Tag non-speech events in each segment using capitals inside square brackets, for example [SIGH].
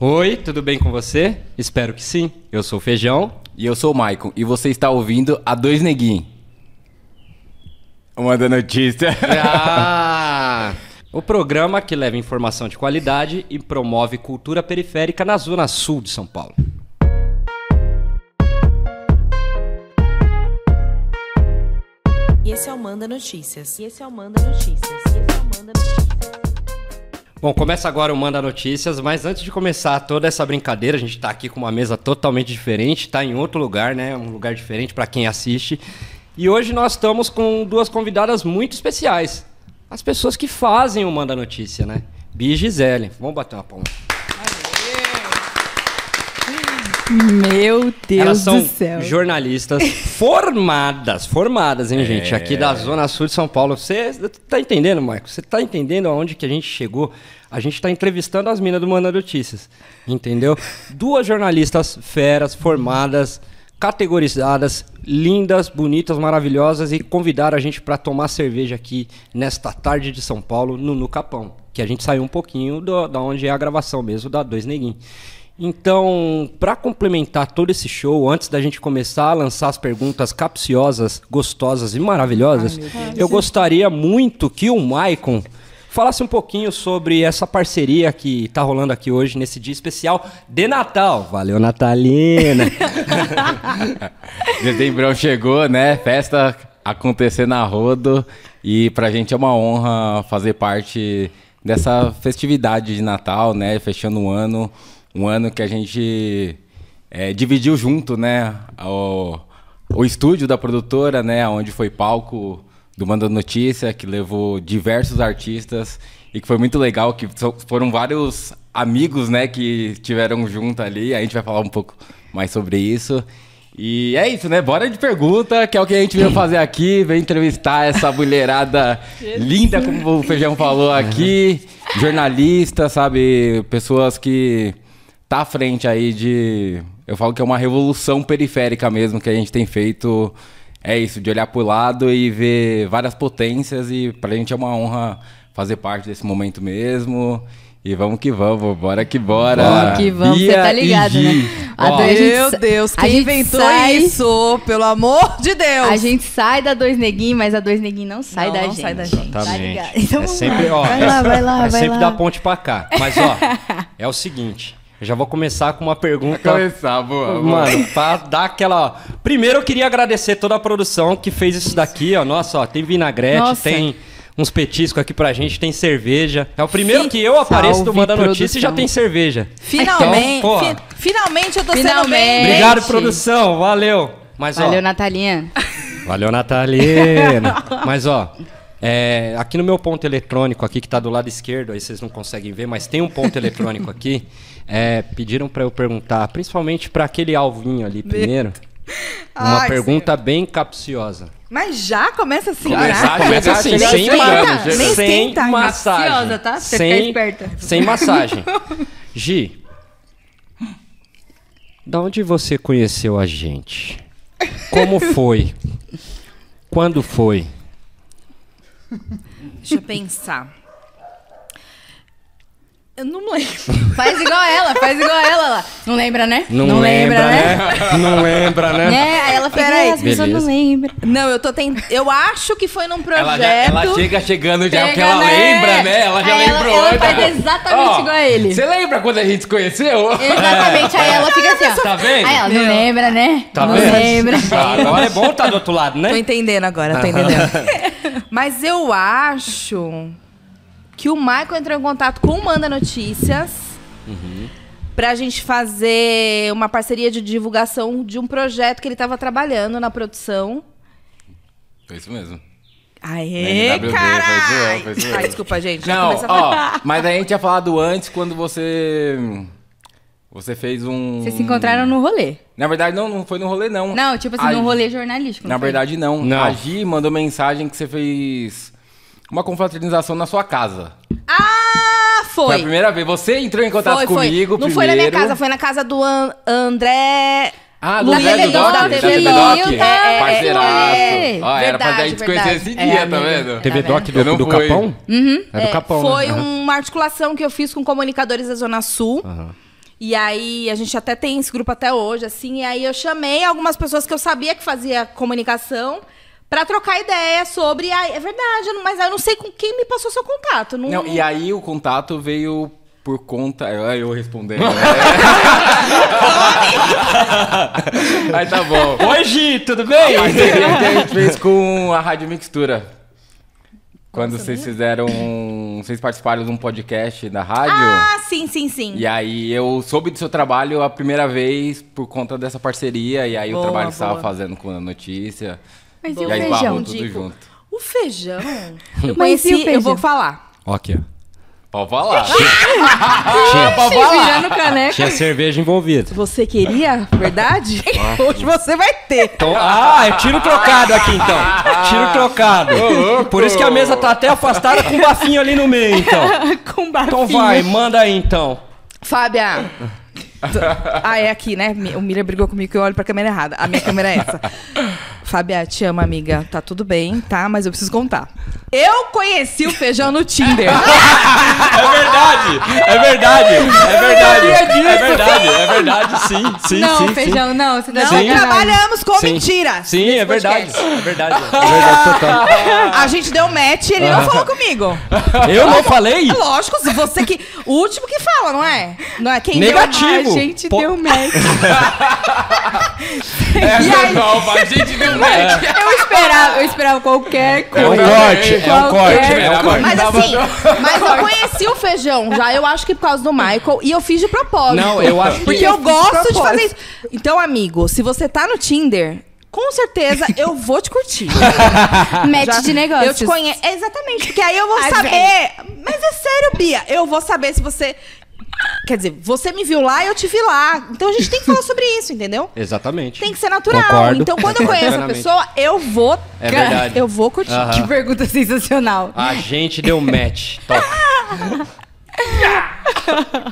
Oi, tudo bem com você? Espero que sim. Eu sou o Feijão. E eu sou o Maicon. E você está ouvindo a Dois Neguinhos. Manda notícia. [LAUGHS] Ah! o programa que leva informação de qualidade e promove cultura periférica na zona sul de São Paulo. E esse é o Manda Notícias. E esse é o Manda Notícias. E esse é o Manda Notícias. Bom, começa agora o Manda Notícias, mas antes de começar toda essa brincadeira, a gente está aqui com uma mesa totalmente diferente, está em outro lugar, né? Um lugar diferente para quem assiste. E hoje nós estamos com duas convidadas muito especiais. As pessoas que fazem o Manda Notícia, né? Bia e Gisele. Vamos bater uma palma. Meu Deus Elas são do céu. jornalistas [LAUGHS] formadas, formadas, hein, gente? Aqui da Zona Sul de São Paulo. Você tá entendendo, Marco? Você tá entendendo aonde que a gente chegou? A gente tá entrevistando as minas do Manda Notícias, entendeu? Duas jornalistas feras, formadas, categorizadas, lindas, bonitas, maravilhosas e convidaram a gente para tomar cerveja aqui nesta tarde de São Paulo, no, no Capão. Que a gente saiu um pouquinho do, da onde é a gravação mesmo, da Dois Neguinhos. Então, para complementar todo esse show, antes da gente começar a lançar as perguntas capciosas, gostosas e maravilhosas, eu gostaria muito que o Maicon falasse um pouquinho sobre essa parceria que tá rolando aqui hoje, nesse dia especial de Natal. Valeu, Natalina! [LAUGHS] Dezembrão chegou, né? Festa acontecendo na Rodo. E pra gente é uma honra fazer parte dessa festividade de Natal, né? Fechando um ano. Um ano que a gente é, dividiu junto, né? O, o estúdio da produtora, né? Onde foi palco do Manda Notícia, que levou diversos artistas e que foi muito legal, que foram vários amigos, né, que tiveram junto ali. A gente vai falar um pouco mais sobre isso. E é isso, né? Bora de pergunta, que é o que a gente veio fazer aqui, veio entrevistar essa mulherada linda, como o Feijão falou aqui, jornalista, sabe, pessoas que tá à frente aí de, eu falo que é uma revolução periférica mesmo que a gente tem feito é isso, de olhar pro lado e ver várias potências e pra gente é uma honra fazer parte desse momento mesmo. E vamos que vamos, bora que bora. Vamos que vamos, você Bia tá e ligado, né? A Ó, Meu gente Deus, a quem gente inventou sai- isso? Pelo amor de Deus! A gente sai da Dois Neguinhos, mas a Dois Neguinhos não sai Não, da não gente. sai da gente. Tá Exatamente. ligado? [LAUGHS] Então é sempre, lá. ó, vai é, lá, vai lá, é vai sempre lá. da ponte pra cá. Mas ó, [LAUGHS] é o seguinte, eu já vou começar com uma pergunta Pra começar, boa, boa. Mano, pra dar aquela. Primeiro eu queria agradecer toda a produção que fez isso daqui, ó. Nossa, ó, tem vinagrete, Nossa. tem uns petiscos aqui pra gente, tem cerveja. É o primeiro Fi- que eu apareço do Manda Notícia e já tem cerveja. Finalmente, Então, pô, fi- finalmente eu tô Finalmente. sendo bem. Obrigado, produção. Valeu. Mas, ó, Valeu, Natalinha. Valeu, Natalina. mas, ó, é, aqui no meu ponto eletrônico, aqui que tá do lado esquerdo, aí vocês não conseguem ver, mas tem um ponto eletrônico aqui. É, pediram pra eu perguntar, principalmente pra aquele alvinho ali primeiro, uma Ai, pergunta bem capciosa. Mas já começa assim, Começar, já? começa assim, sem, chegando, ma- chega. Nem sem esquenta, hein? massagem. Capciosa, tá? Você sem. Sem massagem. [LAUGHS] Gi, da onde você conheceu a gente? Como [LAUGHS] foi? Quando foi? Deixa eu pensar. Eu não lembro. [LAUGHS] Faz igual ela, faz igual ela lá. Não lembra, né? Não, lembra, né? [LAUGHS] Não lembra, né? É, aí ela fica, Peraí. "É, as pessoas não lembram. Não, eu tô tentando. Eu acho que foi num projeto. Ela, já, ela chega chegando já, porque ela né? lembra, né? Ela já Aí ela- lembrou. ela né? faz exatamente Ó, igual a ele. Você lembra quando a gente se conheceu? Exatamente, aí ela fica assim, ó. Tá vendo? Aí ela, não Meu. lembra, né? Tá não vendo? lembra. Ah, [LAUGHS] Agora é bom estar do outro lado, Tô né? entendendo agora, tô entendendo. Mas eu acho que o Michael entrou em contato com o Manda Notícias pra gente fazer uma parceria de divulgação de um projeto que ele tava trabalhando na produção. Foi isso mesmo. Aê, caralho! desculpa, gente. Não, a- ó, mas a gente tinha falado antes quando você. Você fez um. Vocês se encontraram no rolê. Na verdade, não, não foi no rolê, não. Não, tipo assim, A num rolê jornalístico. Na foi? verdade, não. Não. A Gi mandou mensagem que você fez uma confraternização na sua casa. Ah, Foi, foi. a primeira vez. Você entrou em contato Foi, foi. comigo Não primeiro. foi na minha casa, foi na casa do An- André. Ah, do Luiz Zé do Doc, da TV do Doc. É, é, é. Parceiraço. Ó, era pra gente conhecer esse É, dia, tá amiga. vendo? TV Tá Doc do, do fui. Capão? É do É, Capão, foi né? Uma articulação que eu fiz com comunicadores da Zona Sul. Aham. E aí a gente até tem esse grupo até hoje, assim. E aí eu chamei algumas pessoas que eu sabia que fazia comunicação pra trocar ideia sobre. Ah, é verdade, mas eu não sei com quem me passou seu contato. Não, Não, e aí o contato veio por conta. Eu, eu respondendo. né? [LAUGHS] aí tá bom. Oi, Gi, tudo bem? A que a gente fez com a Rádio Mixtura. Quando vocês fizeram. Vocês participaram de um podcast da rádio. Ah, sim, sim, sim. E aí eu soube do seu trabalho a primeira vez por conta dessa parceria. E aí Boa, o trabalho que você estava fazendo com a notícia. Mas e E o aí feijão? Dico. junto. O feijão. [LAUGHS] Eu Mas conheci, e o eu feijão? vou falar. Ó, Aqui, ó. Pode falar. [LAUGHS] Tinha, Pode falar. caneca. tinha cerveja envolvida. Você queria, verdade? [LAUGHS] Hoje você vai ter. Então, ah, é tiro trocado aqui então. Tiro trocado. Por isso que a mesa tá até afastada com um bafinho ali no meio, então. Com bafinho. Então vai, manda aí então. Fábia. Ah, é aqui, né? O Miriam brigou comigo que eu olho pra câmera errada. A minha câmera é essa. [LAUGHS] Fábia, te amo, amiga. Tá tudo bem, tá? Mas eu preciso contar. Eu conheci o feijão no Tinder. [LAUGHS] É verdade, é verdade, é verdade. É verdade, é verdade, sim, sim, Não, sim. feijão, não. Você tá Não Sim. trabalhamos com Sim. mentira. Sim, é verdade, é verdade. [LAUGHS] É verdade total. A gente deu match e ele não falou comigo. Eu não falei? É lógico, se você que. O último que fala, não é? Não é quem Negativo. A gente Pô. deu match. [LAUGHS] Essa nova, a gente deu match. Eu esperava, eu esperava qualquer É coisa. um corte, é um corte, é um corte. Mas assim, mas eu conheci o feijão já, eu acho que por causa do Michael, e eu fiz de propósito. Não, eu acho que- Porque eu Eu de gosto de propósito. fazer isso. Então, amigo, se você tá no Tinder, com certeza eu vou te curtir. [LAUGHS] Match Já- de negócios. Eu te conheço. Exatamente, porque aí eu vou Ai, saber. Mas é sério, Bia. Eu vou saber se você. Quer dizer, você me viu lá e eu te vi lá. Então a gente tem que falar sobre isso, entendeu? Exatamente. Tem que ser natural. Concordo. Então quando eu conheço a [LAUGHS] pessoa, eu vou. É verdade. Eu vou curtir. Aham. Que pergunta sensacional. A gente deu match. Top. [LAUGHS]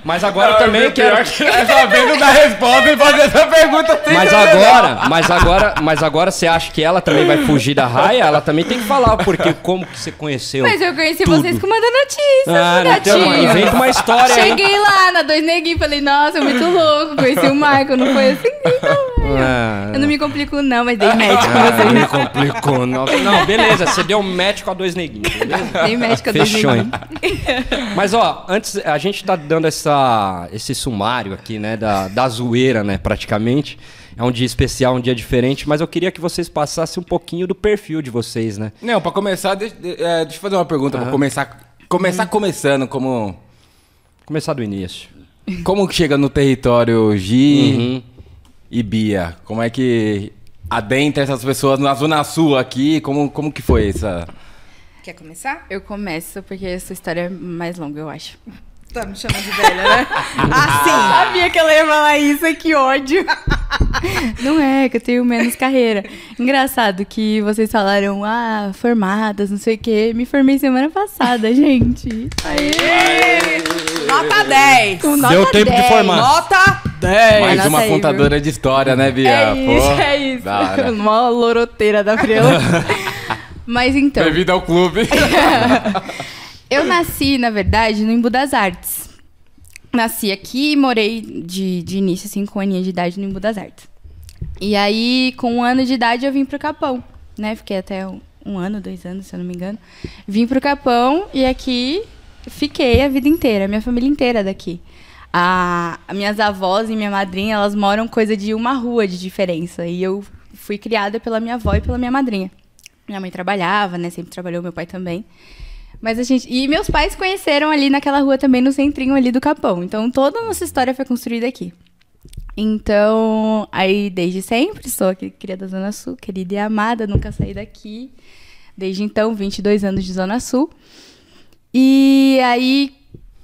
Mas agora também quero. É sabendo da resposta e fazer essa pergunta sem Mas agora, mas agora, mas agora você acha que ela também vai fugir da raia? Ela também tem que falar porque como que você conheceu? Mas eu conheci tudo. vocês com Manda Notícias, Ah, não uma, gatinho. inventa uma história aí. Cheguei lá na Dois Neguinhos e falei, nossa, muito louco. Conheci o Michael, não foi assim? Não, Ah, eu não me complico não, mas dei match com ah, vocês. me complicou. Não, não, beleza, você deu match com a dois neguinhos, beleza? Dei match com a Dois Fechou, hein? Neguinhos. Mas ó, antes a gente tá dando essa, esse sumário aqui, né, da, da zoeira, né, praticamente. É um dia especial, um dia diferente, mas eu queria que vocês passassem um pouquinho do perfil de vocês, né? Não, pra começar, deixa, é, deixa eu fazer uma pergunta. Pra começar, começar começando, como, Começar do início. como que chega no território Gi Uhum. e Bia? Como é que adentra essas pessoas na Zona Sul aqui? Como, como que foi essa... Quer começar? Eu começo, porque essa história é mais longa, eu acho. Tá me chamando de velha, né? [LAUGHS] Assim. Sabia que ela ia falar isso, que ódio. [LAUGHS] Não é, que eu tenho menos carreira. Engraçado que vocês falaram, ah, formadas, não sei o quê. Me formei semana passada, [LAUGHS] gente. Aê! Nota 10. Com Deu tempo de 10. formar. Nota 10. Mais nossa uma aí, contadora de história, né, Bia? É isso, Pô, é isso. Uma loroteira da Friola. Mas então, Bem-vindo ao clube. Eu nasci, na verdade, no Embu das Artes. Nasci aqui e morei de, de início, assim, com aninha de idade no Embu das Artes. E aí, com um ano de idade, eu vim pro Capão, né? Fiquei até um, ano, dois anos, se eu não me engano. Vim pro Capão e aqui fiquei a vida inteira, minha família inteira daqui. A, as minhas avós e minha madrinha, elas moram coisa de uma rua de diferença. E eu fui criada pela minha avó e pela minha madrinha. Minha mãe trabalhava, né? Sempre trabalhou, meu pai também. Mas a gente. E meus pais conheceram ali naquela rua também, no centrinho ali do Capão. Então toda a nossa história foi construída aqui. Então, aí desde sempre, sou aqui, cria da Zona Sul, querida e amada, nunca saí daqui. Desde então, 22 anos de Zona Sul. E aí,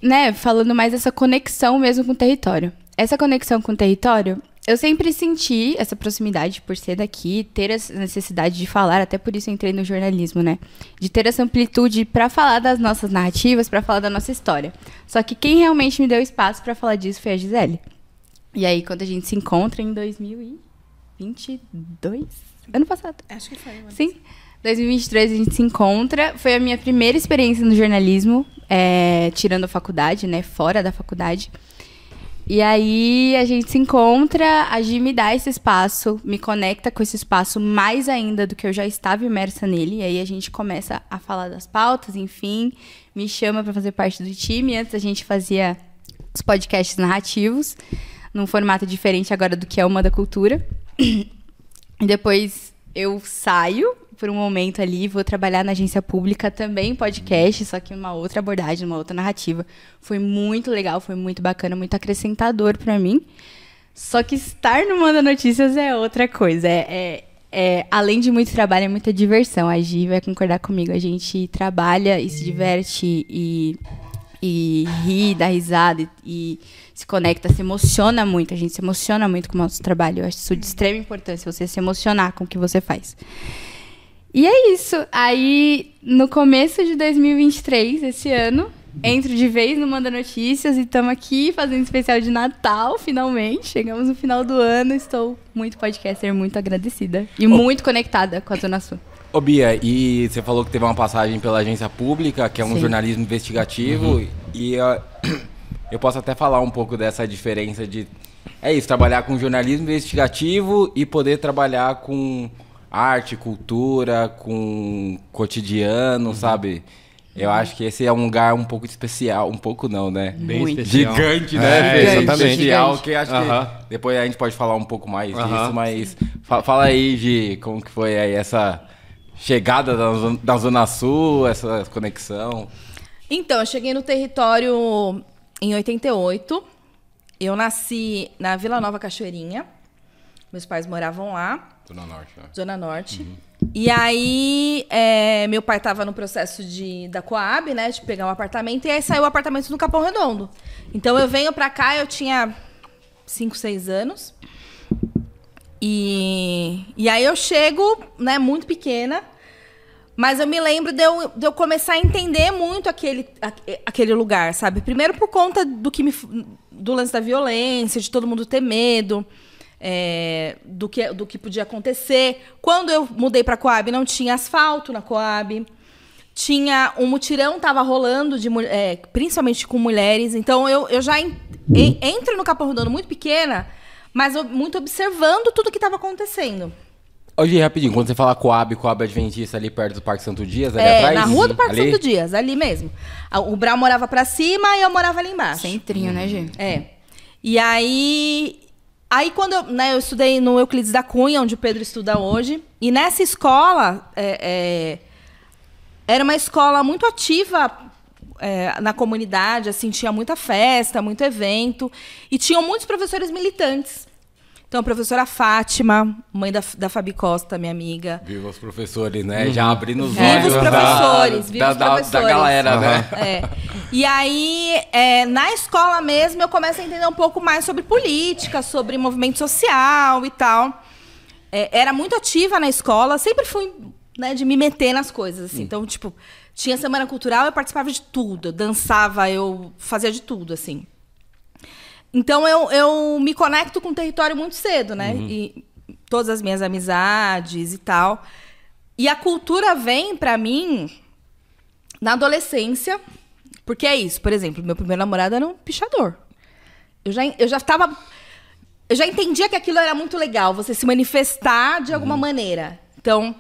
né, falando mais dessa conexão mesmo com o território. Essa conexão com o território, eu sempre senti essa proximidade por ser daqui, ter essa necessidade de falar, até por isso entrei no jornalismo, né? De ter essa amplitude para falar das nossas narrativas, para falar da nossa história. Só que quem realmente me deu espaço para falar disso foi a Gisele. E aí, quando a gente se encontra em 2022, ano passado. Acho que foi. Sim. 2023 a gente se encontra. Foi a minha primeira experiência no jornalismo, é, tirando a faculdade, né? Fora da faculdade. E aí a gente se encontra, a Gi me dá esse espaço, me conecta com esse espaço mais ainda do que eu já estava imersa nele. E aí a gente começa a falar das pautas, enfim, me chama para fazer parte do time. Antes a gente fazia os podcasts narrativos, num formato diferente agora do que é uma da cultura. E [CLEARS THROAT] depois eu saio por um momento ali, vou trabalhar na agência pública também podcast, só que uma outra abordagem, uma outra narrativa. Foi muito legal, foi muito bacana, muito acrescentador para mim. Só que estar no Manda Notícias é outra coisa. É, é, é, além de muito trabalho, é muita diversão. A Gi vai concordar comigo. A gente trabalha e se diverte e, e ri, dá risada e, e se conecta, se emociona muito. A gente se emociona muito com o nosso trabalho. Eu acho isso de extrema importância, você se emocionar com o que você faz. E é isso. Aí, no começo de 2023, esse ano, entro de vez no Manda Notícias e estamos aqui fazendo especial de Natal, finalmente. Chegamos no final do ano. Estou muito podcaster, muito agradecida. E muito conectada com a Zona Sul. Ô Bia, e você falou que teve uma passagem pela agência pública, que é um Sim. jornalismo investigativo, e ó, [CLEARS THROAT] eu posso até falar um pouco dessa diferença de. É isso, trabalhar com jornalismo investigativo e poder trabalhar com arte, cultura, com cotidiano, sabe? Eu acho que esse é um lugar um pouco especial, um pouco não, né? Bem Muito. especial. Gigante, É, né? Fê? exatamente. Especial, Gigante. que acho que depois a gente pode falar um pouco mais disso, mas fa- fala aí, Gi, como que foi aí essa chegada da, da Zona Sul, essa conexão. Então, eu cheguei no território em 88. Eu nasci na Vila Nova Cachoeirinha. Meus pais moravam lá, Zona Norte, né? Zona Norte. E aí, é, meu pai estava no processo de, da Coab, né? De pegar um apartamento. E aí saiu o apartamento no Capão Redondo. Então, eu venho pra cá, eu tinha 5, 6 anos. E, e aí eu chego, né, muito pequena. Mas eu me lembro de eu, de eu começar a entender muito aquele, aque- aquele lugar, sabe? Primeiro por conta do que me, do lance da violência, de todo mundo ter medo, é, do, que, do que podia acontecer. Quando eu mudei para Coab, não tinha asfalto na Coab. Tinha um mutirão tava rolando, de, é, principalmente com mulheres. Então eu, eu já en- en- entro no Capão Redondo muito pequena, mas eu- muito observando tudo que estava acontecendo. Ô, Gi, rapidinho, quando você fala Coab, Coab Adventista ali perto do Parque Santo Dias, ali É, atrás? na rua do Parque ali? Santo Dias, ali mesmo. O Brau morava pra cima e eu morava ali embaixo. Centrinho, né, Gi? É. E aí. Aí quando eu, né, eu estudei no Euclides da Cunha, onde o Pedro estuda hoje. E nessa escola, é, é, era uma escola muito ativa é, na comunidade, assim, tinha muita festa, muito evento. E tinham muitos professores militantes. Então, a professora Fátima, mãe da, da Fabi Costa, minha amiga. Viva os professores, né? Já abrindo os Viva olhos. os da- professores, viva da, os da- professores. Da galera, né? É. E aí, é, na escola mesmo, eu começo a entender um pouco mais sobre política, sobre movimento social e tal. É, era muito ativa na escola, sempre fui né, de me meter nas coisas. assim. Então, tipo, tinha semana cultural, eu participava de tudo. Eu dançava, eu fazia de tudo, assim. Então, eu, eu me conecto com o território muito cedo, né? E todas as minhas amizades e tal. E a cultura vem pra mim na adolescência, porque é isso. Por exemplo, meu primeiro namorado era um pichador. Eu já, eu já tava. Eu já entendia que aquilo era muito legal, você se manifestar de alguma maneira. Então.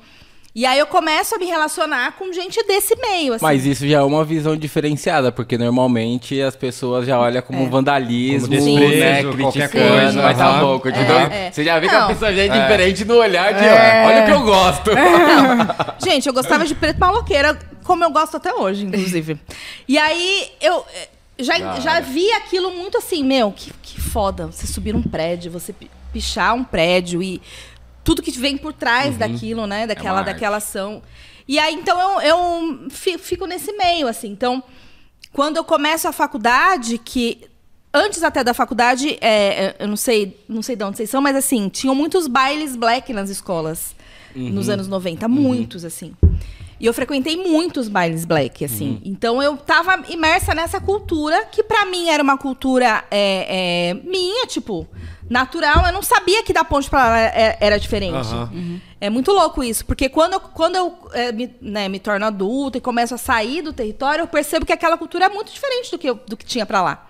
E aí eu começo a me relacionar com gente desse meio, assim. Mas isso já é uma visão diferenciada, porque normalmente as pessoas já olham como vandalismo, Como desprezo, né? Criticando, coisa, mas tá aham. bom, continua. É, é. Você já vê que Não. a pessoa já é diferente no olhar de, ó, olha o que eu gosto. [LAUGHS] Gente, eu gostava de preto maloqueira, como eu gosto até hoje, inclusive. E aí eu eh, já, já vi aquilo muito assim, meu, que, que foda. Você subir um prédio, você pi- pichar um prédio e tudo que vem por trás daquilo, né? Daquela, arte. daquela ação. E aí, então, eu, eu fi- fico nesse meio, assim. Então, quando eu começo a faculdade, que antes até da faculdade, é, eu não sei, não sei de onde vocês são, mas assim, tinham muitos bailes black nas escolas nos anos 90, muitos, assim. E eu frequentei muitos bailes black, assim. Então eu tava imersa nessa cultura, que pra mim era uma cultura é, é, minha, tipo, natural. Eu não sabia que da ponte pra lá é- era diferente. Aham. É muito louco isso, porque quando eu, quando eu é, me, né, me torno adulta e começo a sair do território, eu percebo que aquela cultura é muito diferente do que, eu- do que tinha pra lá.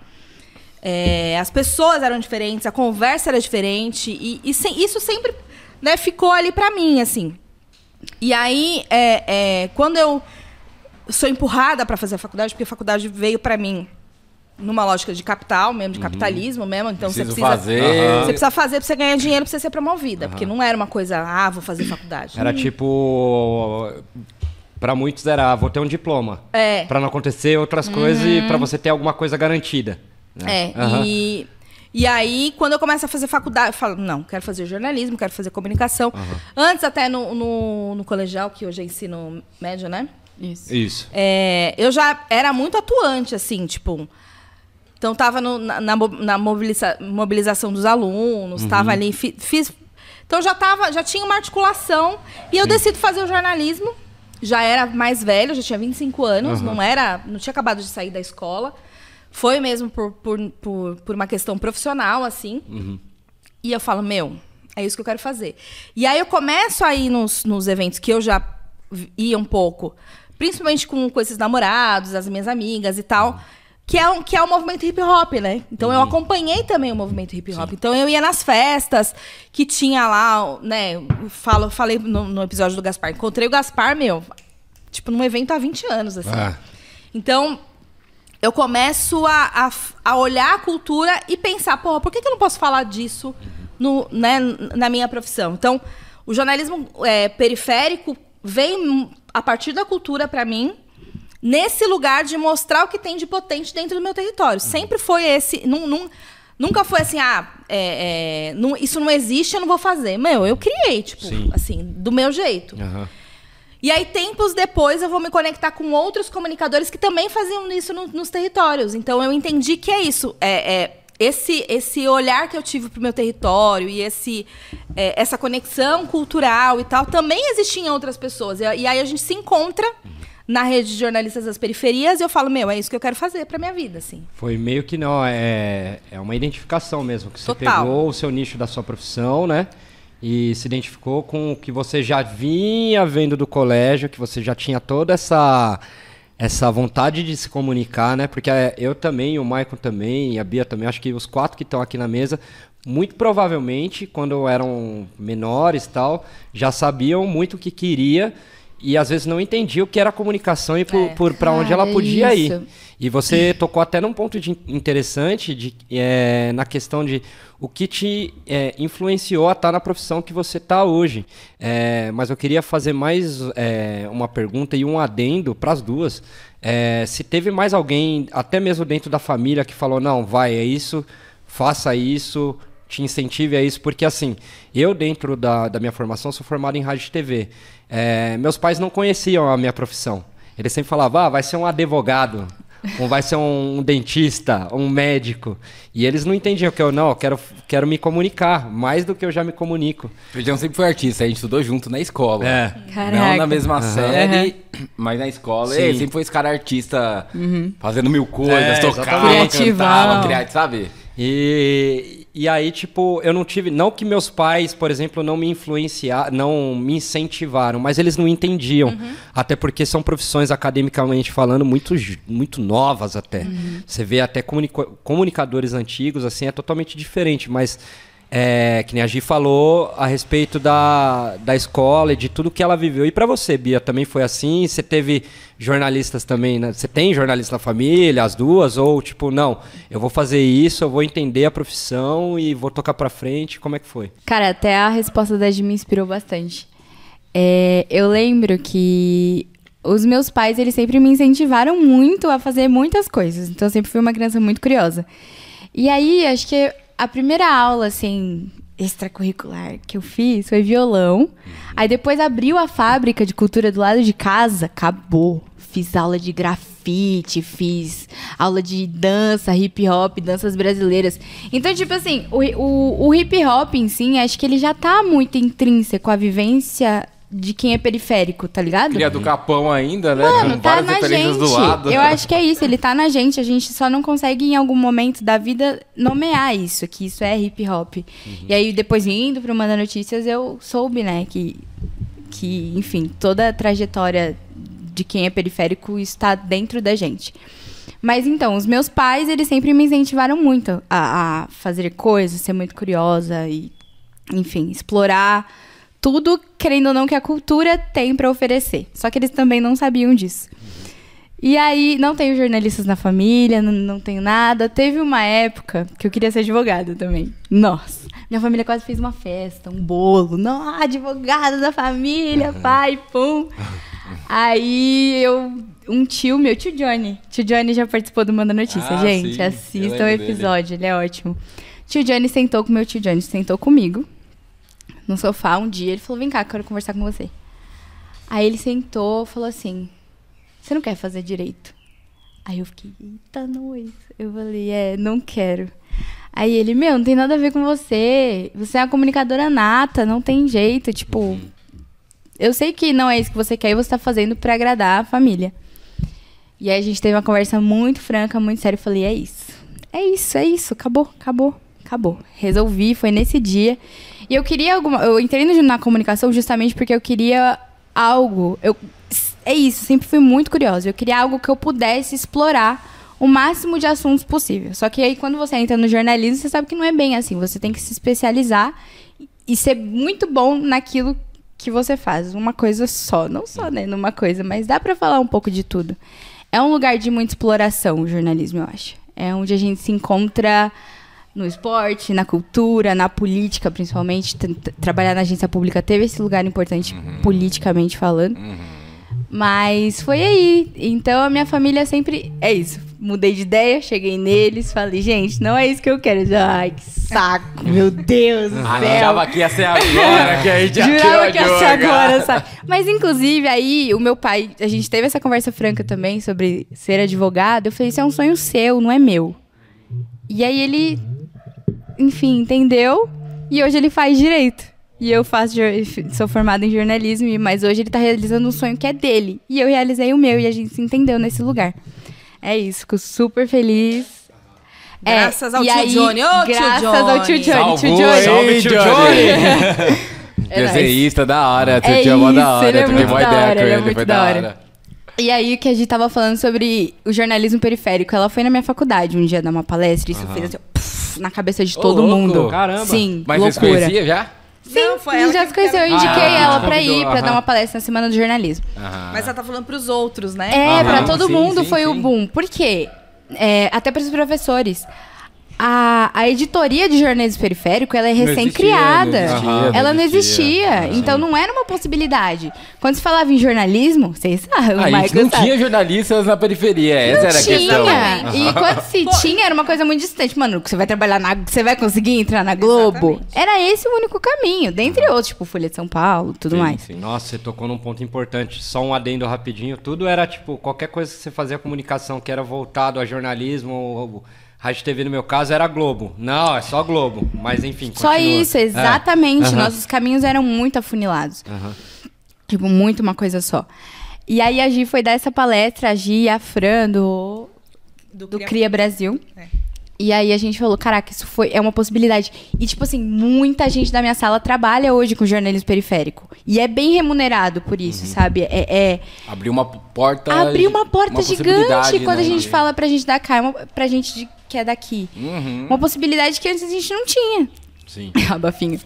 é, as pessoas eram diferentes, a conversa era diferente. E, e isso sempre né, ficou ali pra mim, assim. E aí, é, é, quando eu sou empurrada pra fazer a faculdade, porque a faculdade veio pra mim numa lógica de capital mesmo, de capitalismo mesmo. Então você Preciso precisa fazer. você precisa fazer pra você ganhar dinheiro pra você ser promovida. Porque não era uma coisa, ah, vou fazer faculdade. Era tipo. Pra muitos era, ah, vou ter um diploma. É. Uhum. Pra não acontecer outras coisas e pra você ter alguma coisa garantida. né? É, e, e aí, quando eu começo a fazer faculdade, eu falo, não, quero fazer jornalismo, quero fazer comunicação. Antes, até no, no, no colegial, que hoje é ensino médio, né? Isso. Isso. É, eu já era muito atuante, assim, tipo. Então, tava no- na, na mo- na mobiliza- mobilização dos alunos, tava ali, fi- fiz. Então, já, tava, já tinha uma articulação. E eu decido fazer o jornalismo. Já era mais velho, já tinha 25 anos, não era. Não tinha acabado de sair da escola. Foi mesmo por, por, por, por uma questão profissional, assim. E eu falo, meu, é isso que eu quero fazer. E aí eu começo a ir nos, nos eventos que eu já ia um pouco, principalmente com, com esses namorados, as minhas amigas e tal, que é, um, que é o movimento hip hop, né? Então eu acompanhei também o movimento hip hop. Então eu ia nas festas que tinha lá, né? Falo, falei no, no episódio do Gaspar. Encontrei o Gaspar, meu, tipo, num evento há 20 anos, assim. Ah. Então, eu começo a, a, a olhar a cultura e pensar, porra, por que, que eu não posso falar disso no, né, na minha profissão? Então, o jornalismo é, periférico vem a partir da cultura para mim, nesse lugar de mostrar o que tem de potente dentro do meu território. Sempre foi esse. Num, num- nunca foi assim, ah, é, é, não- isso não existe, eu não vou fazer. Meu, eu criei, tipo, Sim. assim, do meu jeito. Aham. E aí, tempos depois, eu vou me conectar com outros comunicadores que também faziam isso no- nos territórios. Então, eu entendi que é isso. É, é esse, esse olhar que eu tive pro meu território e esse, é, essa conexão cultural e tal também existia em outras pessoas. E, e aí, a gente se encontra na rede de jornalistas das periferias e eu falo, meu, é isso que eu quero fazer pra minha vida, assim. Foi meio que não, é, é uma identificação mesmo, que você Total. pegou o seu nicho da sua profissão, né? E se identificou com o que você já vinha vendo do colégio, que você já tinha toda essa essa vontade de se comunicar, né? Porque é, eu também, o Michael também, e a Bia também, acho que os quatro que estão aqui na mesa, muito provavelmente, quando eram menores e tal, já sabiam muito o que queria e às vezes não entendiam o que era comunicação e por, É. por para onde ela Cara, podia ir. E você [CLEARS THROAT] tocou até num ponto de- interessante de, é, na questão de o que te é, influenciou a estar na profissão que você está hoje. É, mas eu queria fazer mais é, uma pergunta e um adendo para as duas. É, se teve mais alguém, até mesmo dentro da família, que falou: não, vai, é isso, faça isso, te incentive a isso, porque assim, eu dentro da, da minha formação sou formado em rádio e TV. É, meus pais não conheciam a minha profissão. Eles sempre falavam, ah, vai ser um advogado, ou vai ser um, dentista, um médico. E eles não entendiam que eu não, eu quero, quero me comunicar, mais do que eu já me comunico. O Feijão sempre foi artista, a gente estudou junto na escola. É. Não Caraca. na mesma série, mas na escola. Sim. Ele sempre foi esse cara artista, fazendo mil coisas, É, tocava. Criativão. cantava, criativo, sabe? E, e aí, tipo, eu não tive. Não que meus pais, por exemplo, não me influenciaram, não me incentivaram, mas eles não entendiam. Até porque são profissões, academicamente falando, muito, muito novas até. Você vê até comunicadores antigos, assim, é totalmente diferente, mas. É, que nem a Gi falou a respeito da, da escola e de tudo que ela viveu. E pra você, Bia, também foi assim? Você teve jornalistas também, né? Você tem jornalista na família, as duas? Ou tipo, não, eu vou fazer isso, eu vou entender a profissão e vou tocar pra frente? Como é que foi? Cara, até a resposta da Gi me inspirou bastante. É, eu lembro que os meus pais, eles sempre me incentivaram muito a fazer muitas coisas. Então, eu sempre fui uma criança muito curiosa. E aí, acho que a primeira aula, assim, extracurricular que eu fiz foi violão. Aí depois abriu a fábrica de cultura do lado de casa, acabou. Fiz aula de grafite, fiz aula de dança, hip hop, danças brasileiras. Então, tipo assim, o, o, o hip hop em si, acho que ele já tá muito intrínseco à vivência de quem é periférico, tá ligado? Cria do Capão ainda, né? Mano, Com tá na gente. do lado. Eu acho que é isso, ele tá na gente. A gente só não consegue, em algum momento da vida, nomear isso, que isso é hip hop. E aí, depois indo pro Manda Notícias, eu soube, né, que, que, enfim, toda a trajetória de quem é periférico está dentro da gente. Mas então, os meus pais, eles sempre me incentivaram muito a, a fazer coisas, ser muito curiosa e, enfim, explorar tudo, querendo ou não, que a cultura tem para oferecer. Só que eles também não sabiam disso. E aí, não tenho jornalistas na família, não, não tenho nada. Teve uma época que eu queria ser advogada também. Nossa, minha família quase fez uma festa, um bolo. Não, advogada da família, pai, pum. Aí eu. Um tio meu, tio Johnny. Tio Johnny já participou do Manda Notícia, Ah, gente. sim, Assistam o lembro dele. episódio, ele é ótimo. Tio Johnny sentou com meu tio Johnny, sentou comigo no sofá um dia. Ele falou: Vem cá, quero conversar com você. Aí ele sentou falou assim: Você não quer fazer direito? Aí eu fiquei: Eita, nós. Eu falei: É, não quero. Aí ele: Meu, não tem nada a ver com você. Você é uma comunicadora nata, não tem jeito. Tipo, eu sei que não é isso que você quer e você tá fazendo pra agradar a família. E aí a gente teve uma conversa muito franca, muito séria. Eu falei, é isso. É isso, é isso. Acabou, acabou, acabou. Resolvi, foi nesse dia. E eu queria alguma. Eu entrei na comunicação justamente porque eu queria algo. Eu, é isso, sempre fui muito curiosa. Eu queria algo que eu pudesse explorar o máximo de assuntos possível. Só que aí quando você entra no jornalismo, você sabe que não é bem assim. Você tem que se especializar e ser muito bom naquilo que você faz. Uma coisa só. Não só, né? Numa coisa, mas dá pra falar um pouco de tudo. É um lugar de muita exploração, o jornalismo, eu acho. É onde a gente se encontra no esporte, na cultura, na política, principalmente. Trabalhar na agência pública teve esse lugar importante, politicamente falando. Mas foi aí. Então a minha família sempre. É isso. Mudei de ideia, cheguei neles, falei, gente, não é isso que eu quero. Já, Ai, que saco, meu Deus do céu. Achava que ia ser agora, que a gente ia Jurava que ia ser agora, sabe? Mas, inclusive, aí, o meu pai... A gente teve essa conversa franca também sobre ser advogado. Eu falei, isso é um sonho seu, não é meu. E aí, ele, enfim, entendeu. E hoje ele faz direito. E eu faço, sou formada em jornalismo, mas hoje ele tá realizando um sonho que é dele. E eu realizei o meu, e a gente se entendeu nesse lugar. É isso, fico super feliz. É, Graças ao e tio aí, Johnny. Ô, tio graças ao tio Johnny. Johnny. Tio Salvou, Johnny. hein, Salve, tio Johnny. É. Desenhista da hora, tio É Johnny é da hora. ele é troquei muito uma da ideia hora, com ele é foi da hora. E aí que a gente tava falando sobre o jornalismo periférico. Ela foi na minha faculdade um dia dar uma palestra e isso fez assim, ó, puf, na cabeça de Ô, todo louco. mundo. Caramba. Sim, Mas loucura. conheciam já? Sim, Não, foi ela já que- se conheceu. Eu indiquei Ah, ela pra convidou, ir, pra aham. dar uma palestra na Semana do Jornalismo. Aham. Mas ela tá falando pros outros, né? É, Aham, pra todo sim, mundo sim, foi o sim. boom. Por quê? É, até para os professores. A, a editoria de jornalismo periférico, ela é recém-criada. existia, não existia, Ela não não existia. existia. Ah, então não era uma possibilidade. Quando se falava em jornalismo, vocês sabem, o Ah, a gente Michael não sabe. tinha jornalistas na periferia, essa Não era a tinha. questão. E quando se tinha, era uma coisa muito distante. Mano, você vai trabalhar na. Você vai conseguir entrar na Globo? Exatamente. Era esse o único caminho. Dentre outros, tipo Folha de São Paulo tudo Sim, mais. sim. Nossa, você tocou num ponto importante. Só um adendo rapidinho. Tudo era tipo, qualquer coisa que você fazia comunicação que era voltado a jornalismo, ou, rádio TV no meu caso, era Globo. Não, é só Globo. Mas enfim. Só continua. isso, É. exatamente. Aham. Nossos caminhos eram muito afunilados. Aham. Tipo, muito uma coisa só. E aí a Gi foi dar essa palestra, a Gi e a Fran do, Do do Cria- Cria Brasil. É. E aí a gente falou, caraca, isso foi, é uma possibilidade. E, tipo assim, muita gente da minha sala trabalha hoje com jornalismo periférico. E é bem remunerado por isso, sabe? É, é Abriu uma porta. abrir uma porta gigante possibilidade, quando né, a gente fala pra gente da cá, é uma, pra gente de- que é daqui. Uhum. Uma possibilidade que antes a gente não tinha. Sim. [LAUGHS] Abafinho.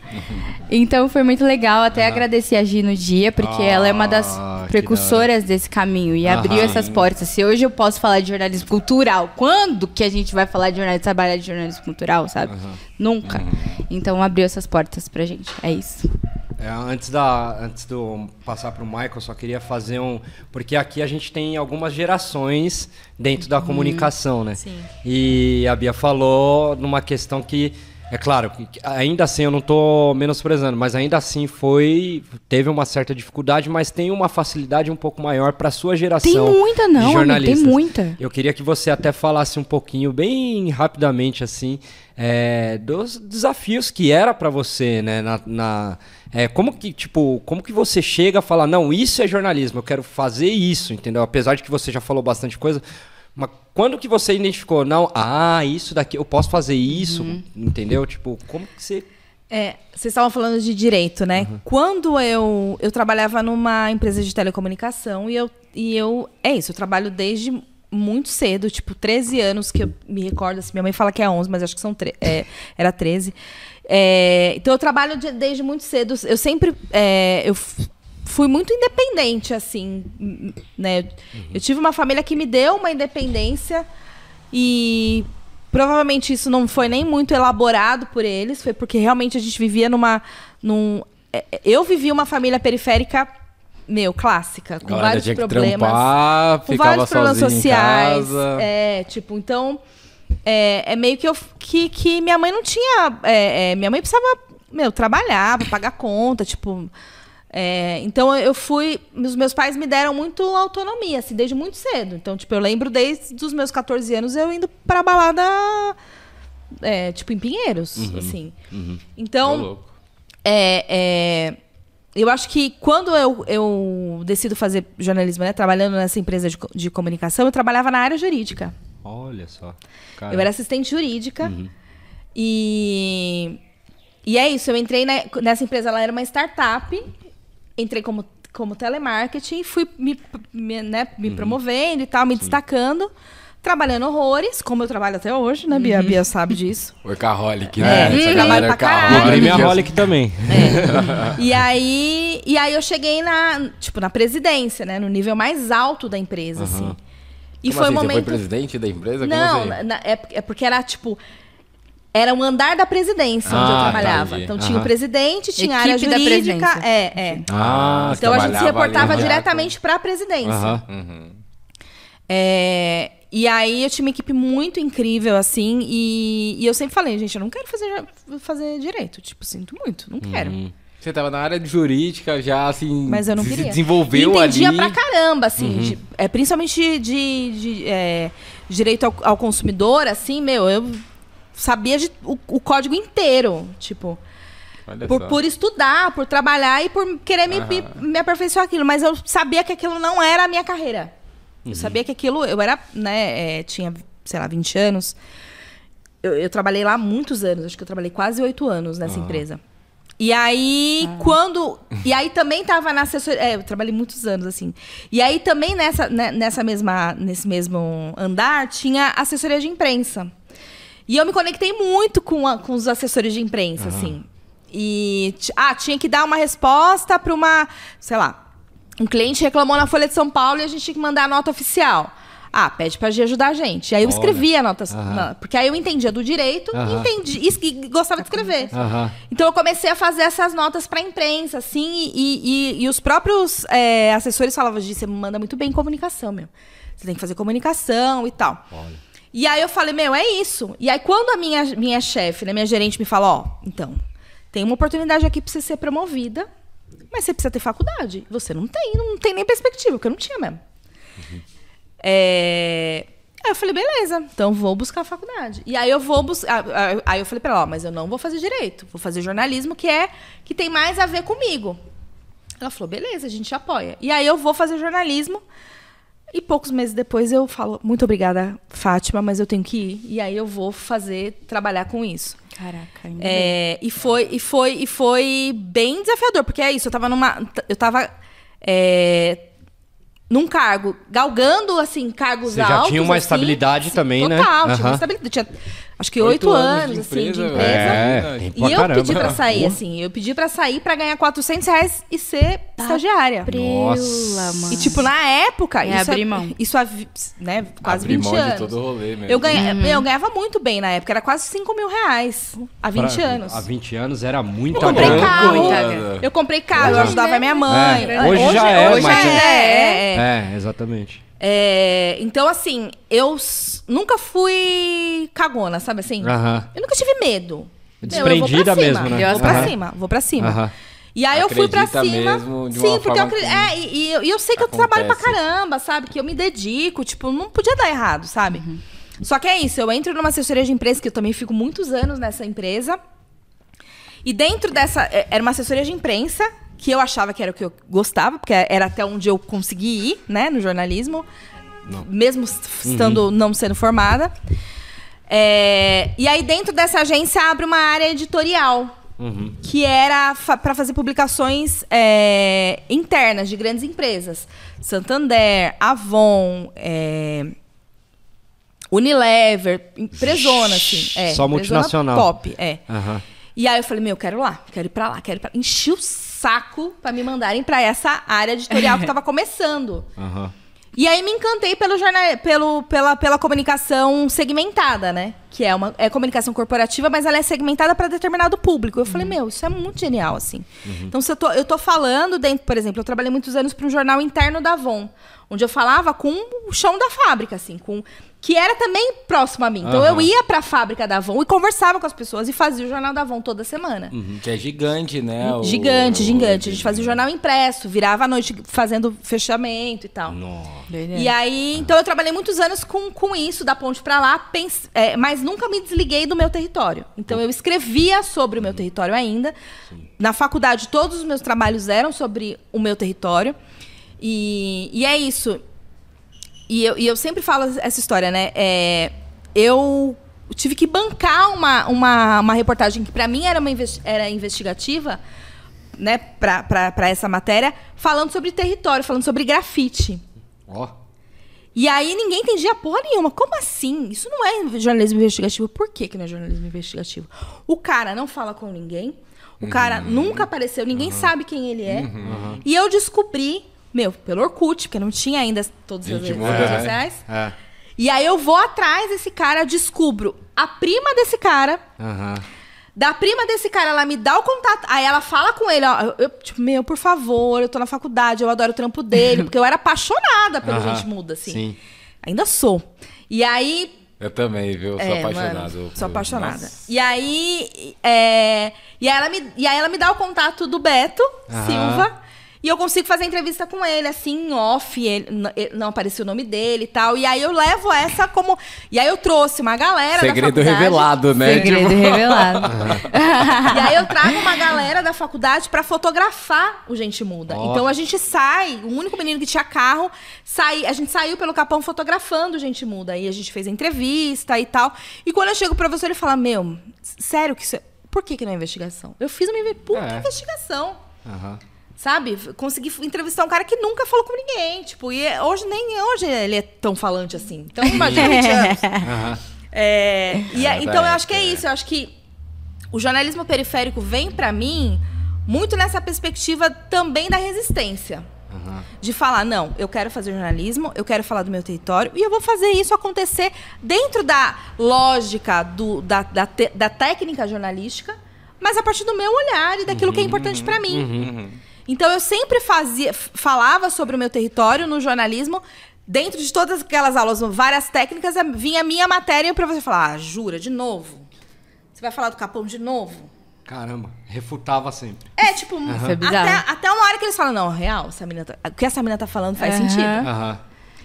Então foi muito legal. Até agradecer a Gi no dia, porque ela é uma das Ah, precursoras desse caminho e Aham. abriu essas portas. Se hoje eu posso falar de jornalismo cultural, quando que a gente vai falar de jornalismo, trabalhar de jornalismo cultural, sabe? Nunca. Então abriu essas portas pra gente. É isso. É, antes da antes do passar para o Michael, só queria fazer um porque aqui a gente tem algumas gerações dentro da comunicação, né? Sim. E a Bia falou numa questão que é claro, ainda assim eu não tô menosprezando, mas ainda assim foi teve uma certa dificuldade, mas tem uma facilidade um pouco maior para sua geração. Tem muita, de não, amigo, tem muita. Eu queria que você até falasse um pouquinho, bem rapidamente, assim, é, dos desafios que era pra você, né? Na, na- é, como que, tipo, como que você chega a falar, não, isso é jornalismo, eu quero fazer isso, entendeu? Apesar de que você já falou bastante coisa, mas quando que você identificou, não, ah, isso daqui, eu posso fazer isso, Uhum. entendeu? Tipo, como que você... É, vocês estavam falando de direito, né? Quando eu, eu trabalhava numa empresa de telecomunicação e eu, e eu. É isso, eu trabalho desde muito cedo, tipo 13 anos, que eu me recordo, assim, minha mãe fala que é 11, mas acho que são é, era 13. É, então eu trabalho de- desde muito cedo. Eu sempre é, eu fui muito independente, assim, né? Eu tive uma família que me deu uma independência e provavelmente isso não foi nem muito elaborado por eles, foi porque realmente a gente vivia numa. Num, é, é, eu vivia uma família periférica, meu, clássica, com vários problemas trampar, com vários problemas sociais. É, tipo, então. É, é meio que eu que, que minha mãe não tinha. é, é, minha mãe precisava, meu, trabalhar pra pagar conta, tipo. É, então eu fui. Os meus pais me deram muito autonomia, assim, desde muito cedo. Então, tipo, eu lembro desde os meus 14 anos eu indo pra balada. é, tipo, em Pinheiros, assim. Ô, Então. É, é, eu acho que quando eu, eu decido fazer jornalismo, né, trabalhando nessa empresa de, de comunicação, eu trabalhava na área jurídica. Olha só. Eu era assistente jurídica. E, e é isso, eu entrei na- nessa empresa, ela era uma startup, entrei como, como telemarketing, fui me, me, né, me promovendo e tal, me destacando, trabalhando horrores, como eu trabalho até hoje, né, Bia? A Bia sabe disso. [LAUGHS] Workaholic, É, né? Trabalho pra caralho. Workaholic. minha Holic também. E aí, e aí eu cheguei na, tipo, na presidência, né? No nível mais alto da empresa, assim. E Como foi assim, um Você momento. foi presidente da empresa? Como Não, assim? na- na- é, é porque era tipo. Era um andar da presidência onde eu Ah, trabalhava. entendi. Então tinha o presidente, tinha a área Equipe da jurídica. presidência. É, é. Ah, Então a gente se ali reportava já diretamente para a presidência. Aham. Uhum. É, e aí eu tinha uma equipe muito incrível, assim, e, e eu sempre falei, gente, eu não quero fazer, fazer direito. Tipo, sinto muito, não quero. com- Você tava na área de jurídica já, assim... Mas eu não se queria. desenvolveu e entendia ali. pra caramba, assim. de- é, principalmente de, de, é, direito ao, ao consumidor, assim, meu, eu sabia de- o, o código inteiro. Tipo, por, por estudar, por trabalhar e por querer me, me, me aperfeiçoar aquilo. Mas eu sabia que aquilo não era a minha carreira. Eu sabia que aquilo. Eu era, né, é, tinha, sei lá, 20 anos. Eu, eu trabalhei lá muitos anos, acho que eu trabalhei quase oito anos nessa empresa. E aí, quando. E aí também tava na assessoria. É, eu trabalhei muitos anos, assim. E aí também nessa, né, nessa mesma, nesse mesmo andar tinha assessoria de imprensa. E eu me conectei muito com, a- com os assessores de imprensa, assim. E. Ah, tinha que dar uma resposta para uma. Sei lá. Um cliente reclamou na Folha de São Paulo e a gente tinha que mandar a nota oficial. Ah, pede pra Gi ajudar a gente. Aí eu escrevia a nota. porque aí eu entendia do direito Aham. entendi, e, e gostava de escrever. Aham. Então eu comecei a fazer essas notas pra imprensa, assim, e, e- e os próprios é, assessores falavam, Gi, você manda muito bem em comunicação, meu. Você tem que fazer comunicação e tal. E aí eu falei, meu, é isso. E aí quando a minha, minha chefe, né, minha gerente me fala, ó, então, tem uma oportunidade aqui pra você ser promovida, mas você precisa ter faculdade. Você não tem, não tem nem perspectiva, porque eu não tinha mesmo. É... Aí eu falei, beleza, então vou buscar a faculdade. E aí eu vou buscar. Aí eu falei pra ela, ó, mas eu não vou fazer direito, vou fazer jornalismo, que é que tem mais a ver comigo. Ela falou, beleza, a gente apoia. E aí eu vou fazer jornalismo. E poucos meses depois eu falo, muito obrigada, Fátima, mas eu tenho que ir. E aí eu vou fazer, trabalhar com isso. Caraca, ainda bem. É, e foi e foi e foi bem desafiador, porque é isso, eu tava numa eu tava é, num cargo, galgando assim cargos Você já altos. tinha uma assim. estabilidade também, né? Total, tinha Aham. uma estabilidade. Tinha, acho que oito anos, assim, de empresa. É, E tem pra E eu caramba. pedi pra sair, Porra. assim, eu pedi pra sair pra ganhar 400 reais e ser estagiária. Preula, mano. E, tipo, na época, É isso, abrir mão. isso né, quase Abrir 20 mão anos. de todo o rolê mesmo. Eu, ganha, eu ganhava muito bem na época, era quase 5 mil reais há 20 Pra- anos. Há 20 anos era muita Eu comprei carro. Eu comprei carro, eu ajudava minha mãe. É, hoje já é, hoje mas- é, é, é. É, exatamente. É, então, assim, eu nunca fui cagona, sabe assim? Eu nunca tive medo. Desprendida eu vou pra cima. mesmo, né? Eu vou pra cima, vou pra cima. E aí eu fui pra Acredita cima. mesmo de sim, uma porque eu acredito. É, e, e eu- e eu sei que eu trabalho pra acontece. caramba, sabe? Que eu me dedico, tipo, não podia dar errado, sabe? Só que é isso, eu entro numa assessoria de empresa, que eu também fico muitos anos nessa empresa. E dentro dessa. é, Era uma assessoria de imprensa, que eu achava que era o que eu gostava, porque era até onde eu consegui ir, né, no jornalismo. Mesmo s- estando não sendo formada. É, e aí, dentro dessa agência, abre uma área editorial. Que era para fazer publicações é, internas de grandes empresas. Santander, Avon, é, Unilever, empresona, assim. É, Só multinacional. Top, é. Aham. E aí eu falei, meu, eu quero ir lá, quero ir pra lá, quero ir pra lá. Enchi o saco pra me mandarem pra essa área editorial que tava começando. Aham. E aí me encantei pelo jornal, pelo, pela, pela comunicação segmentada, né? Que é uma é comunicação corporativa, mas ela é segmentada para determinado público. Eu falei, meu, isso é muito genial, assim. Então, se eu tô, eu tô falando dentro, por exemplo, eu trabalhei muitos anos para um jornal interno da Avon, onde eu falava com o chão da fábrica, assim, com que era também próximo a mim. Então eu Aham. ia para a fábrica da Avon e conversava com as pessoas e fazia o jornal da Avon toda semana. Uhum, Que é gigante, né? o- Gigante, gigante. A gente fazia o jornal impresso, virava à noite fazendo fechamento e tal. Nossa. E aí, então eu trabalhei muitos anos com, com isso, da ponte pra lá, pens- é, mas nunca me desliguei do meu território. Então eu escrevia sobre o meu território ainda. Na faculdade, todos os meus trabalhos eram sobre o meu território. E, e é isso. E eu, e eu sempre falo essa história, né? É, eu tive que bancar uma, uma, uma reportagem que para mim era, uma investi- era investigativa, né, para essa matéria, falando sobre território, falando sobre grafite. Ó. E aí ninguém entendia porra nenhuma. Como assim? Isso não é jornalismo investigativo. Por que, que não é jornalismo investigativo? O cara não fala com ninguém. O cara nunca apareceu, ninguém sabe quem ele é. E eu descobri, meu, pelo Orkut, porque não tinha ainda todas as redes muda, né? sociais. É. E aí eu vou atrás desse cara, descubro a prima desse cara. Aham. Da prima desse cara, ela me dá o contato. Aí ela fala com ele, ó. Eu, tipo, meu, por favor, eu tô na faculdade, eu adoro o trampo dele. [LAUGHS] Porque eu era apaixonada pelo Aham. Gente Muda, assim. Sim. Ainda sou. E aí. Eu também, viu? Eu sou é, apaixonado. mano, sou apaixonada. Nossa. E aí. é, e, aí ela me, e aí ela me dá o contato do Beto Aham. Silva. E eu consigo fazer entrevista com ele, assim, em off. Ele, não apareceu o nome dele e tal. E aí eu levo essa como. E aí eu trouxe uma galera Segredo da faculdade. revelado, né? Segredo Tipo, revelado. [LAUGHS] E aí eu trago uma galera da faculdade pra fotografar o Gente Muda. Ó. Então a gente sai, o único menino que tinha carro, sai, a gente saiu pelo Capão fotografando o Gente Muda. Aí a gente fez a entrevista e tal. E quando eu chego pro professor, ele fala: Meu, sério que isso é... Por que, que não é investigação? Eu fiz uma puta É. investigação. Aham. Sabe? Consegui entrevistar um cara que nunca falou com ninguém. Tipo, e é- hoje nem hoje ele é tão falante assim. Então, [LAUGHS] imagina 20 anos. Aham. É, e É, então eu é, acho que é é. isso. Eu acho que o jornalismo periférico vem pra mim muito nessa perspectiva também da resistência. De falar, não, eu quero fazer jornalismo, eu quero falar do meu território e eu vou fazer isso acontecer dentro da lógica do- da, da te- da técnica jornalística, mas a partir do meu olhar e daquilo que é importante pra mim. Então eu sempre fazia, falava sobre o meu território no jornalismo. Dentro de todas aquelas aulas, várias técnicas, vinha a minha matéria para você falar: ah, jura, de novo? Você vai falar do capão de novo? Caramba. Refutava sempre. É, tipo, é bizarro. até, até uma hora que eles falam: não, real, essa menina tá- o que essa menina tá falando faz Aham. sentido. Aham.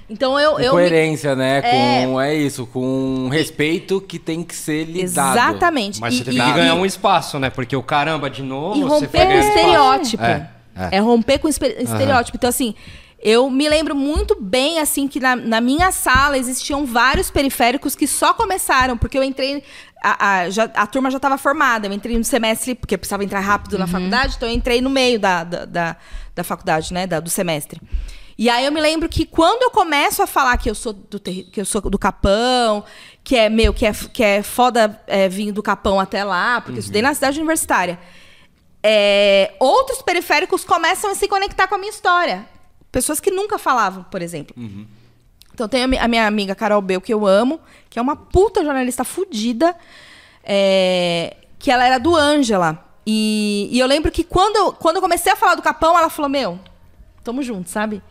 Então eu. Com eu me- coerência, né? É. Com, é isso, com respeito que tem que ser lidado. Exatamente. Mas E- você teve e- que ganhar e- um espaço, né? Porque o caramba, de novo, E você romper o espaço. estereótipo. É, É, é. romper com estereótipo. Então, assim, eu me lembro muito bem, assim, que na, na minha sala existiam vários periféricos que só começaram, porque eu entrei. A, a, já- a turma já estava formada. Eu entrei no semestre, porque eu precisava entrar rápido na faculdade, então eu entrei no meio da, da, da, da faculdade, né? da- do semestre. E aí eu me lembro que quando eu começo a falar que eu sou do, que eu sou do Capão, que é meu, que é, que é foda é, vir do Capão até lá, porque eu estudei na cidade universitária é, outros periféricos começam a se conectar com a minha história. Pessoas que nunca falavam, por exemplo. Então tem a mi- a minha amiga Carol Bel, que eu amo, que é uma puta jornalista fudida, é, que ela era do Ângela. E, e eu lembro que quando eu, quando eu comecei a falar do Capão, ela falou, meu, tamo junto, sabe?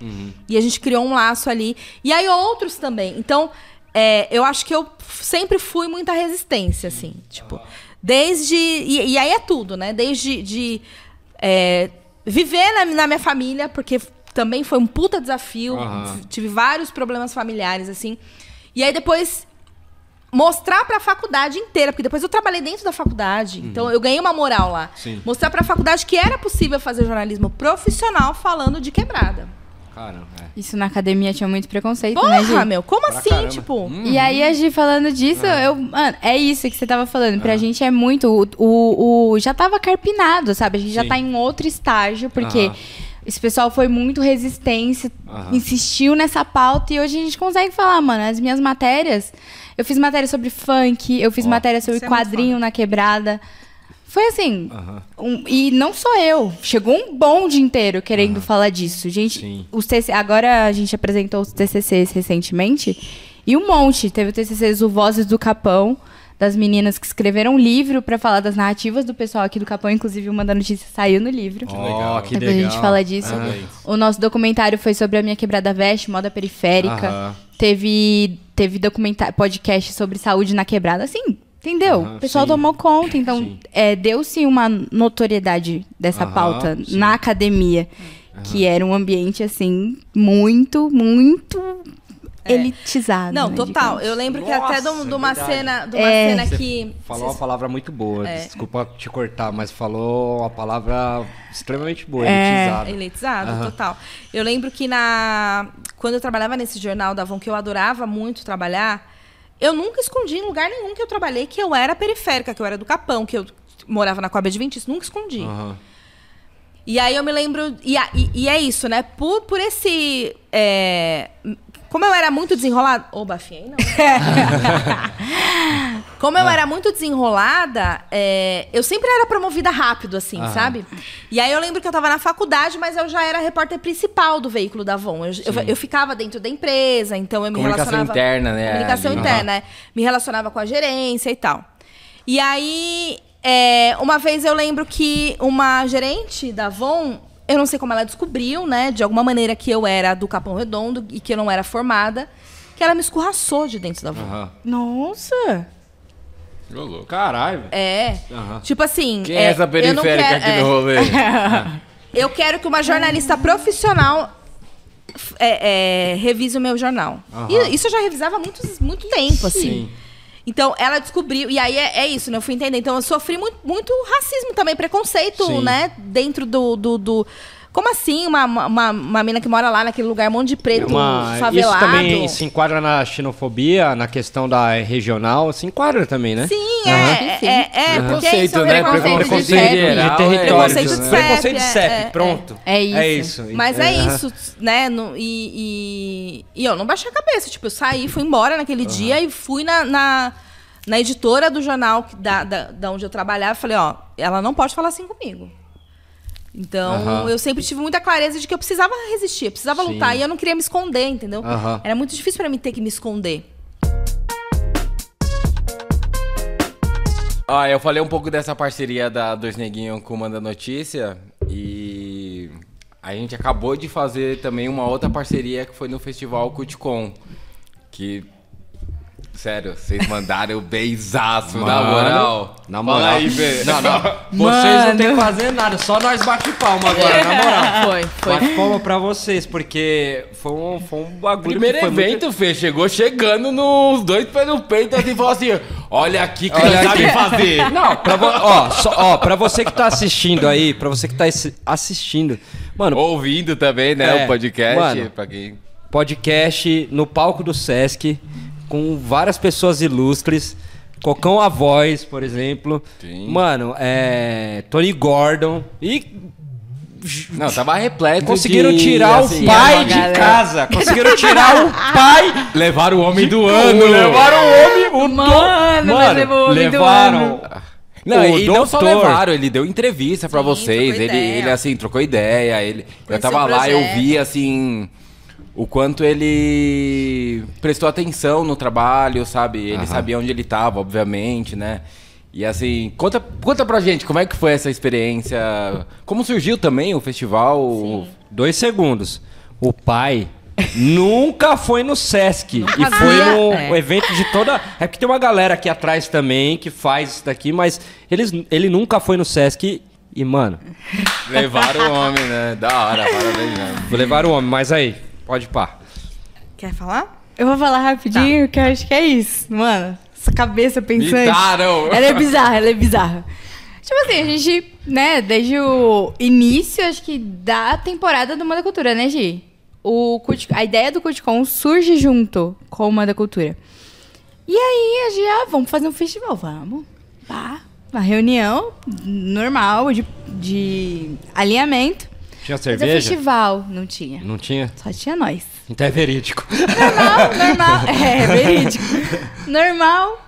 E a gente criou um laço ali. E aí outros também. Então, é, eu acho que eu sempre fui muita resistência, assim. Tipo, desde... E, e aí é tudo, né? Desde de, é, viver na, na minha família, porque também foi um puta desafio. F- Tive vários problemas familiares, assim. E aí depois mostrar para a faculdade inteira, porque depois eu trabalhei dentro da faculdade, então eu ganhei uma moral lá. Sim. Mostrar para a faculdade que era possível fazer jornalismo profissional falando de quebrada. Caramba, é. Isso na academia tinha muito preconceito, né, Porra, Gi? meu, como Pra assim, caramba. tipo? E aí, a Gi falando disso, eu. Mano, é isso que você tava falando. Pra gente é muito. O, o, o- já tava carpinado, sabe? A gente já Sim. tá em outro estágio, porque Aham. esse pessoal foi muito resistência, Aham. insistiu nessa pauta e hoje a gente consegue falar, mano, as minhas matérias. Eu fiz matéria sobre funk, eu fiz matéria sobre é quadrinho na quebrada. Foi assim. Aham. um- e não só eu. Chegou um bonde inteiro querendo falar disso. Gente, Sim. os TC, agora a gente apresentou os TCCs recentemente. E um monte. Teve o TCCs o Vozes do Capão, das meninas que escreveram um livro pra falar das narrativas do pessoal aqui do Capão. Inclusive, uma da notícia saiu no livro. Ó, que Depois legal. a gente fala disso. O nosso documentário foi sobre a minha quebrada veste, moda periférica. Aham. Teve, teve documentário, podcast sobre saúde na quebrada. Assim, entendeu? Aham, o pessoal sim. tomou conta. Então, é, deu-se uma notoriedade dessa Aham, pauta sim. na academia. Que era um ambiente, assim, muito, muito elitizado. Não, né, total. digamos. Eu lembro que Nossa, até de um- de uma verdade. cena, de uma É. cena Você que Falou uma palavra muito boa. É. Desculpa te cortar, mas falou uma palavra extremamente boa, É. elitizada. Elitizado, Aham. total. Eu lembro que na quando eu trabalhava nesse jornal da Avon, que eu adorava muito trabalhar, eu nunca escondi em lugar nenhum que eu trabalhei que eu era periférica, que eu era do Capão, que eu morava na Coab Adventista, nunca escondi. Aham. E aí eu me lembro. E, a- e- e é isso, né? Por, por esse. é, como eu era muito desenrolada. Ô, bafiei, não. [LAUGHS] como eu era muito desenrolada, é, eu sempre era promovida rápido, assim, Aham. sabe? E aí eu lembro que eu tava na faculdade, mas eu já era repórter principal do veículo da Avon. Eu, eu, eu ficava dentro da empresa, então eu me Comunicação relacionava. interna, né, Comunicação ali. interna, é. Me relacionava com a gerência e tal. E aí, é, uma vez eu lembro que uma gerente da Avon, eu não sei como ela descobriu, né? De alguma maneira que eu era do Capão Redondo e que eu não era formada, que ela me escorraçou de dentro da Avon. Aham. Nossa! Caralho. É. Aham. Tipo assim. Quem é, essa eu não periférica quero- aqui é, no rolê? [LAUGHS] Eu quero que uma jornalista profissional é, é, revise o meu jornal. E isso eu já revisava há muito, muito tempo, assim. Sim. Então, ela descobriu, e aí é, é isso, né? Eu fui entender. Então, eu sofri muito, muito racismo também, preconceito, Sim. né? Dentro do, do, do- Como assim? Uma, uma, uma mina que mora lá naquele lugar, um monte de preto Uma- favelado. Isso também se enquadra na xenofobia, na questão da regional, se enquadra também, né? Sim, Aham. é, é, é, é, porque Preconceito, isso é um né? preconceito, Preconceito de geral, de território. Preconceito de né? CEP, Preconceito de é, CEP, é, pronto. É isso. É isso. Mas é, isso, né? no- e, e, e eu não baixei a cabeça. Tipo, eu saí, fui embora naquele dia e fui na, na, na editora do jornal da, da, da onde eu trabalhava e falei, ó, ela não pode falar assim comigo. Então, Aham. eu sempre tive muita clareza de que eu precisava resistir, eu precisava Sim. lutar. E eu não queria me esconder, entendeu? Aham. Era muito difícil pra mim ter que me esconder. Ah, eu falei um pouco dessa parceria da Dois Neguinhos com o Manda Notícia e a gente acabou de fazer também uma outra parceria que foi no Festival Cuticom. Que, sério, vocês mandaram o beijaço, na moral. Na moral. Fala aí, Bê. Não, não. [LAUGHS] Vocês não tem que fazer nada, só nós bate palma agora, na moral. Foi, foi. Bate palma pra vocês, porque foi um, foi um bagulho Primeiro que foi evento, Fê, chegou chegando nos dois pés no peito assim, falou assim: olha aqui que Olha sabe fazer. [LAUGHS] Não, pra, vo- ó, só, ó, pra você que tá assistindo aí, pra você que tá assi- assistindo, mano, Ouvindo também, né, É, o podcast, mano. pra quem... podcast no palco do Sesc, com várias pessoas ilustres. Cocão a voz, por exemplo. Sim. Mano, é. Tony Gordon. E Não, tava repleto conseguiram de, tirar assim, o pai de galera. casa. Conseguiram tirar o pai. Levaram o homem do ano. Levaram o homem. O do- Mano, mas levou o homem do levaram. Não, o e não só doutor. levaram, ele deu entrevista pra Sim, vocês. Ele, ideia. ele, assim, trocou ideia. Ele, eu tava lá, eu vi, assim, o quanto ele prestou atenção no trabalho, sabe? Ele Aham. sabia onde ele tava, obviamente, né? E assim, conta, conta pra gente como é que foi essa experiência. Como surgiu também o festival? Dois segundos. O pai [LAUGHS] nunca foi no Sesc. e foi havia, no é. evento de toda. É porque tem uma galera aqui atrás também que faz isso daqui, mas eles, ele nunca foi no Sesc. E, mano, [LAUGHS] Levaram o homem, né? Da hora, parabéns, né? levaram o homem, mas aí, pode pá. Quer falar? Eu vou falar rapidinho, que eu acho que é isso. Mano, essa cabeça pensante. Imitaram. Ela é bizarra, ela é bizarra. Tipo assim, a gente, né, desde o início, acho que da temporada do Manda Cultura, né, Gi? O a ideia do Culticom surge junto com o Manda Cultura. E aí, a gente, ah, vamos fazer um festival, vamos. Pá, uma reunião normal de, de alinhamento. Tinha Fazer cerveja? festival, não tinha. Não tinha? Só tinha nós. Então é verídico. Normal, [LAUGHS] normal. É, verídico. Normal.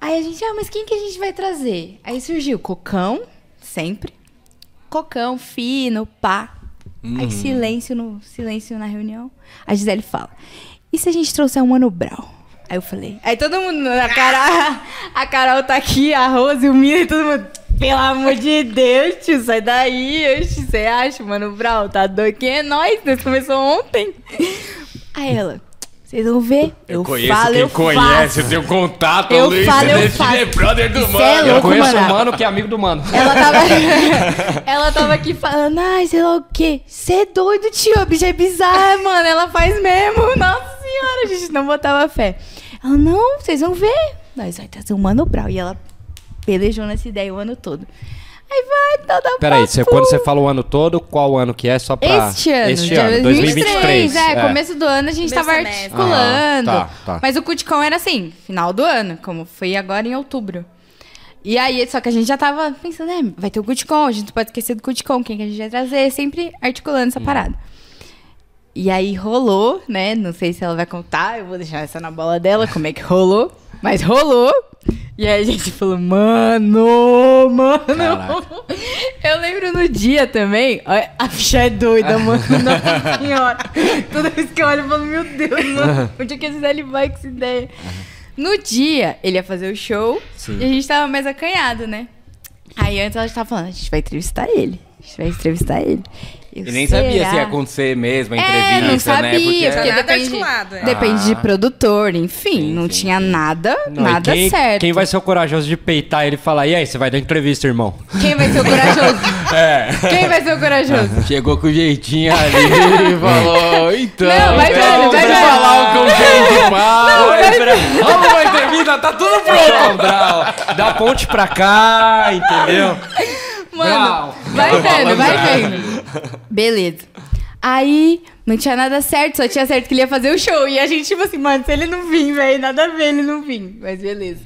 Aí a gente, ah, mas quem que a gente vai trazer? Aí surgiu Cocão, sempre. Cocão, fino, pá. Aí silêncio no silêncio na reunião. A Gisele fala: E se a gente trouxer um Mano Brau? Aí eu falei. Aí todo mundo, a, cara, [LAUGHS] a Carol tá aqui, a Rose, o Mira e todo mundo. Pelo amor de Deus, tio, sai daí. Você acha, Mano Brau? Tá doido? Quem é nós? Nós começou ontem. Aí ela, vocês vão ver. Eu, falo, eu faço. eu tenho contato, Eu Luiz, falo, eu faço. é brother do Isso mano. é Eu louco, conheço mano. um mano que é amigo do mano. Ela tava, [LAUGHS] ela tava aqui falando, ai, sei lá o quê. Você é doido, tio, a bicha é bizarra, mano. Ela faz mesmo. [LAUGHS] Nossa senhora, a gente não botava fé. Ela, não, vocês vão ver. Nós vai trazer um Mano Brau. E ela pelejou nessa ideia o ano todo. Aí vai, tá da Peraí, você, quando você fala o ano todo, qual ano que é? Só pra... Este ano, Este ano, 2023. É, começo do ano a gente tava semestre. articulando. Ah, tá, tá. Mas o Cuticão era assim, final do ano, como foi agora em outubro. E aí, só que a gente já tava pensando, é, vai ter o Cuticom, a gente não pode esquecer do Cuticom, quem que a gente vai trazer, sempre articulando Hum. essa parada. E aí rolou, né? Não sei se ela vai contar, eu vou deixar essa na bola dela, como é que rolou. Mas rolou. E aí a gente falou, mano, mano. Eu lembro no dia também. A ficha é doida, [LAUGHS] mano. Nossa senhora. Toda vez que eu olho, eu falo, meu Deus, mano. Onde é que esse ele vai com essa ideia? No dia, ele ia fazer o show e a gente tava mais acanhado, né? Aí antes ela tava falando, a gente vai entrevistar ele. A gente vai entrevistar ele. Eu, E nem sabia "Será?" se ia acontecer mesmo a É, entrevista, não sabia, né? Porque porque Nada depende, articulado, é. depende de Ah. produtor, enfim, Sim, não sim, tinha sim. nada, Não, nada quem, certo. Quem vai ser o corajoso de peitar ele e falar, e aí, você vai dar entrevista, irmão? Quem vai ser o corajoso? [LAUGHS] É. Quem vai ser o corajoso? Chegou com jeitinho ali e [LAUGHS] falou, então, Não, vai então, vendo, vai vamos vendo. falar o que eu quero demais. Vamos pra entrevista, tá tudo [LAUGHS] pronto. Brau, da ponte pra cá, entendeu? Mano, Brau. vai vendo, vai vendo. Beleza. Aí, não tinha nada certo, só tinha certo que ele ia fazer o show. E a gente, tipo assim, mano, se ele não vir, velho, nada a ver ele não vir. Mas beleza.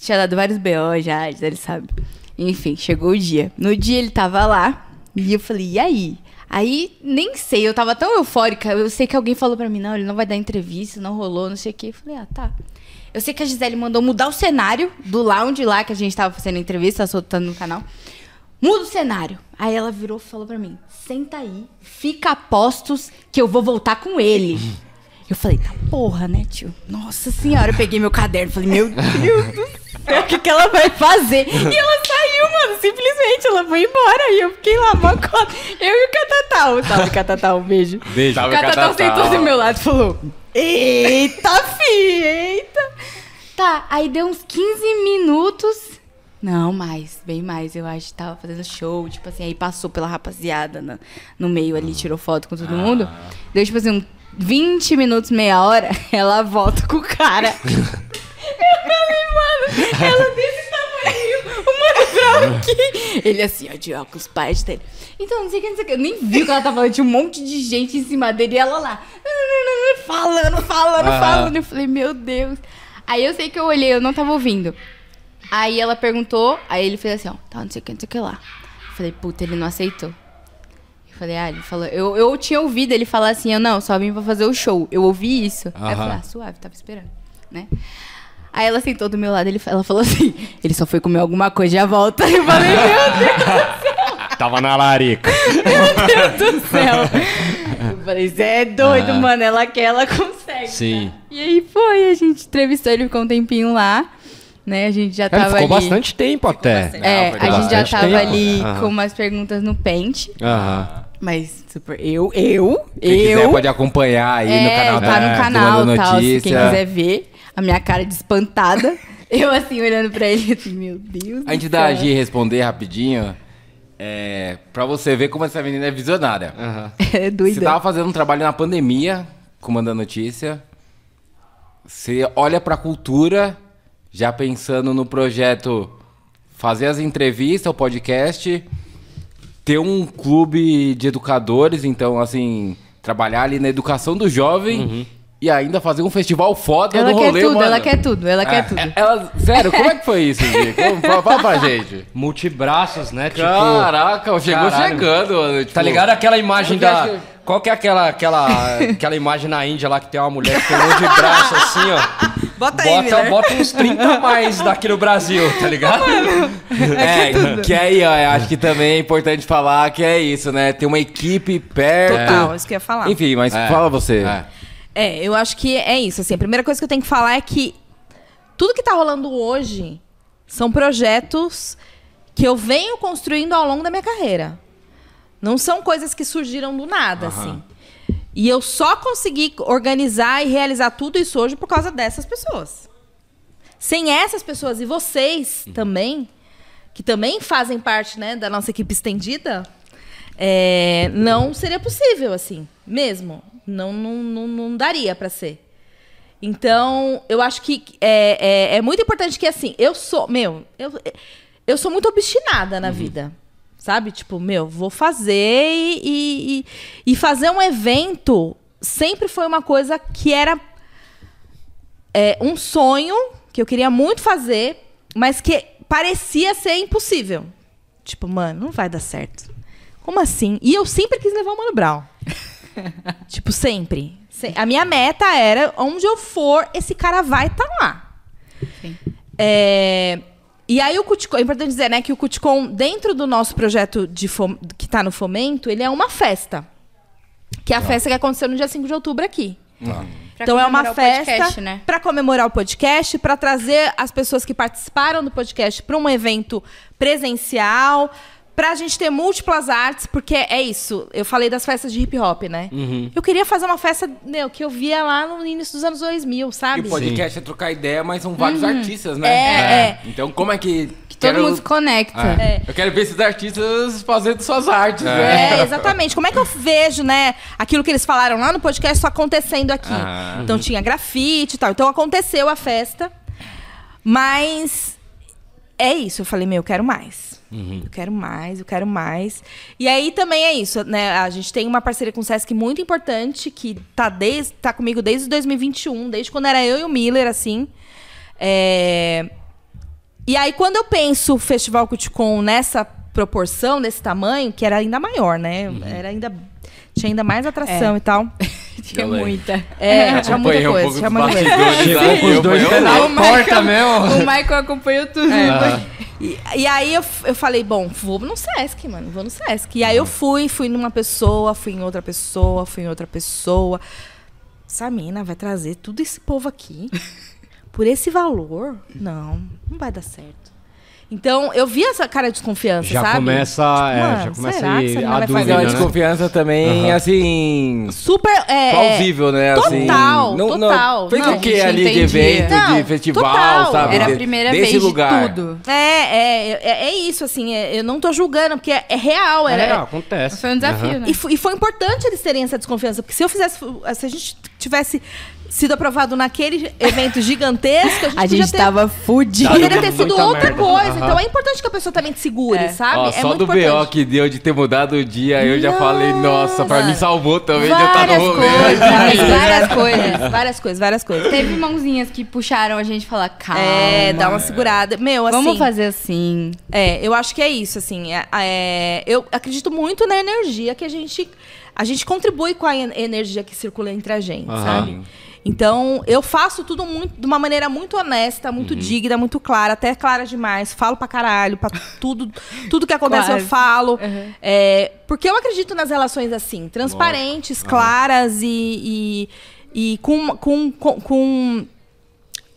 Tinha dado vários BO já, ele sabe. Enfim, chegou o dia. No dia ele tava lá, e eu falei, e aí? Aí, nem sei, eu tava tão eufórica. Eu sei que alguém falou pra mim, não, ele não vai dar entrevista, não rolou, não sei o quê. Eu falei, ah, tá. Eu sei que a Gisele mandou mudar o cenário do lounge lá que a gente tava fazendo entrevista, soltando no canal. Muda o cenário. Aí ela virou e falou pra mim: senta aí, fica a postos que eu vou voltar com ele. Eu falei, tá porra, né, tio? Nossa senhora, eu peguei meu caderno e falei, meu Deus do céu, o que, que ela vai fazer? E ela saiu, mano, simplesmente, ela foi embora. E eu fiquei lá, macota. Eu e o Catatal. Salve, Catatal, um beijo. Beijo. O Catatal sentou do meu lado e falou: Eita, fi, eita. Tá, aí deu uns 15 minutos. Não, mais, bem mais. Eu acho que tava fazendo show, tipo assim, aí passou pela rapaziada no, no meio ali, tirou foto com todo mundo. Deu, tipo assim, um 20 minutos, meia hora, [LAUGHS] ela volta com o cara. [LAUGHS] Eu falei, mano, ela desse tamanho, o mano aqui. Ele assim, ó, de óculos, pais dele. Então, não sei o que, não sei o que. Eu nem vi o que ela tava falando, tinha um monte de gente em cima dele e ela lá, falando, falando, falando. Eu falei, meu Deus. Aí eu sei que eu olhei, eu não tava ouvindo. Aí ela perguntou, aí ele fez assim, ó, tá, não sei o que, não sei o que lá. Eu falei, puta, ele não aceitou. Eu falei, ah, ele falou, eu, eu tinha ouvido ele falar assim, eu não, só vim pra fazer o show. Eu ouvi isso. Aí eu falei, ah, suave, tava esperando, né? Aí ela sentou do meu lado, ele, ela falou assim, [LAUGHS] ele só foi comer alguma coisa e já volta. Eu falei, meu Tava na larica. [LAUGHS] Deus do céu. Eu falei, você é doido, mano, ela quer, ela consegue. Sim. né? E aí foi, a gente entrevistou ele, ficou um tempinho lá, né? A gente já Ele tava ficou ali... bastante tempo até. bastante. É, Não, a gente já bastante tava tempo. ali Aham. com umas perguntas no pente. Aham. Mas super. Eu, eu, Quem eu. quiser pode acompanhar aí no é, canal tá da no canal tal, se quem quiser ver. A minha cara de espantada. [LAUGHS] eu assim, olhando pra ele, assim, meu Deus. Antes do da céu. Gi responder rapidinho, é, pra você ver como essa menina é visionária. [LAUGHS] É Você doida. tava fazendo um trabalho na pandemia, comandando notícia. Você olha pra cultura, já pensando no projeto fazer as entrevistas, o podcast, ter um clube de educadores, então, assim, trabalhar ali na educação do jovem e ainda fazer um festival foda Ela no quer rolê, tudo, mano. ela quer tudo, ela quer É, tudo. é, ela, sério, como é que foi isso, Gi? Como- Fala, pra [LAUGHS] gente. Multibraços, né? Tipo, Caraca, chegou caralho. chegando, mano. tipo- Tá ligado aquela imagem da. que- Qual que é aquela, aquela, [LAUGHS] aquela imagem na Índia lá que tem uma mulher que tem um monte de braço assim, ó? Bota aí, Bota, Miller. bota uns 30 a mais daqui no Brasil, tá ligado? É, que aí, ó, eu acho que também é importante falar que é isso, né? Tem uma equipe perto. Total, isso que eu ia falar. Enfim, mas É. fala você. É. É, eu acho que é isso. Assim, a primeira coisa que eu tenho que falar é que tudo que tá rolando hoje são projetos que eu venho construindo ao longo da minha carreira. Não são coisas que surgiram do nada, assim. E eu só consegui organizar e realizar tudo isso hoje por causa dessas pessoas. Sem essas pessoas e vocês também, que também fazem parte né, da nossa equipe estendida, é, não seria possível, assim, mesmo. Não, não, não, não daria para ser. Então, eu acho que é, é, é muito importante que, assim, eu sou. Meu, eu, eu sou muito obstinada na vida. Sabe? Tipo, meu, vou fazer e, e, e fazer um evento sempre foi uma coisa que era é, um sonho que eu queria muito fazer, mas que parecia ser impossível. Tipo, mano, não vai dar certo. Como assim? E eu sempre quis levar o Mano Brown. [LAUGHS] tipo, sempre. Se- A minha meta era, onde eu for, esse cara vai estar lá. Sim. É, e aí o Cuticom, é importante dizer, né, que o Cuticom, dentro do nosso projeto de fom- que está no Fomento, ele é uma festa. Que é a festa que aconteceu no dia 5 de outubro aqui. Pra então é uma festa podcast, né? para comemorar o podcast, para trazer as pessoas que participaram do podcast para um evento presencial, para a gente ter múltiplas artes, porque é isso. Eu falei das festas de hip hop, né? Uhum. Eu queria fazer uma festa meu, que eu via lá no início dos anos 2000, E sabe? o podcast é trocar ideia, mas são vários artistas, né? É, é. Então, como é que. Que todo quero- mundo se conecta. É. Eu quero ver esses artistas fazendo suas artes, né? É, exatamente. Como é que eu vejo, né, aquilo que eles falaram lá no podcast só acontecendo aqui? Ah. Então tinha grafite e tal. Então aconteceu a festa, mas é isso. Eu falei, meu, eu quero mais. Eu quero mais, eu quero mais. E aí também é isso, né? A gente tem uma parceria com o Sesc muito importante, que tá, desde, tá comigo desde 2021, desde quando era eu e o Miller, assim. É, e aí, quando eu penso o Festival Cuticom nessa proporção, nesse tamanho, que era ainda maior, né? Era ainda. Tinha ainda mais atração É. e tal. [LAUGHS] Tinha Eu lembro. muita. É, [LAUGHS] tinha muita um coisa. pouco Tinha muita coisa. Chegou com os dois falei, pés "Ô, na louco". porta mesmo. [LAUGHS] O Michael acompanhou tudo. E, e aí eu, eu falei, bom, vou no Sesc, mano, vou no Sesc. E aí eu fui, fui numa pessoa, fui em outra pessoa, fui em outra pessoa. Essa mina vai trazer tudo esse povo aqui [LAUGHS] por esse valor? Não, não vai dar certo. Então, eu vi essa cara de desconfiança, Já sabe? começa, Tipo, é, já começa será aí a vai Mas é uma dúvida, né? desconfiança também, Aham. assim. Super. É, plausível, né? Assim, total, não, total. Não, fez Não, o que ali de entendia. evento, Não, de festival, total. sabe? Era a De- primeira desse vez lugar. de tudo. É, é, é, é isso, assim, é- eu não tô julgando, porque é, é real. É era- legal, acontece. Foi um desafio, Aham. né? E, e foi importante eles terem essa desconfiança, porque se eu fizesse, se a gente tivesse sido aprovado naquele evento gigantesco, a gente, A podia gente ter, tava fudido. poderia ter sido outra merda. coisa. Aham. Então é importante que a pessoa também te segure, É. sabe? Ó, é só muito do BO que deu de ter mudado o dia, eu já falei, nossa, pra mim salvou também de eu estar Várias no rolê. coisas, [LAUGHS] Várias coisas. várias coisas, várias coisas. Teve mãozinhas que puxaram a gente falar, calma. É, dá uma segurada. Meu, assim. Vamos fazer assim. É, eu acho que é isso, assim. é- é, eu acredito muito na energia que a gente. A gente contribui com a en- energia que circula entre a gente, Aham. sabe? Então, eu faço tudo muito, de uma maneira muito honesta, muito digna, muito clara, até clara demais. Falo pra caralho, pra tudo, tudo que acontece Quase. eu falo. Uhum. É, porque eu acredito nas relações assim, transparentes, claras e, e, e com, com, com, com,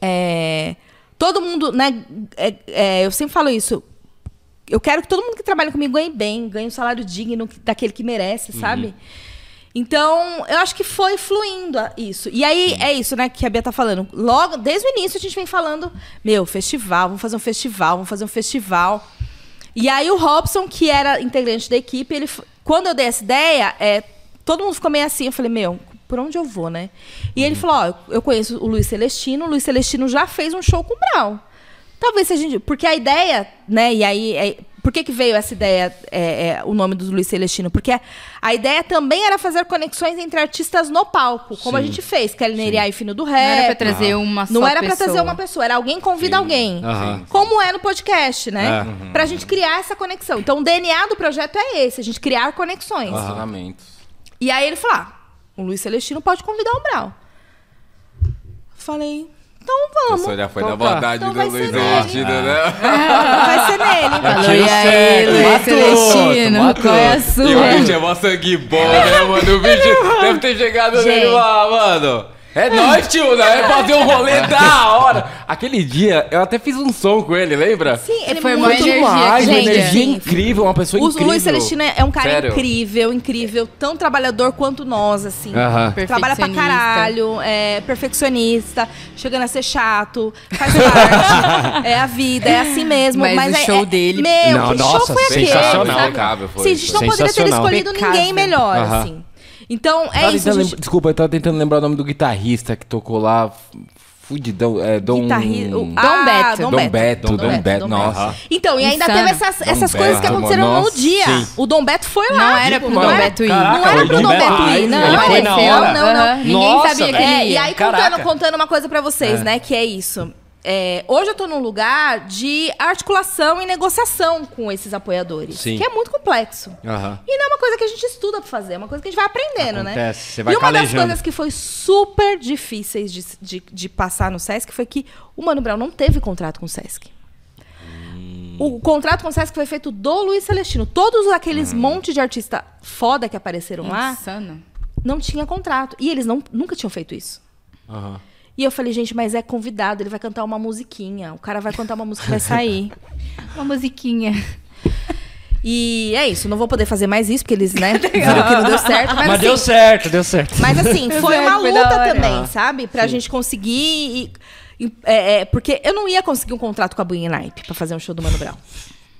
é, todo mundo, né? é, é, eu sempre falo isso. Eu quero que todo mundo que trabalha comigo ganhe bem, ganhe um salário digno que- daquele que merece, sabe? Então, eu acho que foi fluindo isso. E aí, é isso, né, que a Bia tá falando. Logo, desde o início, a gente vem falando, meu, festival, vamos fazer um festival, vamos fazer um festival. E aí, o Robson, que era integrante da equipe, ele, quando eu dei essa ideia, é, todo mundo ficou meio assim. Eu falei, meu, por onde eu vou, né? E ele falou, ó, eu- eu conheço o Luiz Celestino, o Luiz Celestino já fez um show com o Brau. Talvez se a gente. Porque a ideia, né? E aí, é, Por que, que veio essa ideia, é, é, o nome do Luiz Celestino? Porque a ideia também era fazer conexões entre artistas no palco, como a Sim. gente fez, Kelly Neria e Fino do Não era pra trazer uma só Não era pra pessoa. trazer uma pessoa, era alguém convida alguém. Aham. Como é no podcast, né? É. Pra gente criar essa conexão. Então, o DNA do projeto é esse, a gente criar conexões. Relacionamentos. E aí ele falou: ah, o Luiz Celestino pode convidar o Brau. Falei, então vamos. pessoa já foi na Então tá. bondade Então do Luiz nele. Celestino, né? Vai ser nele. Falou, e aí, Luiz Celestino, matou. qual é a E o sua? bicho é mó sangue bom, né, mano? O bicho [LAUGHS] deve ter chegado nele Gente. lá, mano. É nóis, tio, né? É fazer um rolê da hora. Aquele dia, eu até fiz um som com ele, lembra? Sim, ele Foi é uma muito energia Demais, uma energia incrível, uma pessoa O incrível. Luiz Celestino é um cara Sério. incrível, incrível, tão trabalhador quanto nós, assim. Aham. Trabalha pra caralho, é perfeccionista, chegando a ser chato, faz parte, [LAUGHS] é a vida, é assim mesmo. Mas Mas, o é- show é- dele- Meu, Não, que nossa, show foi aquele? sensacional. sabe? Foi. Sim, a gente não poderia ter Sensacional. escolhido ninguém melhor, Aham. assim. Então, é isso, gente... Desculpa, eu tava tentando lembrar o nome do guitarrista que tocou lá. Fudidão. É, Dom. Guitarri... o- Dom Ah, Beto. Dom Dom Beto. Beto, Dom Beto, nossa. Então, e ainda Insano. teve essas, essas coisas que Beto, aconteceram nossa. no dia. Sim. O Dom Beto foi lá. Não era pro não Dom era- Beto ir. Caraca, Não era pro Dom Beto Beto ir, não. ele apareceu. Não, não. Aham. Ninguém Nossa, sabia que ele É, ia. e aí contando, contando uma coisa pra vocês, né? Que é isso. É, hoje eu tô num lugar de articulação e negociação com esses apoiadores. Sim. Que é muito complexo. Aham. E não é uma coisa que a gente estuda pra fazer, é uma coisa que a gente vai aprendendo, né? Acontece, você vai e uma das calejando. coisas que foi super difíceis de, de, de passar no Sesc foi que o Mano Brown não teve contrato com o Sesc. O contrato com o Sesc foi feito do Luiz Celestino. Todos aqueles monte de artista foda que apareceram lá Insano. não tinha contrato. E eles não, nunca tinham feito isso. Aham. E eu falei, gente, mas é convidado, ele vai cantar uma musiquinha. O cara vai cantar uma música e vai sair. [LAUGHS] Uma musiquinha. E é isso, não vou poder fazer mais isso, porque eles, né, [LAUGHS] viram que não deu certo. Mas, Mas, assim, deu certo, deu certo. Mas assim, [LAUGHS] foi uma luta também, sabe? Pra gente conseguir. e- e- é, é, porque eu não ia conseguir um contrato com a Bunny Naipe pra fazer um show do Mano Brown.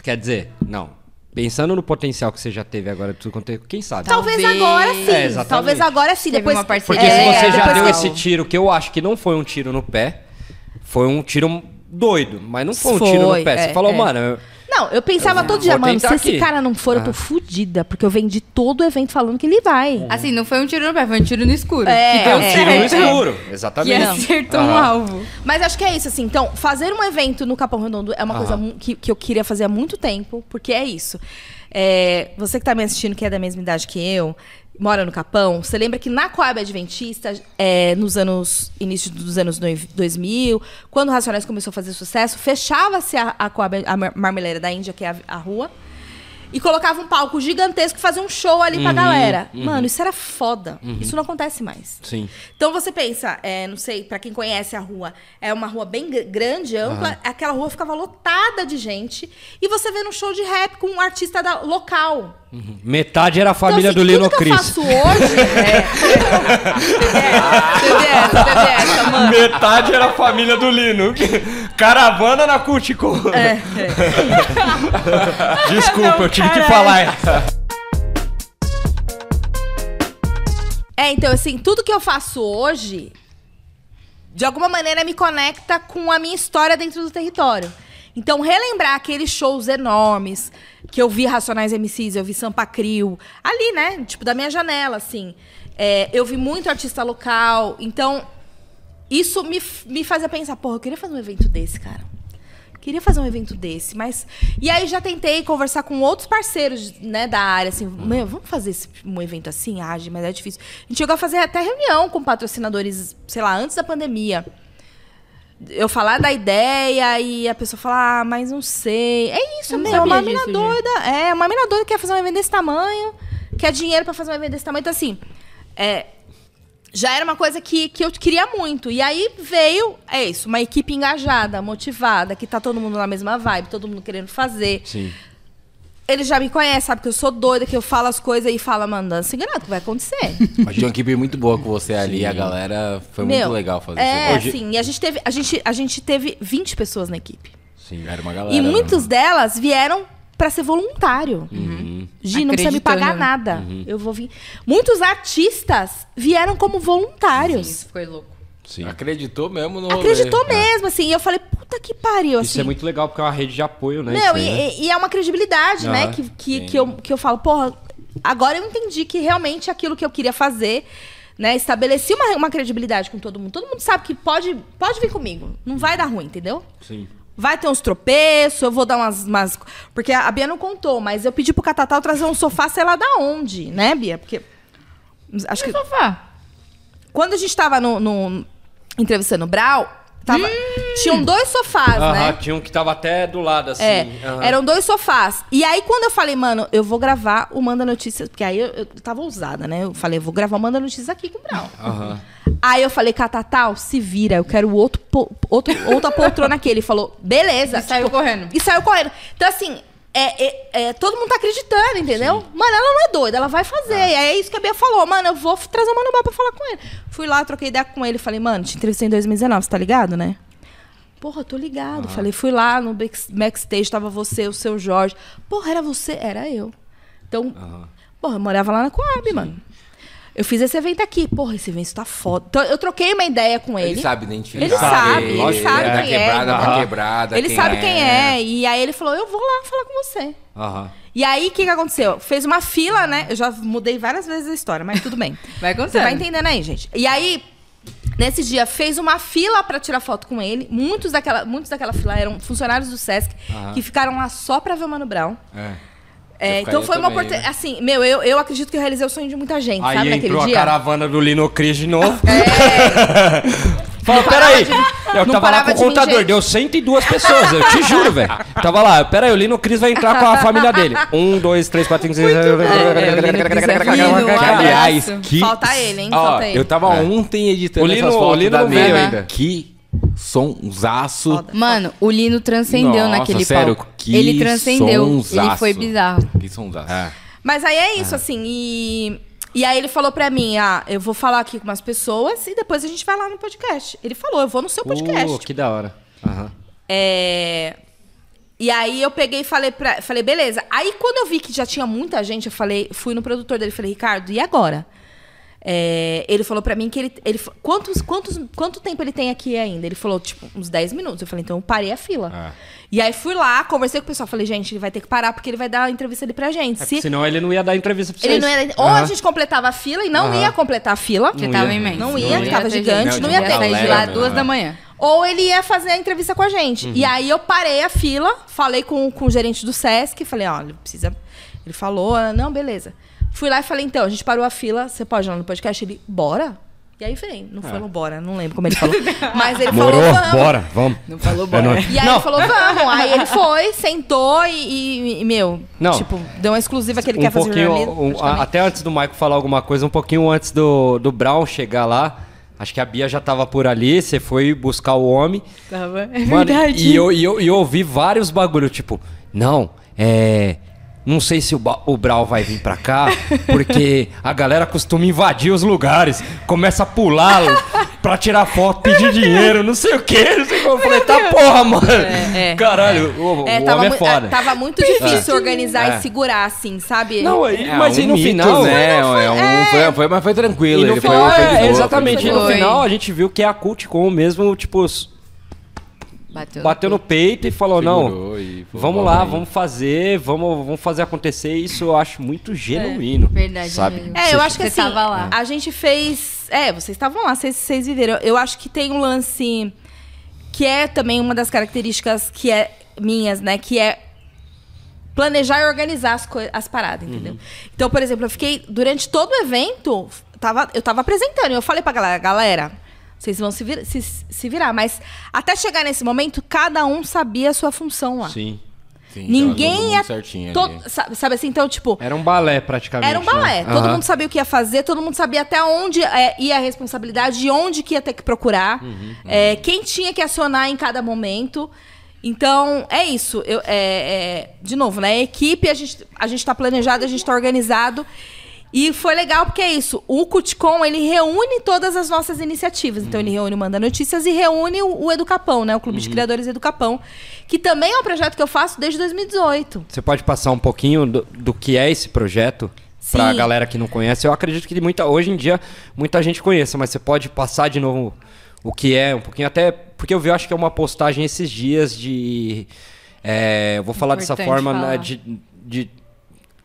Quer dizer, não. Pensando no potencial que você já teve agora, tudo quanto é- quem sabe? Talvez, Talvez- agora sim. É, exatamente. Talvez agora sim. Depois, uma parceria. Porque É, se você já deu que- esse tiro, que eu acho que não foi um tiro no pé, foi um tiro doido, mas não foi um Foi, tiro no pé. é, você falou, é. mano, eu- Não, eu pensava Eu todo dia, mano, se tentar esse aqui. cara não for, eu tô fudida. Porque eu vendi todo o evento falando que ele vai. Assim, não foi um tiro no pé, foi um tiro no escuro. É, que deu é um é, tiro no [LAUGHS] escuro. Exatamente. acertou um Aham. alvo. Mas acho que é isso, assim. Então, fazer um evento no Capão Redondo é uma coisa que, que eu queria fazer há muito tempo, porque é isso. É, você que tá me assistindo, que é da mesma idade que eu, mora no Capão, você lembra que na Coab Adventista, é, nos anos. início dos anos noi- 2000, quando o Racionais começou a fazer sucesso, fechava-se a, a Coab, a Mar- Marmeleira da Índia, que é a, a rua. E colocava um palco gigantesco e fazia um show ali pra galera. Mano, isso era foda. Isso não acontece mais. Sim. Então você pensa, é, não sei, pra quem conhece a rua, é uma rua bem gr- grande, ampla, aquela rua ficava lotada de gente, e você vê num show de rap com um artista da- local. Metade era a família então, do assim, Lino tudo que eu Cris. faço hoje. [LAUGHS] é, teve essa, teve essa, mano. Metade era a família do Lino. Caravana na Cutico. É, [LAUGHS] Desculpa, eu tive que falar essa. É, então, assim, tudo que eu faço hoje, de alguma maneira, me conecta com a minha história dentro do território. Então, relembrar aqueles shows enormes que eu vi Racionais MCs, eu vi Sampa Crio, ali, né? Tipo, da minha janela, assim. É, eu vi muito artista local. Então, isso me, me fazia pensar, porra, eu queria fazer um evento desse, cara. Queria fazer um evento desse, mas. E aí já tentei conversar com outros parceiros, né, da área, assim, meu, vamos fazer esse- um evento assim, age, mas é difícil. A gente chegou a fazer até reunião com patrocinadores, sei lá, antes da pandemia. Eu falar da ideia e a pessoa falar, ah, mas não sei. É isso, meu, uma mina disso, doida. É, uma mina doida que quer fazer um evento desse tamanho, quer dinheiro pra fazer um evento desse tamanho. Então, assim, é, já era uma coisa que, que eu queria muito. E aí veio, é isso, uma equipe engajada, motivada, que tá todo mundo na mesma vibe, todo mundo querendo fazer. Sim. Ele já me conhece, sabe que eu sou doida, que eu falo as coisas e fala, mano, dança enganado, que vai acontecer. [LAUGHS] Mas tinha uma equipe muito boa com você ali, a galera foi muito Meu, legal fazer É, isso. assim, e a gente, teve, a, gente, a gente teve 20 pessoas na equipe. Sim, era uma galera. E muitos né? delas vieram pra ser voluntário. Gi, não precisa me pagar Acreditando. nada. Eu vou vir. Muitos artistas vieram como voluntários. Isso foi louco. Sim. Acreditou mesmo no rolê. Acreditou mesmo, assim. E eu falei, puta que pariu, assim. Isso é muito legal porque é uma rede de apoio, né? Não, e, né? e- é uma credibilidade, né? Aham, Que, que, que, eu, que eu falo, porra, agora eu entendi que realmente aquilo que eu queria fazer, né? Estabeleci uma, uma credibilidade com todo mundo. Todo mundo sabe que pode, pode vir comigo. Não vai dar ruim, entendeu? Sim. Vai ter uns tropeços, eu vou dar umas, umas. Porque a Bia não contou, mas eu pedi pro Catatal trazer um sofá, sei lá da onde, né, Bia? Porque. Acho que. Sofá. Quando a gente tava no, no- entrevistando o Brau, tava, tinham dois sofás, Aham, né? tinha um que tava até do lado, assim. É, aham. eram dois sofás. E aí, quando eu falei, mano, eu vou gravar o Manda Notícias, porque aí eu, eu tava ousada, né? Eu falei, eu vou gravar o Manda Notícias aqui com o Brau. Aham. Aí eu falei, Catatal, se vira, eu quero outro, po- outro, outra poltrona aqui. Ele falou, beleza. E saiu correndo. E saiu correndo. Então, assim, é, é- é, todo mundo tá acreditando, entendeu? Mano, ela não é doida, ela vai fazer. E aí é isso que a Bia falou, mano, eu vou trazer o Mano Brown pra falar com ele. Fui lá, troquei ideia com ele, falei, mano, te entrevistei em 2019, você tá ligado, né? Porra, eu tô ligado. Falei, fui lá no back- backstage, tava você, o seu Jorge. Porra, era você? Era eu. Então, porra, eu morava lá na Coab, mano. Eu fiz esse evento aqui. Porra, esse evento tá foda. Então, eu troquei uma ideia com ele. Ele sabe identificar. Ele sabe, ele Lógico, sabe da quem é. quebrada. Ele sabe quem é. E aí ele falou: eu vou lá falar com você. Aham. E aí, o que, que aconteceu? Fez uma fila, né? Eu já mudei várias vezes a história, mas tudo bem. [LAUGHS] Vai Você contando. vai entendendo aí, gente. E aí, nesse dia, fez uma fila pra tirar foto com ele. Muitos daquela, muitos daquela fila eram funcionários do Sesc que ficaram lá só pra ver o Mano Brown. É. É, então foi uma oportunidade. né? Assim, meu, eu, eu acredito que eu realizei o sonho de muita gente, sabe, Aí naquele entrou a caravana do Lino Cris de novo. É, [LAUGHS] Fala, peraí. de- Eu tava lá com o de contador, gente. deu 102 pessoas, eu te juro, velho. Tava lá, peraí, o Lino Cris vai entrar com a família dele. Um, dois, três, quatro, cinco, seis. É, é aliás, que... Falta ele, hein? Ó, Falta ele. Eu tava ontem editando O Lino- essas o fotos Lino da veio ainda. Que sonsaço. Mano, o Lino transcendeu Nossa, naquele sério, palco. que Ele transcendeu. Ele sonsaço. foi bizarro. Que sonsaço. Mas aí é isso, assim, e. E aí ele falou pra mim, ah, eu vou falar aqui com umas pessoas e depois a gente vai lá no podcast. Ele falou, eu vou no seu podcast. Uh, que da hora. Aham. É... E aí eu peguei e falei pra. Falei, beleza. Aí quando eu vi que já tinha muita gente, eu falei, fui no produtor dele e falei, Ricardo, e agora? É, ele falou pra mim que ele. ele quantos, quantos, quanto tempo ele tem aqui ainda? Ele falou, tipo, uns 10 minutos. Eu falei, então eu parei a fila. Ah. E aí fui lá, conversei com o pessoal. Falei, gente, ele vai ter que parar porque ele vai dar a entrevista ali pra gente. É, Se, Senão ele não ia dar entrevista pra vocês. ele não ia, ou a gente completava a fila e não Aham. ia completar a fila. Porque Não tava ia. imenso. Não ia, ter tava gente. gigante, não ia ter. sair de lá Galera, duas da manhã. Ou ele ia fazer a entrevista com a gente. Uhum. E aí eu parei a fila, falei com, com o gerente do Sesc, falei, olha, precisa. Ele falou, ah, não, beleza. Fui lá e falei, então, a gente parou a fila, você pode ir lá no podcast? Ele, bora? E aí vem. Não foi no bora, não lembro como ele falou. [LAUGHS] Mas ele É. Morou? falou, vamos. Bora, vamos. Não falou É bora. E aí ele falou, vamos. Aí ele [LAUGHS] foi, sentou e, e- e, meu, Não. tipo, deu uma exclusiva que ele um quer fazer pouquinho, jornalismo, um- a- praticamente. até antes do Michael falar alguma coisa, um pouquinho antes do, do Brown chegar lá. Acho que a Bia já tava por ali, você foi buscar o homem. Tava. [LAUGHS] É Mano, verdade. e eu, e, eu, e eu ouvi vários bagulho, tipo, não, é. Não sei se o, Ba- o Brau vai vir pra cá, porque a galera costuma invadir os lugares, começa a pular pra tirar foto, pedir dinheiro, não sei o que, não sei o que. Eu falei, tá porra, mano. é. [LAUGHS] Caralho, o, É, o tava, homem é foda. é, tava muito difícil organizar É. e segurar, assim, sabe? Não, aí, É, mas um aí no mito, final. né? É um, foi, foi- mas foi tranquilo. Ele final, foi, foi é, exatamente, foi e no. Foi. final a gente viu que a Cultcom mesmo, tipo, Bateu, bateu no peito e falou, não, e vamos lá, aí. vamos fazer, vamos, vamos fazer acontecer. Isso eu acho muito genuíno. Verdade sabe? mesmo. É, eu acho que Você assim, lá. a gente fez. É, vocês estavam lá, vocês, vocês viveram. Eu acho que tem um lance que é também uma das características que é minhas, né? Que é planejar e organizar as, as paradas, entendeu? Então, por exemplo, eu fiquei durante todo o evento, tava, eu tava apresentando, e eu falei pra galera, galera, vocês vão se, vir- se, se virar, mas até chegar nesse momento, cada um sabia a sua função lá. Sim. Sim, Ninguém ia. certinho to- ali. sabe, sabe assim, então, tipo, Era um balé praticamente. era um balé. né? Todo Aham. mundo sabia o que ia fazer, todo mundo sabia até onde é, ia a responsabilidade, e onde que ia ter que procurar, Uhum, é, quem tinha que acionar em cada momento. Então, é isso. Eu, é, é, de novo, né? Equipe, a gente, a gente tá planejado, a gente tá organizado. E foi legal porque é isso. O Cutcom, ele reúne todas as nossas iniciativas. Então, ele Uhum. reúne o Manda Notícias e reúne o, o Educapão, né? O Clube de Criadores Educapão. Que também é um projeto que eu faço desde 2018. Você pode passar um pouquinho do, do que é esse projeto? Pra Sim. galera que não conhece. Eu acredito que muita, hoje em dia muita gente conheça, mas você pode passar de novo o que é, um pouquinho até. Porque eu vi, eu acho que é uma postagem esses dias de. é, eu vou falar dessa Importante forma né, falar. de, de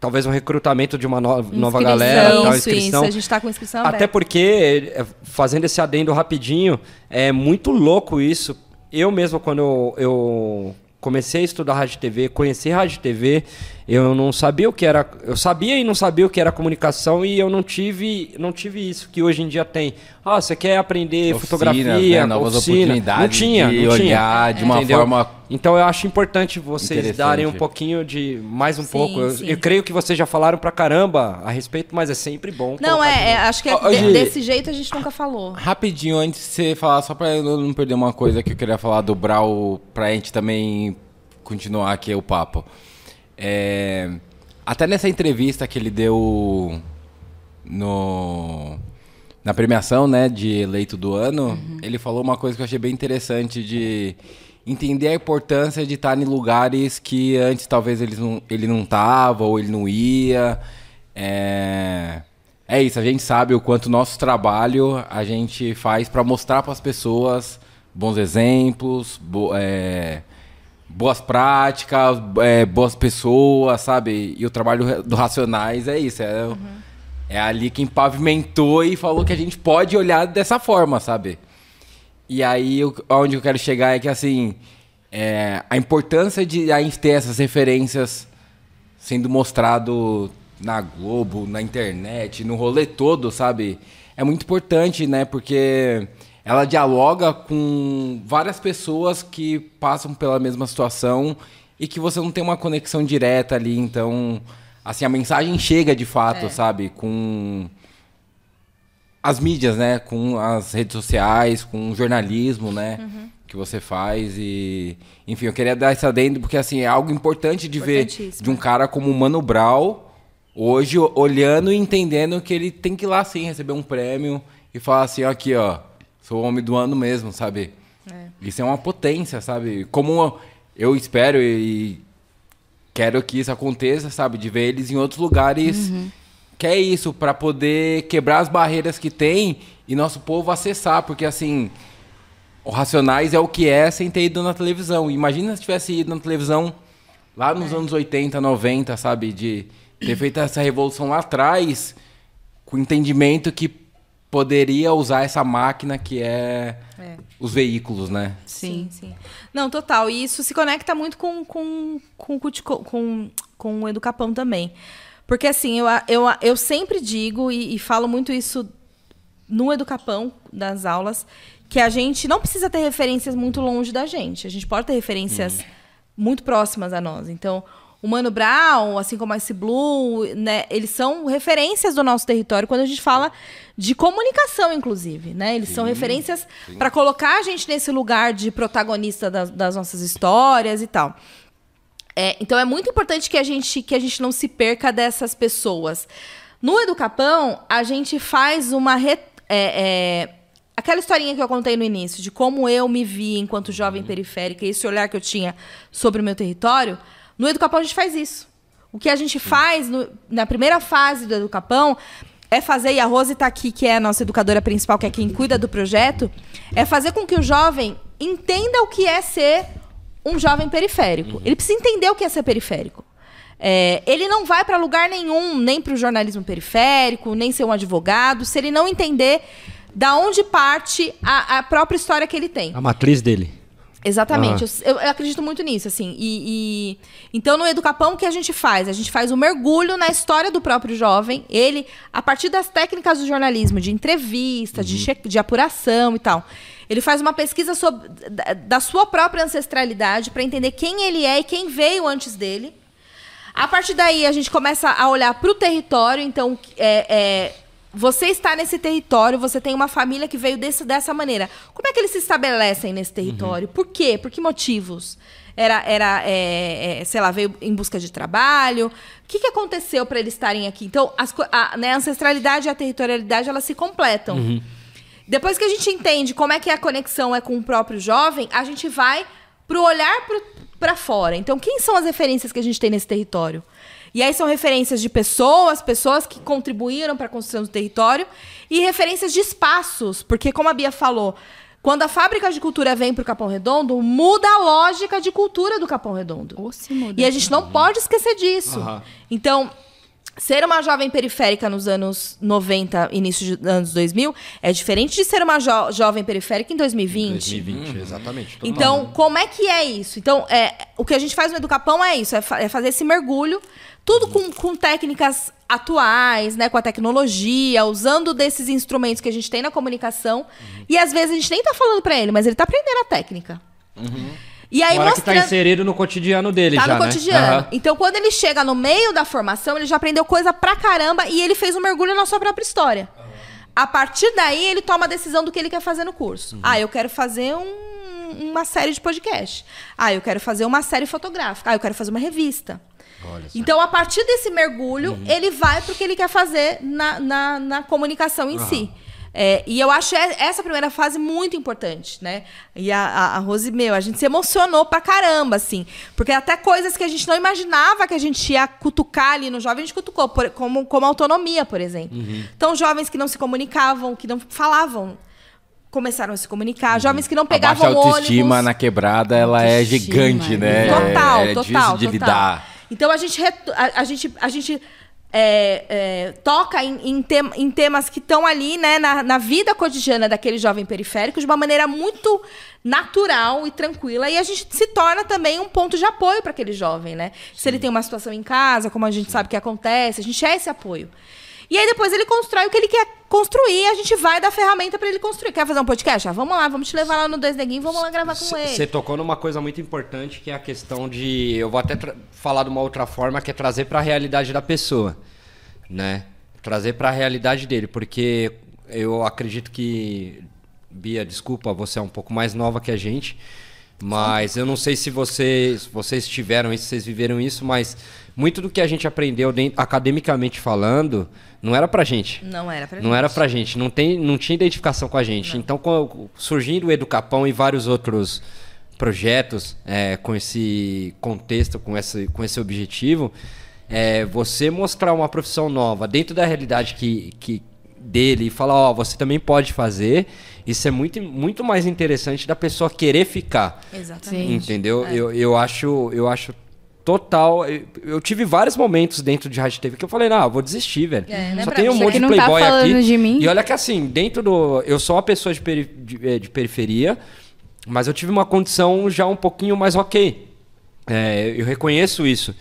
talvez um recrutamento de uma no- nova Inscrição. galera, tal, isso, inscrição. isso. A gente tá com inscrição Até aberta. porque, é, fazendo esse adendo rapidinho, é muito louco isso. Eu mesmo, quando eu, eu comecei a estudar rádio TV, conheci rádio TV, eu não sabia o que era. Eu sabia e não sabia o que era comunicação e eu não tive, não tive isso que hoje em dia tem. Ah, você quer aprender Oficinas, fotografia, né? Novas oficina. oportunidades não tinha, de não tinha. olhar de uma Entendeu? forma Então eu acho importante vocês darem um pouquinho de mais um Sim, pouco. Eu, sim. eu creio que vocês já falaram pra caramba a respeito, mas é sempre bom. Não, é, é, acho que é de- Gi. desse jeito a gente nunca falou. Rapidinho, antes de você falar, só pra eu não perder uma coisa que eu queria falar do Brau, pra gente também continuar aqui o papo. É, até nessa entrevista que ele deu no, na premiação né, de eleito do ano, ele falou uma coisa que eu achei bem interessante de entender a importância de estar em lugares que antes talvez eles não, ele não tava ou ele não ia. É, é isso, a gente sabe o quanto nosso trabalho a gente faz para mostrar para as pessoas bons exemplos, bo- é, boas práticas, é, boas pessoas, sabe? E o trabalho do Racionais é isso, é, é ali quem pavimentou e falou que a gente pode olhar dessa forma, sabe? E aí, o- onde eu quero chegar é que, assim, é, a importância de a gente ter essas referências sendo mostrado na Globo, na internet, no rolê todo, sabe? É muito importante, né? Porque ela dialoga com várias pessoas que passam pela mesma situação e que você não tem uma conexão direta ali, então, assim, a mensagem chega de fato, sabe? Com as mídias, né? Com as redes sociais, com o jornalismo, né? Que você faz e... Enfim, eu queria dar esse adendo porque, assim, é algo importante de ver de um cara como o Mano Brown hoje olhando e entendendo que ele tem que ir lá, sim, receber um prêmio e falar assim, ó, aqui, ó, sou o homem do ano mesmo, sabe? Isso é uma potência, sabe? Como eu espero e quero que isso aconteça, sabe? De ver eles em outros lugares. Que é isso, para poder quebrar as barreiras que tem e nosso povo acessar, porque assim, o Racionais é o que é sem ter ido na televisão. Imagina se tivesse ido na televisão lá nos anos 80, 90, sabe? De ter feito essa revolução lá atrás, com o entendimento que poderia usar essa máquina que é, É. os veículos, né? Sim, sim. Não, total. E isso se conecta muito com, com, com, com, com o Educapão também. Porque, assim, eu, eu, eu sempre digo e, e falo muito isso no Educapão, das aulas, que a gente não precisa ter referências muito longe da gente. A gente pode ter referências muito próximas a nós. Então, o Mano Brown, assim como a Ice Blue, né, eles são referências do nosso território quando a gente fala de comunicação, inclusive. Né? Eles são referências para colocar a gente nesse lugar de protagonista das, das nossas histórias e tal. É, então é muito importante que a gente que a gente não se perca dessas pessoas. No Educapão, a gente faz uma re- é, é, aquela historinha que eu contei no início de como eu me vi enquanto jovem periférica, esse olhar que eu tinha sobre o meu território. No Educapão a gente faz isso. O que a gente faz no- na primeira fase do Educapão é fazer, e a Rose está aqui, que é a nossa educadora principal, que é quem cuida do projeto, é fazer com que o jovem entenda o que é ser um jovem periférico. Ele precisa entender o que é ser periférico. É, ele não vai para lugar nenhum, nem para o jornalismo periférico, nem ser um advogado, se ele não entender da onde parte a, a própria história que ele tem. A matriz dele. Exatamente. Ah. Eu, eu acredito muito nisso, assim. E, e- então no Educapão o que a gente faz? A gente faz um mergulho na história do próprio jovem. Ele, a partir das técnicas do jornalismo, de entrevista, de, che- de apuração e tal. Ele faz uma pesquisa sobre, da, da sua própria ancestralidade para entender quem ele é e quem veio antes dele. A partir daí, a gente começa a olhar para o território. Então, é, é, você está nesse território, você tem uma família que veio desse, dessa maneira. Como é que eles se estabelecem nesse território? Por quê? Por que motivos? Era, era é, é, sei lá, veio em busca de trabalho? O que, que aconteceu para eles estarem aqui? Então, as a, né, a ancestralidade e a territorialidade, elas se completam. Depois que a gente entende como é que a conexão é com o próprio jovem, a gente vai pro olhar para fora. Então, quem são as referências que a gente tem nesse território? E aí são referências de pessoas, pessoas que contribuíram para a construção do território e referências de espaços, porque como a Bia falou, Quando a fábrica de cultura vem pro Capão Redondo, muda a lógica de cultura do Capão Redondo. Muda. E a gente não pode esquecer disso. Aham. Então, ser uma jovem periférica nos anos 90, início dos anos 2000, é diferente de ser uma jo- jovem periférica em 2020. 2020, exatamente. total. Então, como é que é isso? Então, é, o que a gente faz no Educapão é isso, é, fa- é fazer esse mergulho, tudo com, com técnicas atuais, né, com a tecnologia, usando desses instrumentos que a gente tem na comunicação. E às vezes a gente nem tá falando pra ele, mas ele tá aprendendo a técnica. E aí Agora que tá inserido no cotidiano dele tá já, no né? cotidiano. Aham. Então, quando ele chega no meio da formação, ele já aprendeu coisa pra caramba e ele fez um mergulho na sua própria história. A partir daí, ele toma a decisão do que ele quer fazer no curso. Uhum. Ah, eu quero fazer um- uma série de podcast. Ah, eu quero fazer uma série fotográfica. Ah, eu quero fazer uma revista. Então, a partir desse mergulho, Uhum. ele vai pro que ele quer fazer na, na, na comunicação em si. É, e eu acho e- essa primeira fase muito importante, né? E a, a, a Rose, meu, a gente se emocionou pra caramba, assim. Porque até coisas que a gente não imaginava que a gente ia cutucar ali no jovem, a gente cutucou, por- como, como autonomia, por exemplo. Uhum. Então, jovens que não se comunicavam, que não falavam, começaram a se comunicar. Uhum. Jovens que não A baixa pegavam autoestima ônibus. na quebrada, ela é Autoestima, gigante, né? Total, é, é total, difícil de total. lidar. Então a gente, a, a gente, a gente é, é, toca em, em, em temas que estão ali, né, na, na vida cotidiana daquele jovem periférico de uma maneira muito natural e tranquila. E a gente se torna também um ponto de apoio para aquele jovem, né? Se ele tem uma situação em casa, como a gente sabe que acontece, a gente é esse apoio. E aí depois ele constrói o que ele quer construir, a gente vai dar ferramenta para ele construir. Quer fazer um podcast? Ah, vamos lá, vamos te levar lá no Dois Neguinhos, vamos lá gravar com ele. Você tocou numa coisa muito importante que é a questão de. Eu vou até falar de uma outra forma, que é trazer para a realidade da pessoa. Né? Trazer para a realidade dele. Porque eu acredito que. Bia, desculpa, você é um pouco mais nova que a gente. Mas eu não sei se vocês, vocês tiveram isso, se vocês viveram isso, mas muito do que a gente aprendeu dentro- academicamente falando não era pra gente. Não era pra Não era pra gente, não, tem, não tinha identificação com a gente. Então, com- surgindo o Educapão e vários outros projetos é, com esse contexto, com esse, com esse objetivo, é, você mostrar uma profissão nova dentro da realidade que, que dele e falar, ó, você também pode fazer, isso é muito, muito mais interessante da pessoa querer ficar. Exatamente. Entendeu? Eu, eu acho, eu acho total. Eu, tive vários momentos dentro de Rádio TV que eu falei, não, eu vou desistir, velho. É, é Só pra tem um monte de tá playboy falando aqui. de mim. E olha que assim, dentro do. Eu sou uma pessoa de, peri- de, eh, de periferia, mas eu tive uma condição já um pouquinho mais ok. É, eu reconheço isso.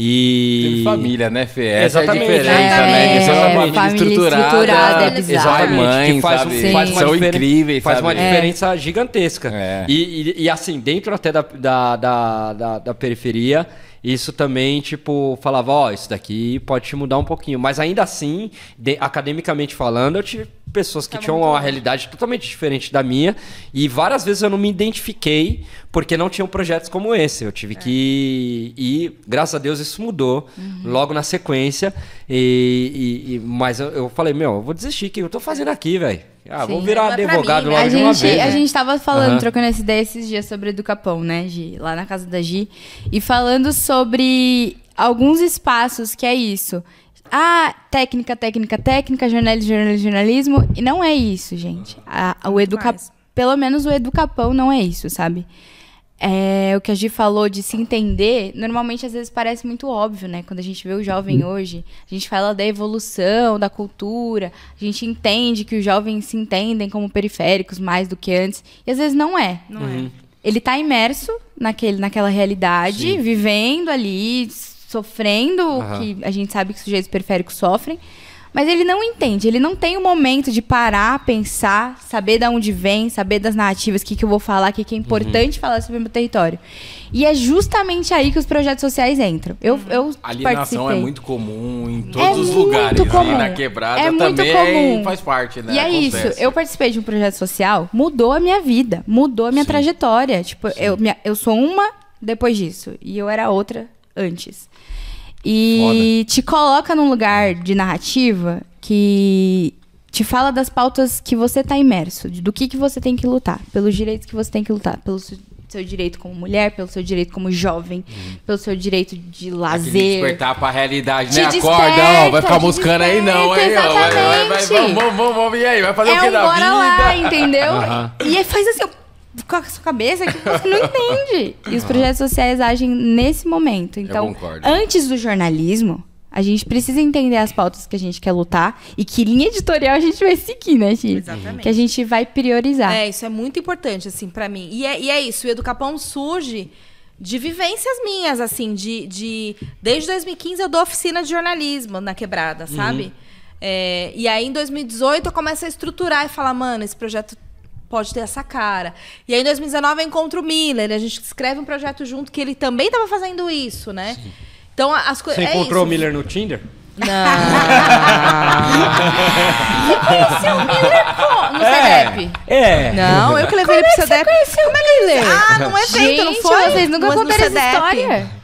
E. Teve família, né, Fê? Essa Exatamente. é a diferença, É, né? Você é uma é, família, família estruturada. estruturada, é bizarro. Mãe, que faz, sabe? faz uma São incríveis, Faz sabe? uma diferença gigantesca. É. E, e- e, assim, dentro até da, da, da, da- da periferia, isso também, tipo, falava, ó, isso daqui pode te mudar um pouquinho. Mas ainda assim, de- academicamente falando, eu tive pessoas que tinham uma realidade totalmente diferente da minha. E várias vezes eu não me identifiquei porque não tinham projetos como esse. Eu tive que. E graças a Deus isso mudou logo na sequência. E, e- e- mas eu, eu falei, meu, eu vou desistir, o que eu tô fazendo aqui, velho? Ah, vou Sim. virar Não é advogado mim, né? logo A de uma gente, vez. a né? gente tava falando, Aham. trocando essa ideia esses dias sobre Educapão, né, Gi? Lá na casa da Gi. E falando sobre alguns espaços que é isso. Ah, técnica, técnica, técnica, jornalismo, jornalismo, jornalismo. E não é isso, gente. A- o educa... Pelo menos o Educapão não é isso, sabe? É, o que a Gi falou de se entender, normalmente às vezes parece muito óbvio, né? Quando a gente vê o jovem hoje, a gente fala da evolução, da cultura, a gente entende que os jovens se entendem como periféricos mais do que antes, e às vezes não é. Não Uhum. é. Ele tá imerso naquele, naquela realidade, vivendo ali, sofrendo o Aham. que a gente sabe que sujeitos periféricos sofrem. Mas ele não entende, ele não tem o momento de parar, pensar, saber de onde vem, saber das narrativas, o que, que eu vou falar, o que, que é importante falar sobre o meu território. E é justamente aí que os projetos sociais entram. Eu, eu Alienação participei. é muito comum em todos os muito lugares. comum. E na quebrada É muito também comum. faz parte, né? E é Acontece. isso, eu participei de um projeto social, mudou a minha vida, mudou a minha trajetória. Tipo, eu, minha- eu sou uma depois disso, e eu era outra antes. E te coloca num lugar de narrativa que te fala das pautas que você tá imerso, do que, que você tem que lutar, pelos direitos que você tem que lutar, pelos seu direito como mulher, pelo seu direito como jovem, pelo seu direito de Aquele lazer. despertar pra realidade, Te né? desperta, Acorda, ó, vai ficar buscando aí não, ó. Vai, vai, vai, exatamente. vamos, vamos, vamos, e aí? Vai fazer é o que um da bora vida? lá, entendeu? [LAUGHS] E aí faz assim, com a sua cabeça que você não entende. E os projetos sociais agem nesse momento. Então, antes do jornalismo, a gente precisa entender as pautas que a gente quer lutar e que linha editorial a gente vai seguir, né, Chi? Exatamente. Que a gente vai priorizar. É, isso é muito importante, assim, pra mim. E é, e é isso, o Educapão surge de vivências minhas, assim, de, de... Desde 2015 eu dou oficina de jornalismo na Quebrada, sabe? É, e aí, em 2018, eu começo a estruturar e falar, mano, esse projeto pode ter essa cara. E aí, em 2019, eu encontro o Miller, a gente escreve um projeto junto que ele também estava fazendo isso, né? Então, a- as Você coisas... encontrou o Miller no Tinder? [LAUGHS] No CEDEP. É. Não, eu que levei ele pro CEDEP. Como é que ele Ah, num evento, gente, não foi? vocês nunca contaram essa história.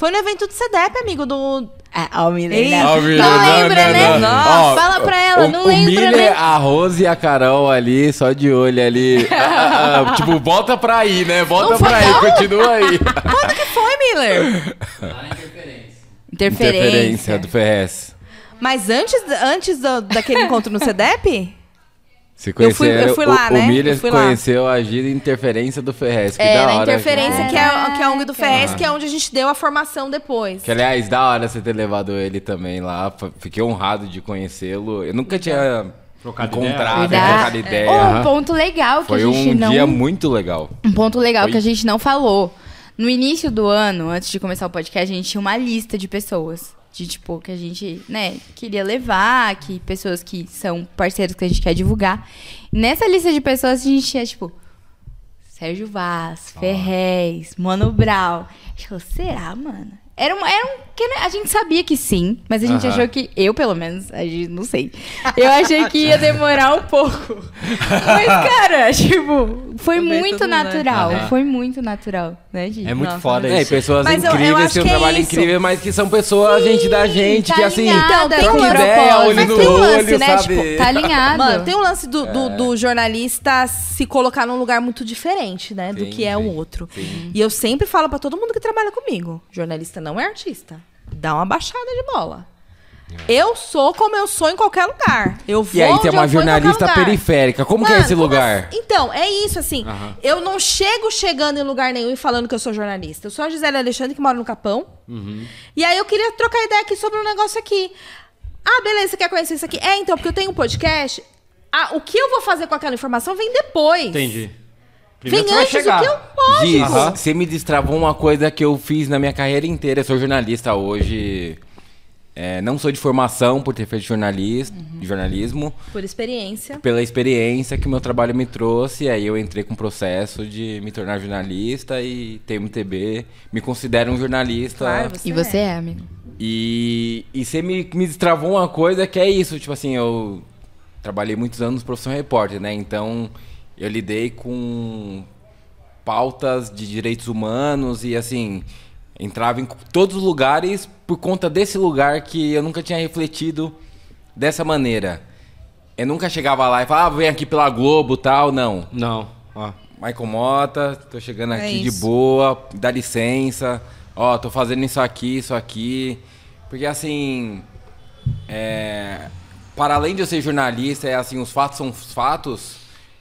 Foi no evento do CEDEP, amigo, do... Ah, ó, o Miller, Ei, né? Ó, o Miller, Não lembra, né? Nossa, fala pra ela, o, não o lembra, Miller, né? a Rose e a Carol ali, só de olho ali. [LAUGHS] Ah, ah, tipo, volta pra aí, né? Volta Não pra aí, não? continua aí. Quando que foi, Miller? Interferência. Interferência do FRS. Mas antes, antes do- daquele encontro no CEDEP? Você Eu fui- eu fui o- lá, o, né? Miller Eu fui lá. conheceu a gira interferência do Ferrez. Que É, da hora. interferência, que é, que é a ONG do FES, Ah. que é onde a gente deu a formação depois. Que, aliás, da hora você ter levado ele também lá. Fiquei honrado de conhecê-lo. Eu nunca tinha Trocado encontrado, ideia. trocado ideia. Oh, um ponto legal que Foi a gente um não... dia muito legal. Um ponto legal Oi? que a gente não falou. No início do ano, antes de começar o podcast, a gente tinha uma lista de pessoas. De, tipo, que a gente, né, queria levar, que pessoas que são parceiros que a gente quer divulgar. Nessa lista de pessoas, a gente tinha, tipo, Sérgio Vaz, Ferrez, Mano Brown. A gente falou, será, mano? Era um, era um que a gente sabia que sim, mas a gente achou que, eu pelo menos, a gente não sei. Eu achei que ia demorar um pouco. Mas, cara, [LAUGHS] tipo, foi Também muito né? natural. Foi muito natural, né, gente? É muito Nossa, foda É, isso. pessoas Mas eu- eu incríveis, acho tem um que é trabalho isso. incrível, mas que são pessoas, gente da gente, tá que assim, Então, tem um ideia, propósito. olho Mas no tem um lance, olho, né, sabe? tipo, Tá alinhado. Mano, tem um lance do, do, do jornalista se colocar num lugar muito diferente, né? do Sim, que é o sim, outro. sim. E eu sempre falo pra todo mundo que trabalha comigo: jornalista não é artista. Dá uma baixada de bola. Eu sou como eu sou em qualquer lugar. Eu vou E aí tem uma jornalista periférica. Como que é Mano, esse lugar? assim? Então, é isso, assim. Eu não chego chegando em lugar nenhum e falando que eu sou jornalista. Eu sou a Gisele Alexandre, que mora no Capão. Uhum. E aí eu queria trocar ideia aqui sobre um negócio aqui. Ah, beleza, você quer conhecer isso aqui? É, então, porque eu tenho um podcast. Ah, o que eu vou fazer com aquela informação vem depois. Entendi. Vem Primeiro vai antes do que eu posso. Giz, Aham. você me destravou uma coisa que eu fiz na minha carreira inteira. Eu sou jornalista hoje. É, não sou de formação por ter feito jornalismo, Uhum. jornalismo, Por experiência. pela experiência que o meu trabalho me trouxe. Aí eu entrei com o processo de me tornar jornalista e tenho MTB. Me considero um jornalista. Claro, você E você é, amigo. E, e você me, me destravou uma coisa que é isso, tipo assim, eu trabalhei muitos anos profissão repórter, né? Então eu lidei com pautas de direitos humanos e assim, entrava em todos os lugares por conta desse lugar que eu nunca tinha refletido dessa maneira. Eu nunca chegava lá e falava, ah, vem aqui pela Globo tal, não. Não. Ó. Michael Mota, tô chegando É aqui de boa, dá licença. Ó, tô fazendo isso aqui, isso aqui. Porque assim. É, para além de eu ser jornalista, é assim, os fatos são os fatos.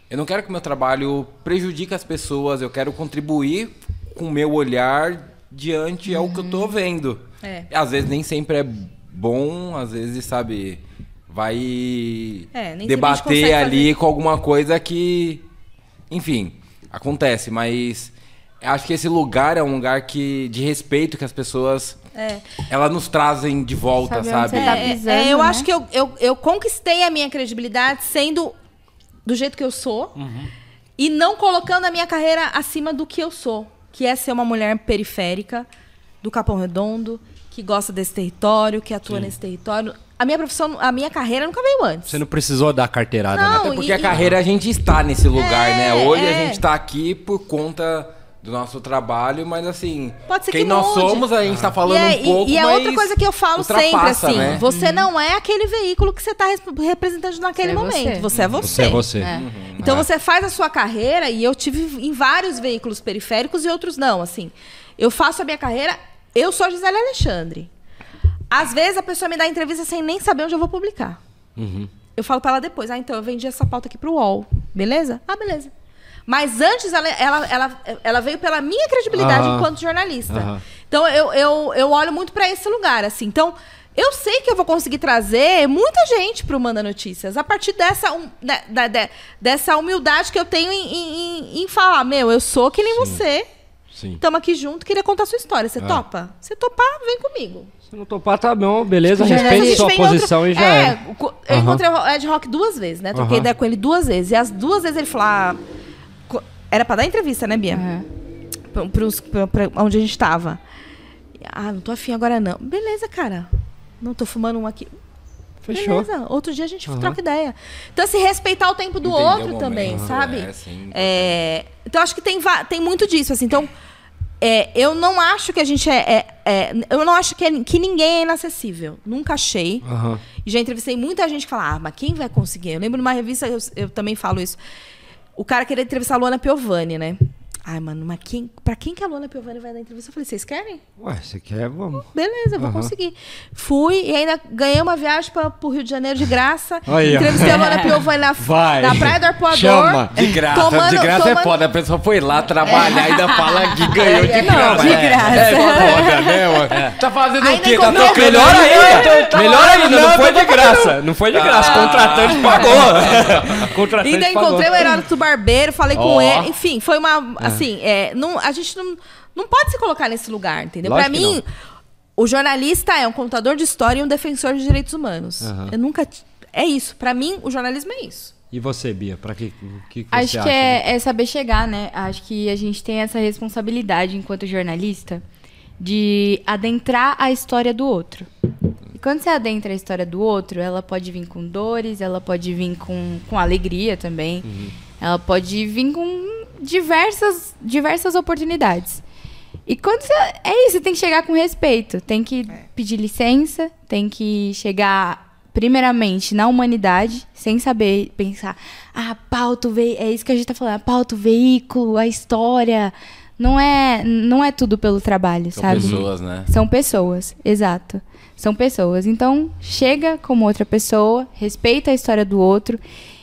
Eu não quero que o meu trabalho prejudique as pessoas, eu quero contribuir com o meu olhar diante ao que eu tô vendo. É. Às vezes nem sempre é bom, às vezes, sabe, vai É, debater ali fazer. com alguma coisa que, enfim, acontece, mas acho que esse lugar é um lugar que de respeito que as pessoas É. elas nos trazem de volta, Sabe sabe? você tá É, pisando, é, eu né? acho que eu, eu, eu conquistei a minha credibilidade sendo do jeito que eu sou e não colocando a minha carreira acima do que eu sou, que é ser uma mulher periférica do Capão Redondo, que gosta desse território, que atua nesse território. A minha profissão, a minha carreira nunca veio antes. Você não precisou dar carteirada, Não, né? Até porque e- a carreira a gente está nesse lugar, É, né? Hoje a é. gente está aqui por conta do nosso trabalho, mas assim, Pode ser quem que nós somos, a gente tá falando e é, um pouco, e, e é mas outra coisa que eu falo sempre, ultrapassa, assim, né? você não é aquele veículo que você está representando naquele Você é momento. você. Você é você. Você é você. É. Então É. você faz a sua carreira e eu tive em vários veículos periféricos e outros não, assim. Eu faço a minha carreira, eu sou a Gisele Alexandre. Às vezes a pessoa me dá entrevista sem nem saber onde eu vou publicar. Eu falo pra ela depois, ah, então eu vendi essa pauta aqui pro UOL, beleza? Ah, beleza. Mas antes ela, ela, ela, ela veio pela minha credibilidade enquanto jornalista. Então eu, eu, eu olho muito pra esse lugar, assim. Então, eu sei que eu vou conseguir trazer muita gente pro Manda Notícias a partir dessa, da- da- da- dessa humildade que eu tenho em, em- em- falar, meu, eu sou que nem você. Sim. Estamos aqui junto, queria contar sua história. Você topa? Se topar, vem comigo. Se não topar, tá bom, beleza, a respeite sua posição e já é. é. o Eu Aham. encontrei o Ed Rock duas vezes, né? Troquei Aham. ideia com ele duas vezes. E as duas vezes ele falou. ah, era pra dar entrevista, né, Bia? Aham. Pra, pros- pra- pra onde a gente tava. Ah, não tô afim agora não. Beleza, cara. Não tô fumando um aqui. Fechou. Beleza. Outro dia a gente Aham. troca ideia. Então, se respeitar o tempo do outro também, momento, sabe? é, sim. É, então, acho que tem, tem muito disso, assim. Então, é, eu não acho que a gente é... é- é- eu não acho que, é- que ninguém é inacessível. Nunca achei. Aham. E já entrevistei muita gente que fala, ah, mas quem vai conseguir? Eu lembro numa revista, eu, eu também falo isso. O cara queria entrevistar a Luana Piovani, né? Ai, mano, mas quem, pra quem que a Luana Piovani vai dar entrevista? Eu falei, vocês querem? Ué, você quer? Vamos. Beleza, eu vou Aham. conseguir. Fui e ainda ganhei uma viagem pra, pro Rio de Janeiro de graça. [LAUGHS] Aí, ó. Entrevistei a Luana Piovani na, [LAUGHS] Vai. na Praia do Arpoador. Chama. De graça, Tomando- de graça tomando- é foda. A pessoa foi lá trabalhar e ainda fala que ganhou de [LAUGHS] graça. de É, graça. É, foda, né, mano? Tá fazendo Ainda o quê? Tá encontrei- tocando Melhor ainda. Tá Melhor ainda, não foi de graça. Não foi de graça. Contratante pagou. Contratante Ainda pagou. encontrei o Heródoto Barbeiro, falei com Ó. ele. Enfim, foi uma. Assim, é, não, a gente não, não pode se colocar nesse lugar, entendeu? Que mim, o jornalista é um contador de história e um defensor de direitos humanos. Aham. Eu nunca. É isso. Pra mim, o jornalismo é isso. E você, Bia? Pra que, que, que Acho você que acha? é, é saber chegar, né? Acho que a gente tem essa responsabilidade enquanto jornalista de adentrar a história do outro. E quando você adentra a história do outro, ela pode vir com dores, ela pode vir com, com alegria também. Ela pode vir com diversas, diversas oportunidades. E quando você. É isso, você tem que chegar com respeito. Tem que pedir licença, tem que chegar primeiramente na humanidade, sem saber pensar, ah, pauta, o ve... é isso que a gente tá falando, a pauta, o veículo, a história. Não é, não é tudo pelo trabalho, São sabe? pessoas, né? São pessoas, exato. São pessoas. Então, chega como outra pessoa, respeita a história do outro.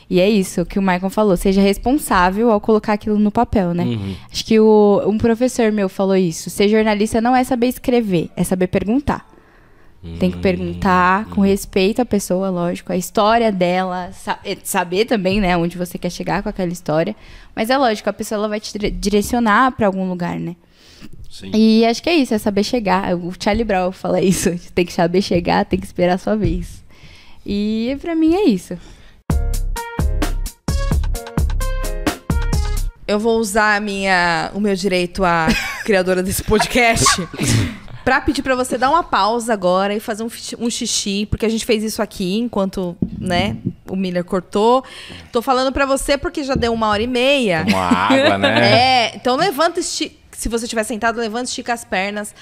E é isso que o Michael falou. Seja responsável ao colocar aquilo no papel, né? Uhum. Acho que o, um professor meu falou isso. Ser jornalista não é saber escrever, é saber perguntar. Tem que perguntar com respeito à pessoa, lógico, a história dela, eh, saber também, né, onde você quer chegar com aquela história. Mas é lógico, a pessoa ela vai te dire- direcionar pra algum lugar, né? Sim. E acho que é isso, é saber chegar. O Charlie Brown fala isso. [LAUGHS] Tem que saber chegar, tem que esperar a sua vez. E pra mim é isso. Eu vou usar a minha, o meu direito à criadora desse podcast [LAUGHS] pra pedir pra você dar uma pausa agora e fazer um, um xixi, porque a gente fez isso aqui enquanto, né, o Miller cortou. Tô falando pra você porque já deu uma hora e meia. Uma água, né? [LAUGHS] É, então levanta, esti... se você estiver sentado, levanta, estica as pernas.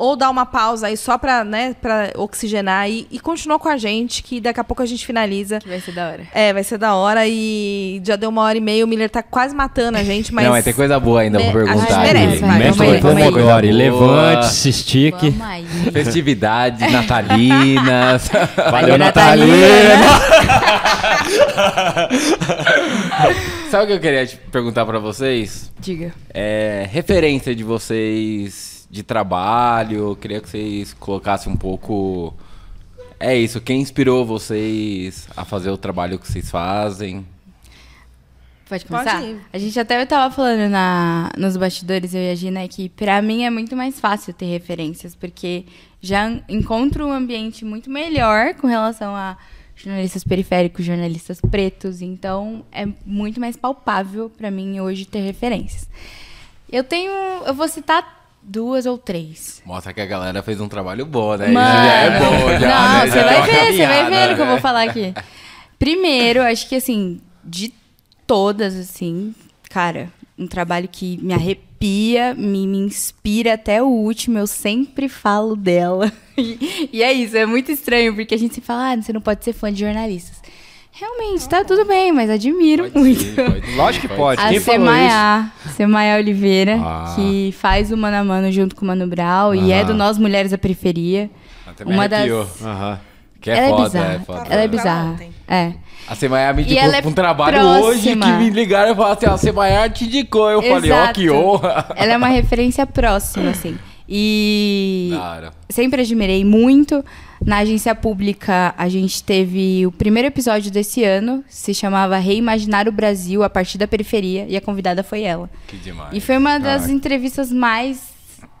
Ou dá uma pausa aí só pra, né, pra oxigenar e, e continua com a gente, que daqui a pouco a gente finaliza. Que vai ser da hora. É, vai ser da hora e já deu uma hora e meia. O Miller tá quase matando a gente, mas. Não, mas tem coisa boa ainda pra a gente perguntar. merece, vai, Mete vamos aí, o vamos aí. agora. E Boa. levante, se estique. Vamos aí. Festividades natalinas. [LAUGHS] Valeu, Natalina. [LAUGHS] Sabe o que eu queria te perguntar pra vocês? Diga. É, referência de vocês de trabalho, queria que vocês colocassem um pouco. É isso, quem inspirou vocês a fazer o trabalho que vocês fazem? Pode Pode começar? ir. A gente até tava falando na, nos bastidores, eu e a Gina, que pra mim é muito mais fácil ter referências, porque já encontro um ambiente muito melhor com relação a jornalistas periféricos, jornalistas pretos, então é muito mais palpável pra mim hoje ter referências. Eu tenho, eu vou citar duas ou três. Mostra que a galera fez um trabalho bom, né? Mano. Isso já é bom, já. Não, né? você Já vai ver, você vai ver o que eu né? vou falar aqui. Primeiro, acho que assim, de todas, assim, cara, um trabalho que me arrepia, me, me inspira até o último, eu sempre falo dela. [LAUGHS] E, e é isso, é muito estranho, porque a gente se fala, ah, você não pode ser fã de jornalistas. Realmente, tá tudo bem, mas admiro Pode muito. ser, pode- Lógico que pode. A Quem falou Semaia, Semaia Oliveira, Ah. que faz o Mano a Mano junto com o Mano Brau e é do Nós Mulheres da Periferia. Até me Uma das-. Aham. Que é ela foda, é bizarra. é foda. ela é bizarra. É. A Semaiá me E indicou é pra um trabalho próxima. hoje que me ligaram e falaram assim, ó, a Semaiá te indicou. Eu falei, ó, que Exato. honra. Ela é uma referência próxima, assim. E sempre admirei muito. Na agência pública, a gente teve o primeiro episódio desse ano, se chamava Reimaginar o Brasil a partir da periferia, e a convidada foi ela. Que demais. E foi uma das Caraca. entrevistas mais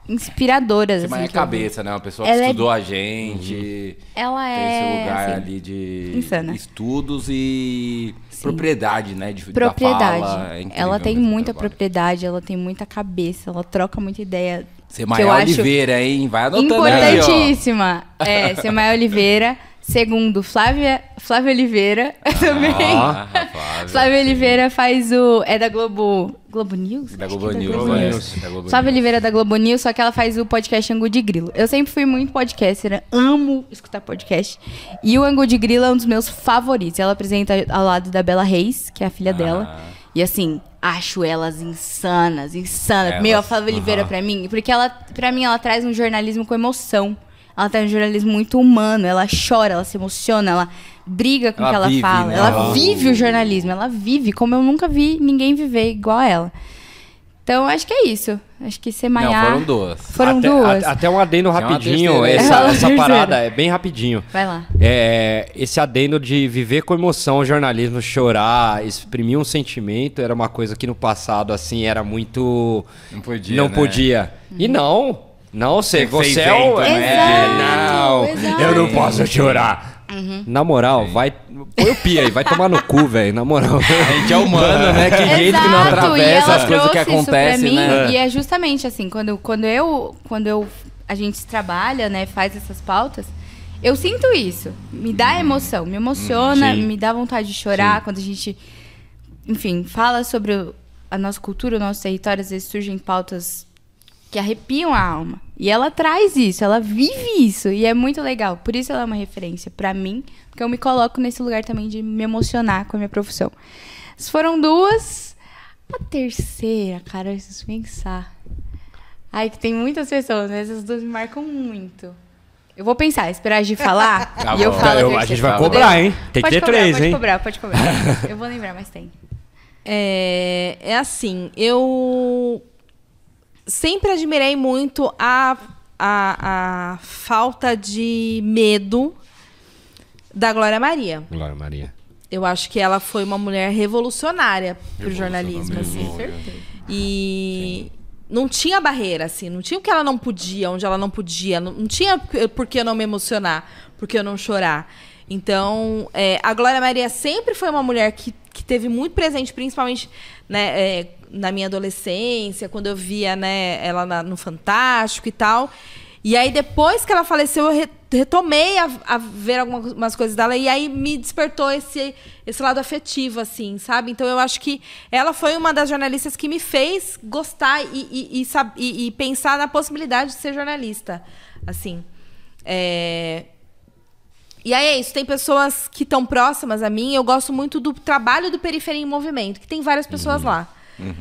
inspiradoras. É assim, que vi. cabeça, né? Uma pessoa que Ela é- estudou a gente. Ela Tem esse é. lugar assim, ali de insana. estudos e propriedade, né? De, da propriedade. É ela tem muita trabalho. propriedade, ela tem muita cabeça, ela troca muita ideia. Acho Oliveira, hein? Vai anotando aí, ó. Importantíssima. É, Semaia Oliveira. Segundo, Flávia, Flávia Oliveira [LAUGHS] também. Ah, rapaz. Flávia Oliveira faz o. É da Globo. Globo News? Da Globo é da News. Globo né? News. Da Globo Flávia News. Oliveira é da Globo News, só que ela faz o podcast Angu de Grilo. Eu sempre fui muito podcaster, amo escutar podcast. E o Angu de Grilo é um dos meus favoritos. Ela apresenta ao lado da Bela Reis, que é a filha dela. Ah. E assim, acho elas insanas, insanas. Elas, Meu, a Flávia Oliveira aham. pra mim, porque ela, pra mim, ela traz um jornalismo com emoção. Ela traz um jornalismo muito humano, ela chora, ela se emociona, ela briga com o que ela vive, fala. né? Ela Ela- vive o jornalismo, ela vive como eu nunca vi ninguém viver igual a ela. Então, acho que é isso. Acho que ser Não, maior. foram duas. Foram até, duas. a- Até um adendo rapidinho. aí. Essa, essa [LAUGHS] parada é bem rapidinho. Vai lá. É, esse adendo de viver com emoção o jornalismo, chorar, exprimir um sentimento, era uma coisa que no passado, assim, era muito. Não podia, Não né? podia. E não. Não, você, você é o. é, né? não, Exato. eu não posso chorar. Na moral, vai. Põe o pia aí, vai tomar no cu, velho. Na moral. A gente é [LAUGHS] humano, né? Que jeito que não Exato, e atravessa ela as coisas que trouxe isso acontecem, pra mim, né? E é justamente assim, quando, quando eu quando eu a gente trabalha, né, faz essas pautas, eu sinto isso. Me dá emoção, me emociona, Sim. me dá vontade de chorar quando a gente, enfim, fala sobre a nossa cultura, o nosso território, às vezes surgem pautas que arrepiam a alma. E ela traz isso, ela vive isso. E é muito legal. Por isso ela é uma referência pra mim, porque eu me coloco nesse lugar também de me emocionar com a minha profissão. Essas foram duas. A terceira, cara, eu preciso pensar. Ai, que tem muitas pessoas, mas essas duas me marcam muito. Eu vou pensar, esperar a Gi falar [LAUGHS] Tá e eu falo Eu- a a gente vai cobrar, hein? Tem que Pode ter cobrar, três, pode hein? cobrar, pode cobrar. [LAUGHS] eu vou lembrar, mas tem. É, é assim, eu sempre admirei muito a, a, a falta de medo da Glória Maria. Glória Maria. Eu acho que ela foi uma mulher revolucionária pro jornalismo, assim. E não tinha barreira, assim, não tinha o que ela não podia, onde ela não podia, não, não tinha por que eu não me emocionar, por que eu não chorar. Então, é, a Glória Maria sempre foi uma mulher que, que teve muito presente, principalmente né, é, na minha adolescência, quando eu via né, ela na- no Fantástico e tal. E aí, depois que ela faleceu, eu re- retomei a, a ver algumas coisas dela e aí me despertou esse, esse lado afetivo, assim, sabe? Então, eu acho que ela foi uma das jornalistas que me fez gostar e, e, e, e- pensar na possibilidade de ser jornalista, assim. É, e aí é isso, tem pessoas que estão próximas a mim. Eu gosto muito do trabalho do Periferia em Movimento, que tem várias pessoas lá.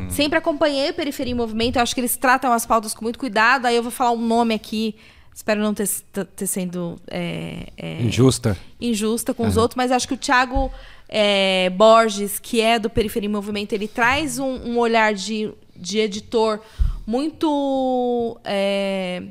Sempre acompanhei o Periferia em Movimento, eu acho que eles tratam as pautas com muito cuidado. Aí eu vou falar um nome aqui, espero não ter, ter sendo é, é, Injusta. injusta com os outros, mas acho que o Thiago é, Borges, que é do Periferia em Movimento, ele traz um, um olhar de, de editor muito. é,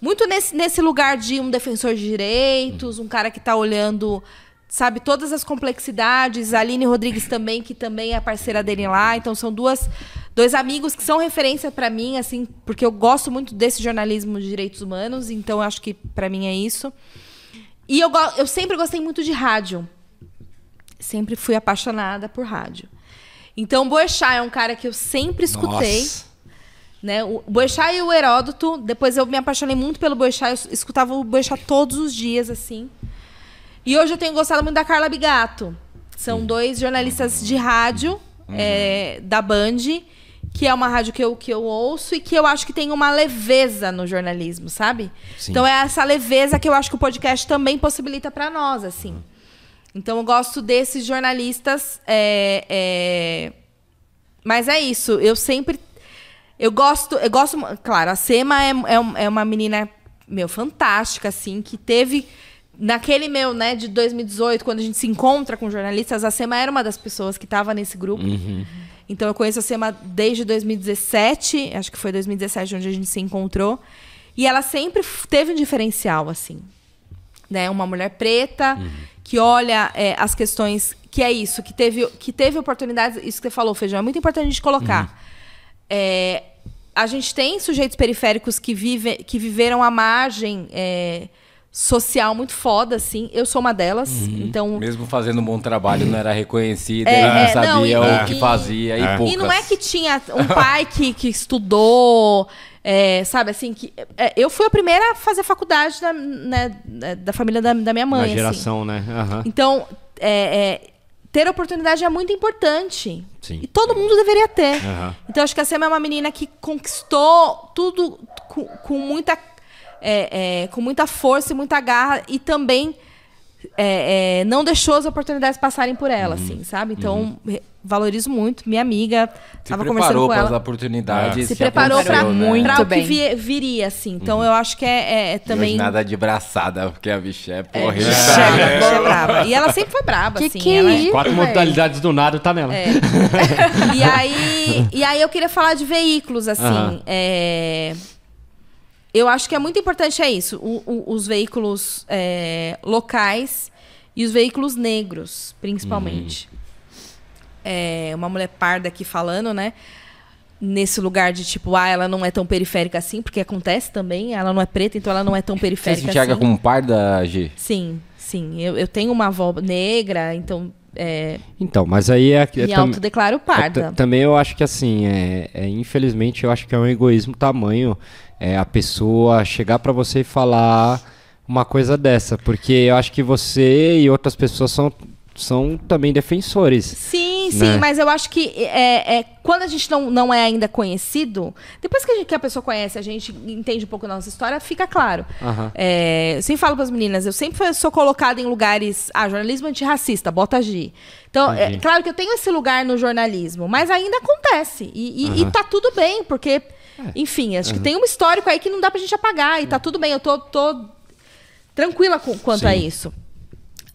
muito nesse, nesse lugar de um defensor de direitos, um cara que está olhando, sabe, todas as complexidades. A Aline Rodrigues também, que também é parceira dele lá. Então são duas, dois amigos que são referência para mim, assim, porque eu gosto muito desse jornalismo de direitos humanos. Então acho que para mim é isso. E eu, eu sempre gostei muito de rádio. Sempre fui apaixonada por rádio. Então, Boechat é um cara que eu sempre escutei. Nossa. Né? O Boechat e o Heródoto. Depois eu me apaixonei muito pelo Boechat. Eu escutava o Boechat todos os dias, assim. E hoje eu tenho gostado muito da Carla Bigato. São dois jornalistas de rádio é, da Band, que é uma rádio que eu, que eu ouço e que eu acho que tem uma leveza no jornalismo, sabe? Sim. Então é essa leveza que eu acho que o podcast também possibilita para nós, assim. Então eu gosto desses jornalistas. é, é, Mas é isso, eu sempre. Eu gosto. Eu gosto. Claro, a Sema é, é, é uma menina, meu, fantástica, assim, que teve. Naquele meu, né, de 2018, quando a gente se encontra com jornalistas, a Sema era uma das pessoas que estava nesse grupo. Então eu conheço a Sema desde 2017, acho que foi 2017 onde a gente se encontrou. E ela sempre teve um diferencial, assim. Né? Uma mulher preta que olha é, as questões. Que é isso, que teve, que teve oportunidades. Isso que você falou, Feijão, é muito importante a gente colocar. É, a gente tem sujeitos periféricos que, vive, que viveram à margem é, social muito foda, assim. Eu sou uma delas. Então, Mesmo fazendo um bom trabalho, não era reconhecida, É, não é, sabia não, e- o que e- fazia, e poucas. E não é que tinha um pai que, que estudou, é, sabe, assim, que. é, eu fui a primeira a fazer faculdade da, né, da família da, da minha mãe. Uma assim. geração, né? Aham. Então, é, é, ter oportunidade é muito importante. Sim. E todo mundo deveria ter. Aham. Então, acho que a Sema é uma menina que conquistou tudo com, com muita, é, é, com muita força e muita garra. E também é, é, não deixou as oportunidades passarem por ela, Uhum. assim, sabe? Então, re- valorizo muito. Minha amiga, Se estava conversando preparou com para as ela oportunidades. se preparou para né? o que vi- viria, assim. Então, eu acho que é, é- é também... hoje nada de braçada, porque a bicha é porra. É, é. E ela sempre foi braba, Que assim. que ela é isso? Quatro modalidades do nada tá nela. É. [LAUGHS] e, aí, e aí eu queria falar de veículos, assim. Aham. é, Eu acho que é muito importante é isso. o- o- os veículos é, locais e os veículos negros, principalmente. É, uma mulher parda aqui falando, né? Nesse lugar de tipo, ah, ela não é tão periférica assim, porque acontece também, ela não é preta, então ela não é tão [LAUGHS] Você periférica se enxerga assim. como parda, G? Sim, sim. Eu, eu tenho uma avó negra, então é, Então, mas aí é, é me tam- autodeclaro é parda. ta- também eu acho que assim, é, é, infelizmente eu acho que é um egoísmo tamanho é, a pessoa chegar pra você e falar uma coisa dessa, porque eu acho que você e outras pessoas são, são também defensores. Sim, sim, né? mas eu acho que é, é, quando a gente não, não é ainda conhecido, depois que a, gente- que a pessoa conhece, a gente entende um pouco da nossa história, fica claro. Aham. É, eu sempre falo para as meninas, eu sempre sou colocada em lugares. Ah, jornalismo antirracista, bota G. Então, é claro que eu tenho esse lugar no jornalismo, mas ainda acontece. E, e, e tá tudo bem, porque, enfim, acho que tem um histórico aí que não dá pra gente apagar. E tá tudo bem, eu tô, tô tranquila com, quanto a Sim. isso.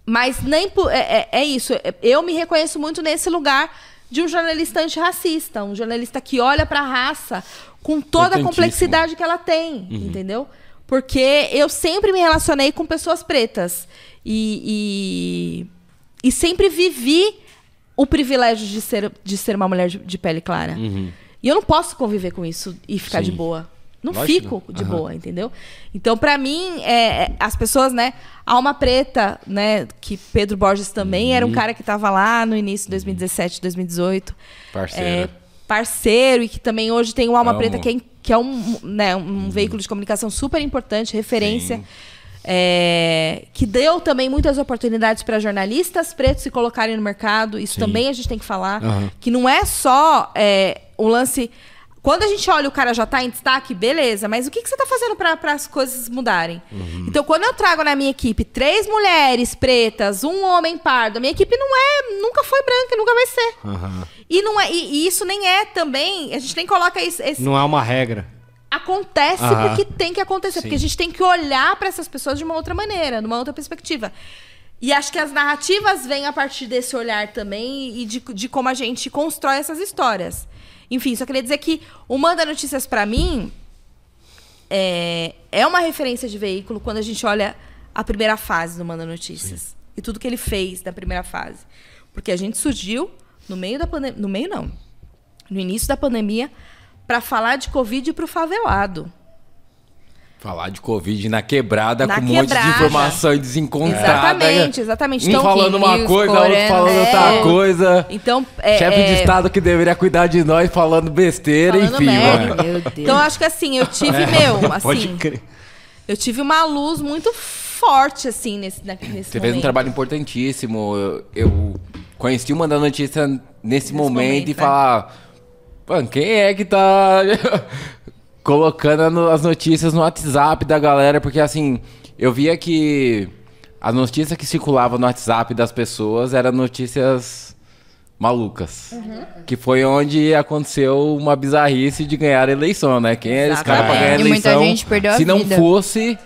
Mas nem é, é, é isso. Eu me reconheço muito nesse lugar de um jornalista antirracista, um jornalista que olha para a raça com toda a complexidade que ela tem, entendeu? Porque eu sempre me relacionei com pessoas pretas e, e, e sempre vivi o privilégio de ser, de ser uma mulher de, de pele clara. E eu não posso conviver com isso e ficar de Sim. boa. Não Lógico. fico de boa, entendeu? Então, pra mim, é, é, as pessoas, né? Alma Preta, né? Que Pedro Borges também era um cara que tava lá no início de 2017, 2018. Parceiro. É, parceiro e que também hoje tem o Alma Amo. Preta, que é, que é um, né, um veículo de comunicação super importante, referência. Sim. é, que deu também muitas oportunidades para jornalistas pretos se colocarem no mercado. Isso também a gente tem que falar. Que não é só é, o lance. Quando a gente olha o cara já tá em destaque, beleza, mas o que, que você tá fazendo para as coisas mudarem? Então, quando eu trago na minha equipe três mulheres pretas, um homem pardo, a minha equipe não é, nunca foi branca, e nunca vai ser. Aham. E, não é, e, e isso nem é também. A gente nem coloca isso. esse- Não é uma regra. acontece Aham. porque tem que acontecer. Sim. Porque a gente tem que olhar para essas pessoas de uma outra maneira, de uma outra perspectiva. E acho que as narrativas vêm a partir desse olhar também e de, de como a gente constrói essas histórias. Enfim, só queria dizer que o Manda Notícias, para mim, é, é uma referência de veículo quando a gente olha a primeira fase do Manda Notícias. E tudo que ele fez na primeira fase. Porque a gente surgiu no meio da pandemia. No meio, não. No início da pandemia, para falar de Covid pro favelado. Falar de Covid na quebrada Na com um monte de informação desencontrada. Exatamente, exatamente. Um Então, falando uma rios, coisa, outro falando é. outra coisa. Então, é, Chefe é, de Estado que deveria cuidar de nós falando besteira, Falando enfim. merda. Meu Deus. Então, acho que assim, eu tive, meu, [LAUGHS] Pode assim, crer. eu tive uma luz muito forte, assim, nesse, na- nesse Você fez um momento. trabalho importantíssimo. Eu, eu conheci o Mandando Notícia nesse, momento, momento, e né? falar. Pô, quem é que tá colocando as notícias no WhatsApp da galera? Porque assim, eu via que as notícias que circulavam no WhatsApp das pessoas eram notícias malucas. Uhum. Que foi onde aconteceu uma bizarrice de ganhar a eleição, né? Quem era esse cara pra ganhar a muita eleição? gente perdeu a se não vida. fosse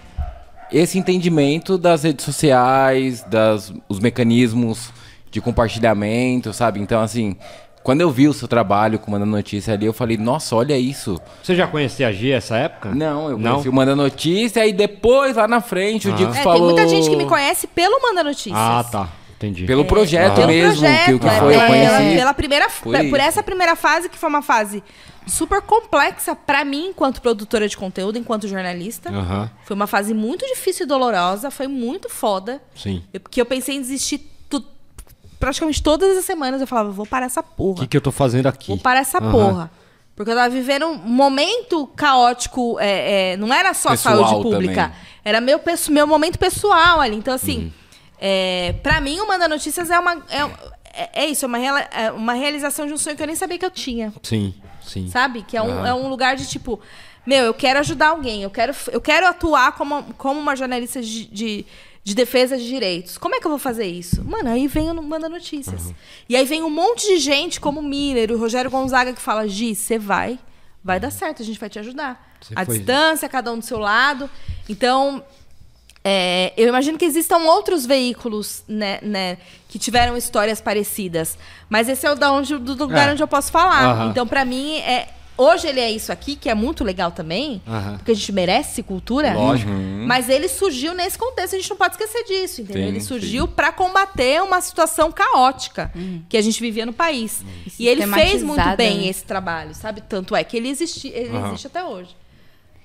esse entendimento das redes sociais, das, os mecanismos de compartilhamento, sabe? Então, assim, quando eu vi o seu trabalho com Manda Notícia ali, eu falei, nossa, olha isso. Você já conhecia a Gia essa época? Não, eu Não? conheci o Manda Notícia e depois, lá na frente, o Dico É, falou... tem muita gente que me conhece pelo Manda Notícias. Ah, tá. Entendi. Pelo projeto Pelo mesmo, projeto, que, que é, foi, eu pela- conheci. Pela primeira, Foi por essa primeira fase, que foi uma fase super complexa pra mim, enquanto produtora de conteúdo, enquanto jornalista. Foi uma fase muito difícil e dolorosa, foi muito foda. sim. Eu- Porque eu pensei em desistir praticamente todas as semanas. Eu falava, vou parar essa O porra. que, que eu tô fazendo aqui? Vou parar essa Aham. porra. Porque eu tava vivendo um momento caótico, é, é, não era só Pessoal saúde pública, também. era meu, meu momento pessoal ali. Então, assim, é, pra mim, o Manda Notícias é uma. É, é- é isso, é uma, é uma realização de um sonho que eu nem sabia que eu tinha. Sim, sim. Sabe? Que é um, é um lugar de tipo, meu, eu quero ajudar alguém, eu quero, eu quero atuar como, como uma jornalista de, de, de defesa de direitos. Como é que eu vou fazer isso? Mano, aí vem o Manda Notícias. E aí vem um monte de gente, como o Miller, o Rogério Gonzaga, que fala: Gi, você vai, vai dar certo, a gente vai te ajudar. A foi- distância, cada um do seu lado. Então, é, eu imagino que existam outros veículos né, né, que tiveram histórias parecidas. Mas esse é o da onde, do lugar É. onde eu posso falar. Aham. Então, pra mim, é, hoje ele é isso aqui, que é muito legal também, Aham. porque a gente merece cultura. Lógico. Mas ele surgiu nesse contexto, a gente não pode esquecer disso, entendeu? Sim, ele surgiu pra combater uma situação caótica que a gente vivia no país. E ele fez muito bem né? esse trabalho, sabe? Tanto é que ele, existi, ele existe até hoje.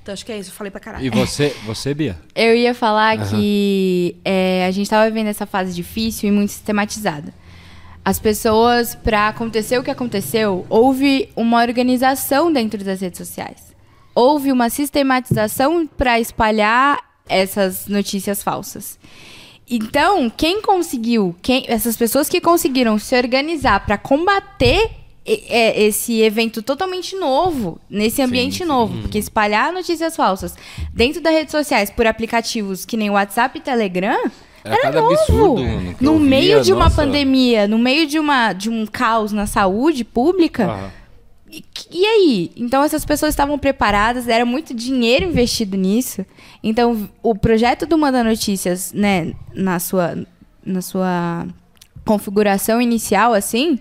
Então acho que é isso, eu falei pra caralho. E você, você, Bia? Eu ia falar que é, a gente estava vivendo essa fase difícil e muito sistematizada. As pessoas, para acontecer o que aconteceu, houve uma organização dentro das redes sociais. Houve uma sistematização para espalhar essas notícias falsas. Então, quem conseguiu, quem, essas pessoas que conseguiram se organizar para combater é, esse evento totalmente novo, nesse ambiente novo, porque espalhar notícias falsas dentro das redes sociais por aplicativos que nem WhatsApp e Telegram Era era novo. absurdo, mano, no meio de uma nossa. pandemia, no meio de, uma, de um caos na saúde pública, Aham. e, e aí? Então essas pessoas estavam preparadas, era muito dinheiro investido nisso. Então o projeto do Manda Notícias, né, na sua, na sua configuração inicial, assim,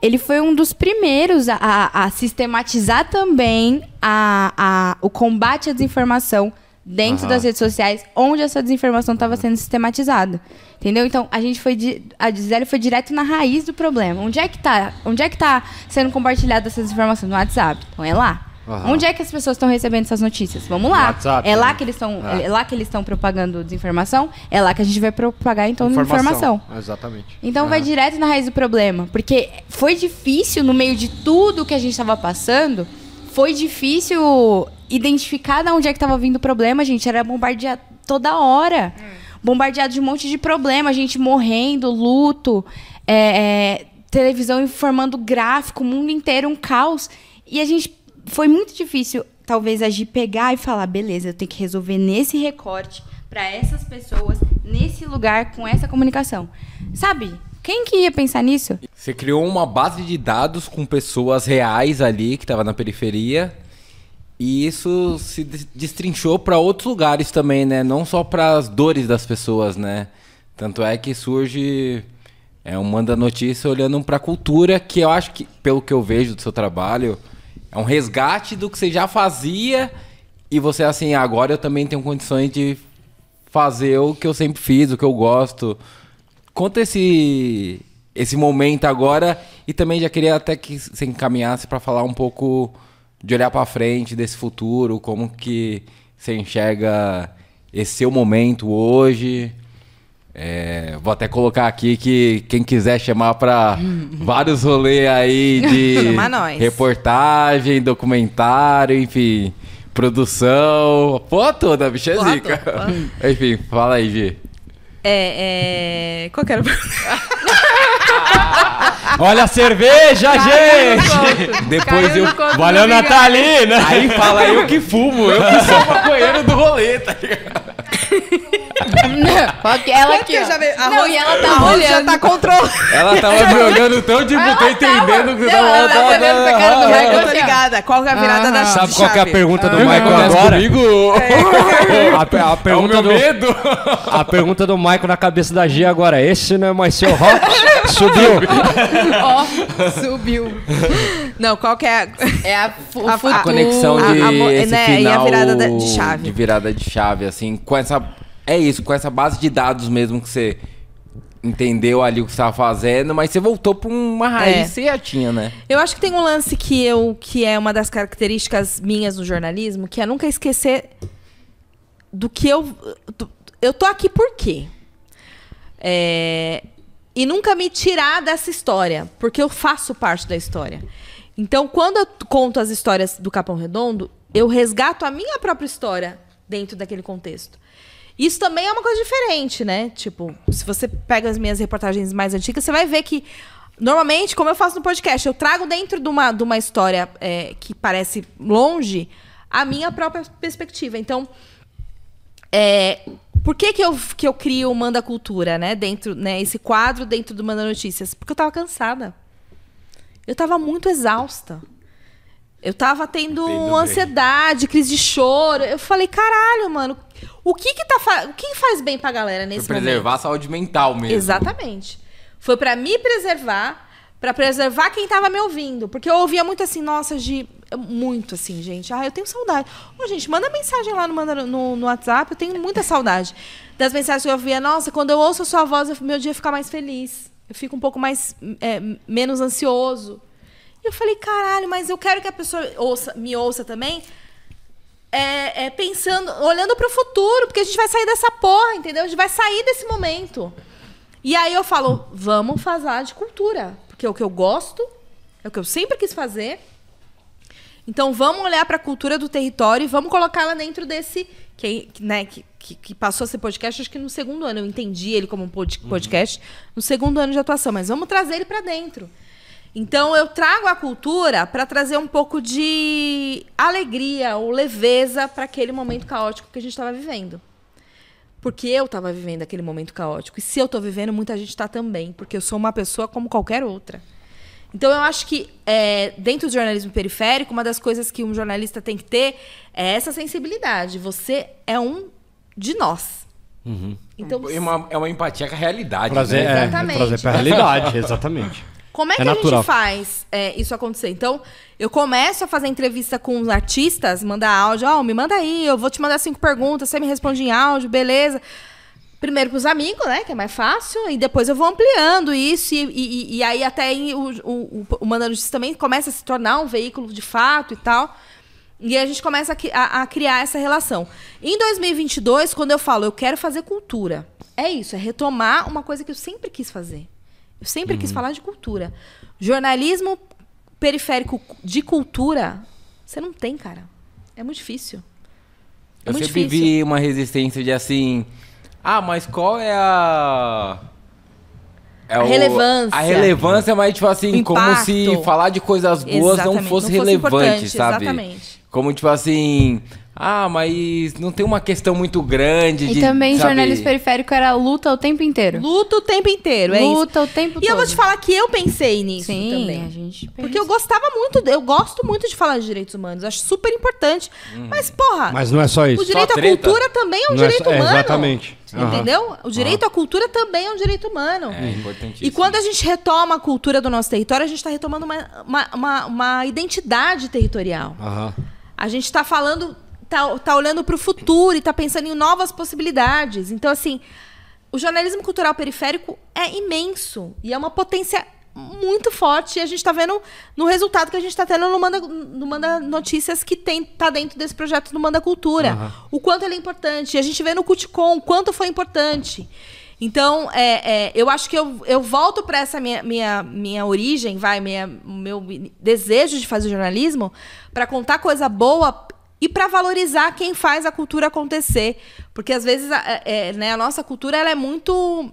ele foi um dos primeiros a, a- a sistematizar também a, a- o combate à desinformação dentro Aham. das redes sociais, onde essa desinformação estava sendo sistematizada. Entendeu? Então, a gente foi di- a Gisele foi direto na raiz do problema. Onde é que tá? Onde é que tá sendo compartilhada essas informações no WhatsApp? Então é lá. Aham. Onde é que as pessoas estão recebendo essas notícias? Vamos lá. WhatsApp, é lá né? que eles estão, Ah. é lá que eles estão propagando desinformação. É lá que a gente vai propagar então informação. Exatamente. Então Aham. vai direto na raiz do problema. Porque foi difícil, no meio de tudo que a gente estava passando, foi difícil identificar de onde é que estava vindo o problema, gente. Era bombardeado toda hora. Bombardeado de um monte de problema, gente morrendo, luto, é, é, televisão informando gráfico, o mundo inteiro um caos. E a gente. Foi muito difícil, talvez, agir, pegar e falar: beleza, eu tenho que resolver nesse recorte, para essas pessoas, nesse lugar, com essa comunicação. Sabe? Quem que ia pensar nisso? Você criou uma base de dados com pessoas reais ali que tava na periferia. E isso se des- destrinchou para outros lugares também, né? Não só para as dores das pessoas, né? Tanto é que surge é um manda notícia olhando para a cultura, que eu acho que pelo que eu vejo do seu trabalho, é um resgate do que você já fazia e você assim, agora eu também tenho condições de fazer o que eu sempre fiz, o que eu gosto. Conta esse esse momento agora e também já queria até que você encaminhasse para falar um pouco de olhar para frente desse futuro, como que você enxerga esse seu momento hoje. É, vou até colocar aqui que quem quiser chamar para [LAUGHS] vários rolês aí de [LAUGHS] reportagem, documentário, enfim, produção, porra toda, bicho é Porra zica. toda. [LAUGHS] enfim, fala aí, Gi. É, é... Qual que era? Olha a cerveja, gente! Depois eu. Valeu, Natalina! Aí fala eu que fumo, eu que sou maconheiro do rolê, tá ligado? Qual que- ela aqui, que eu ó. já vi- a Não, e ela a tá olhando. já tá controlando. Ela tava me olhando tão tipo, Ela tô tava- entendendo que Não, tava ela tava olhando pra cara do Eu Michael tô assim, ó. ligada. Qual que é a virada da Sabe qual que é a pergunta do Michael agora? comigo? [LAUGHS] A, pe- a É o pergunta meu do, medo. [LAUGHS] a pergunta do Michael na cabeça da Gia agora. Esse não é mais seu rock? Subiu. Ó, subiu. Não, qual que é a... É a, A- a conexão A- de a mo- esse né, e a final virada da- de chave. de virada de chave assim com essa é isso com essa base de dados mesmo que você entendeu ali o que você estava fazendo mas você voltou para uma raiz É. que você já tinha né Eu acho que tem um lance que eu que é uma das características minhas no jornalismo, que é nunca esquecer do que eu do- eu tô aqui por quê? É, e nunca me tirar dessa história, porque eu faço parte da história. Então, quando eu conto as histórias do Capão Redondo, eu resgato a minha própria história dentro daquele contexto. Isso também é uma coisa diferente, né? Tipo, se você pega as minhas reportagens mais antigas, você vai ver que, normalmente, como eu faço no podcast, eu trago dentro de uma, de uma história é, que parece longe a minha própria perspectiva. Então, é, por que, que, eu, que eu crio o Manda Cultura, né? Dentro, né? Esse quadro dentro do Manda Notícias? Porque eu tava cansada. Eu tava muito exausta. Eu tava tendo Entendo bem. ansiedade, crise de choro. Eu falei, caralho, mano, o que que tá fa- o que faz bem pra galera Pra nesse preservar momento? a saúde mental mesmo Exatamente. Foi pra me preservar, pra preservar quem tava me ouvindo, porque eu ouvia muito assim, nossa, de muito assim, gente. Ah, eu tenho saudade. Ô, gente, manda mensagem lá no, no, no WhatsApp, eu tenho muita saudade das mensagens que eu ouvia. Nossa, quando eu ouço a sua voz, eu- meu dia fica mais feliz. Eu fico um pouco mais é, menos ansioso. E eu falei, caralho, mas eu quero que a pessoa ouça, me ouça também é, é, pensando, olhando pro futuro, porque a gente vai sair dessa porra, entendeu? A gente vai sair desse momento. E aí eu falo, vamos falar de cultura, porque é o que eu gosto, é o que eu sempre quis fazer. Então vamos olhar para a cultura do território e vamos colocá-la dentro desse que, né, que, que, que passou a ser podcast, acho que no segundo ano eu entendi ele como um pod- podcast, no segundo ano de atuação, mas vamos trazer ele para dentro. Então eu trago a cultura para trazer um pouco de alegria ou leveza para aquele momento caótico que a gente estava vivendo. Porque eu estava vivendo aquele momento caótico. E se eu estou vivendo, muita gente está também. Porque eu sou uma pessoa como qualquer outra. Então eu acho que é, dentro do jornalismo periférico, uma das coisas que um jornalista tem que ter é essa sensibilidade. Você é um de nós. Então, E uma- é uma empatia com a realidade Trazer, né? é, Exatamente. trazer pra realidade, [LAUGHS] exatamente. Como é que É a natural. gente faz é, isso acontecer? Então, eu começo a fazer entrevista com os artistas, mandar áudio, ó, me manda aí, eu vou te mandar cinco perguntas, você me responde em áudio, beleza. Primeiro pros amigos, né? Que é mais fácil, e depois eu vou ampliando isso, e, e- e aí até o, o, o, o Manda Notícias também começa a se tornar um veículo de fato e tal. E a gente começa a, a- a criar essa relação. Em 2022, quando eu falo, eu quero fazer cultura, é isso, é retomar uma coisa que eu sempre quis fazer. Eu sempre Uhum. quis falar de cultura. Jornalismo periférico de cultura, você não tem, cara. É muito difícil. É Eu muito sempre difícil. vi uma resistência de assim. Ah, mas qual é a. É A relevância. A relevância, mas tipo assim, O como se falar de coisas boas não fosse não fosse relevante, sabe? exatamente. Como tipo assim. Ah, mas não tem uma questão muito grande E de. também sabe? jornalismo periférico era luta o tempo inteiro. Luta o tempo inteiro, é isso. luta o tempo E todo. eu vou te falar que eu pensei nisso Sim, também. a gente Porque eu gostava muito, eu gosto muito de falar de direitos humanos, acho super importante. Mas, porra, Mas não é só isso. o direito à cultura também é um Não é direito é, humano. exatamente. Aham. Entendeu? O direito à cultura também é um direito humano. É importantíssimo. E quando a gente retoma a cultura do nosso território, a gente está retomando uma, uma, uma, uma identidade territorial. Aham. A gente está falando, tá, tá olhando para o futuro e está pensando em novas possibilidades. Então, assim, o jornalismo cultural periférico é imenso e é uma potência muito forte. E a gente está vendo no resultado que a gente está tendo no Manda, no Manda Notícias que tem, tá dentro desse projeto do Manda Cultura. Aham. O quanto ele é importante. E a gente vê no Cuticom o quanto foi importante. Então, é, é, eu acho que eu, eu volto para essa minha, minha, minha origem, vai, minha, meu desejo de fazer jornalismo, para contar coisa boa e para valorizar quem faz a cultura acontecer. Porque às vezes a, é, né, a nossa cultura ela é muito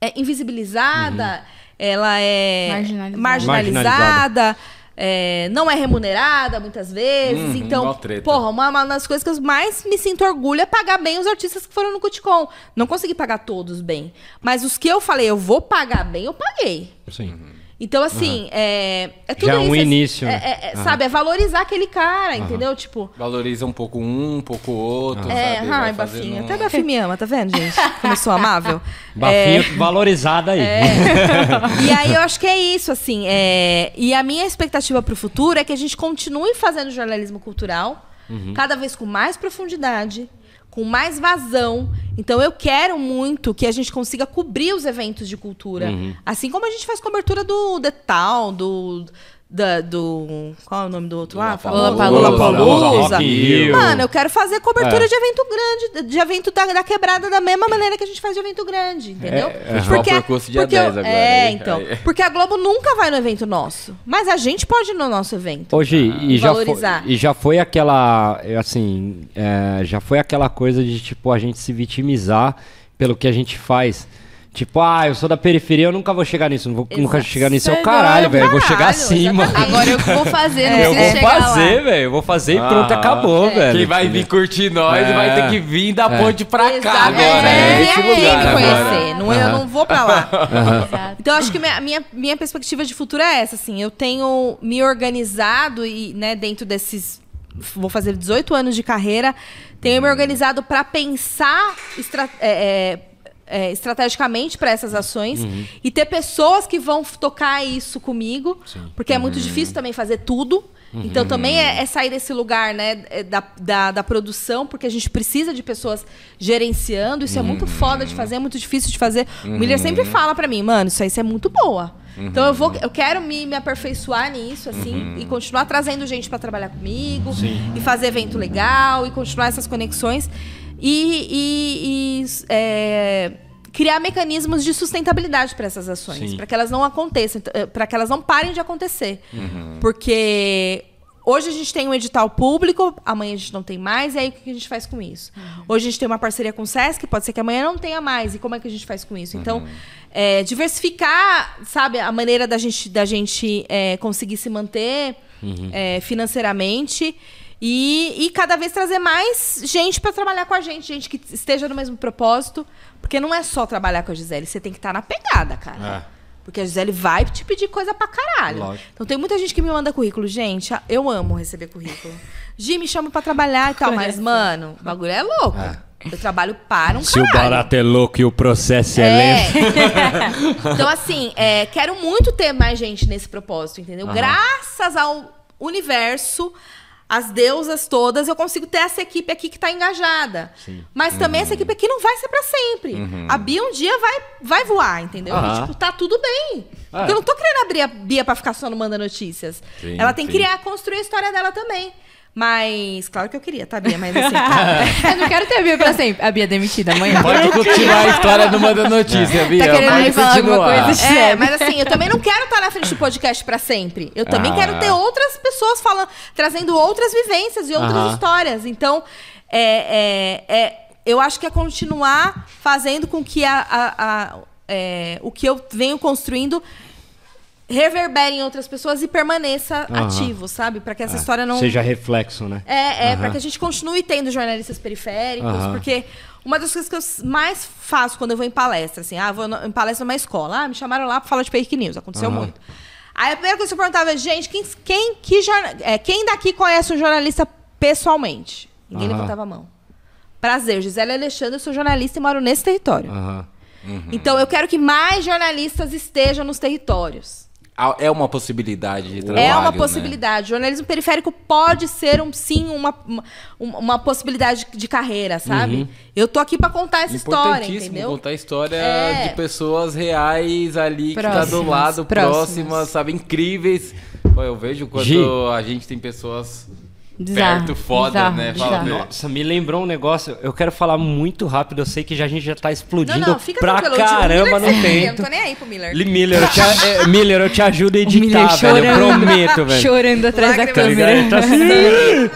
é, invisibilizada, ela é Marginalizada. marginalizada. é, não é remunerada muitas vezes. Uhum, então, porra, uma, uma das coisas que eu mais me sinto orgulho é pagar bem os artistas que foram no Cuticom. Não consegui pagar todos bem. Mas os que eu falei, eu vou pagar bem, eu paguei. Sim. Então, assim, é, é tudo Já é um isso. início, É, né? é- é, Aham. Sabe, é valorizar aquele cara, entendeu? Tipo, Valoriza um pouco um, um pouco o outro. é, sabe? ai, Bafinho. fazendo- Até Bafinho me [LAUGHS] ama, tá vendo, gente? Como eu sou amável. [LAUGHS] Bafinho valorizada aí. [LAUGHS] E aí eu acho que é isso, assim. é, E a minha expectativa pro futuro é que a gente continue fazendo jornalismo cultural, cada vez com mais profundidade, com mais vazão. Então eu quero muito que a gente consiga cobrir os eventos de cultura. Assim como a gente faz cobertura do Town, do. Da- do. Qual é o nome do outro lá? Lollapalooza. Rio. Mano, eu quero fazer cobertura É. de evento grande, de evento da, da quebrada da mesma maneira que a gente faz de evento grande, entendeu? É, Festival Percurso dia 10 agora, É, hein? então. Aí. Porque a Globo nunca vai no evento nosso. Mas a gente pode ir no nosso evento. Hoje, e, já foi, Valorizar. e já foi aquela, é, assim, é, já foi aquela coisa de, tipo, a gente se vitimizar pelo que a gente faz. Tipo, ah, eu sou da periferia, eu nunca vou chegar nisso, não vou nunca Exato. chegar nisso. É o Sei caralho, velho, eu vou chegar acima. Agora eu que vou fazer, não Eu preciso vou chegar fazer, lá. velho, eu vou fazer e pronto, Ah, acabou, é. velho. Quem vai vir curtir nós É. vai ter que vir da ponte pra cá Exato. agora. É, né? vem Esse aqui lugar me agora. conhecer. Não, Eu não vou pra lá. Exato. Então, eu acho que minha, minha, minha perspectiva de futuro é essa, assim. Eu tenho me organizado e, né, dentro desses... Vou fazer 18 anos de carreira. Tenho me organizado para pensar é, é, é, estrategicamente para essas ações e ter pessoas que vão tocar isso comigo, porque é muito difícil também fazer tudo. Então também é, é sair desse lugar né, é, da, da, da produção, porque a gente precisa de pessoas gerenciando. Isso é muito foda de fazer, é muito difícil de fazer. O Miller sempre fala pra mim, mano, isso aí é muito boa. Então eu vou, eu quero me, me aperfeiçoar nisso, assim, e continuar trazendo gente pra trabalhar comigo, e fazer evento legal, e continuar essas conexões. E, e- e, é, criar mecanismos de sustentabilidade para essas ações, para que elas não aconteçam, para que elas não parem de acontecer. Porque hoje a gente tem um edital público, amanhã a gente não tem mais, e aí o que a gente faz com isso? Hoje a gente tem uma parceria com o SESC, pode ser que amanhã não tenha mais, e como é que a gente faz com isso? Então, é, diversificar, sabe, a maneira da gente, da gente é, conseguir se manter é, financeiramente. E, e cada vez trazer mais gente para trabalhar com a gente, gente que esteja no mesmo propósito. Porque não é só trabalhar com a Gisele, você tem que estar na pegada, cara. Porque a Gisele vai te pedir coisa pra caralho. Lógico. Então tem muita gente que me manda currículo. Gente, eu amo receber currículo. Gi, me chama pra trabalhar e tal. Mas, mano, o bagulho é louco. Eu trabalho para um Se o caralho. barato é louco e o processo é, É. lento. [LAUGHS] então, assim, é, quero muito ter mais gente nesse propósito, entendeu? Graças ao universo, as deusas todas, eu consigo ter essa equipe aqui que tá engajada. Mas também essa equipe aqui não vai ser pra sempre. A Bia um dia vai, vai voar, entendeu? Aham. E, tipo, tá tudo bem. Porque eu não tô querendo abrir a Bia pra ficar só no Manda Notícias. Sim, Ela tem que sim. criar, construir a história dela também. Mas, claro que eu queria, tá, Bia? Mas assim, cara, [LAUGHS] Eu não quero ter a Bia pra sempre. A Bia é demitida amanhã. Pode continuar a história do Manda Notícia, Bia. Tá querendo me falar alguma continuar. coisa? É, Sério. mas assim, eu também não quero estar na frente do podcast pra sempre. Eu também Ah. quero ter outras pessoas falando, trazendo outras vivências e outras Aham. histórias. Então, é, é, é, eu acho que é continuar fazendo com que a, a- a- é, o que eu venho construindo reverbere em outras pessoas e permaneça Aham. ativo, sabe? Para que essa história não Seja reflexo, né? é, é Aham. para que a gente continue tendo jornalistas periféricos, Aham. porque uma das coisas que eu mais faço quando eu vou em palestra, assim, ah, vou em palestra numa escola, ah, me chamaram lá para falar de fake news, aconteceu muito. Aí a primeira coisa que eu perguntava é, gente, quem, quem, que jorna- é, quem daqui conhece um jornalista pessoalmente? Ninguém levantava a mão. Prazer, Gisele Alexandre, eu sou jornalista e moro nesse território. Aham. Então eu quero que mais jornalistas estejam nos territórios. É uma possibilidade de trabalho, É uma né? possibilidade. O jornalismo periférico pode ser, um, sim, uma, uma, uma possibilidade de carreira, sabe? Eu tô aqui pra contar essa história, Importantíssimo entendeu? contar a história É. de pessoas reais ali que tá do Próximas, lado, próximas. próximas, sabe, incríveis. Pô, eu vejo quando Gi. a gente tem pessoas Bizarro, perto, foda, bizarro, né? bizarro. Fala, "Meu, Nossa, me lembrou um negócio. Eu quero falar muito rápido. Eu sei que já, a gente já tá explodindo Não, não, fica pra caramba no que você tem, Eu tempo. não tô nem aí pro Miller. Miller, eu te, é, Miller, eu te ajudo a editar, velho. Eu chorando, prometo, velho. Chorando atrás da. Tá câmera. Ele tá assim.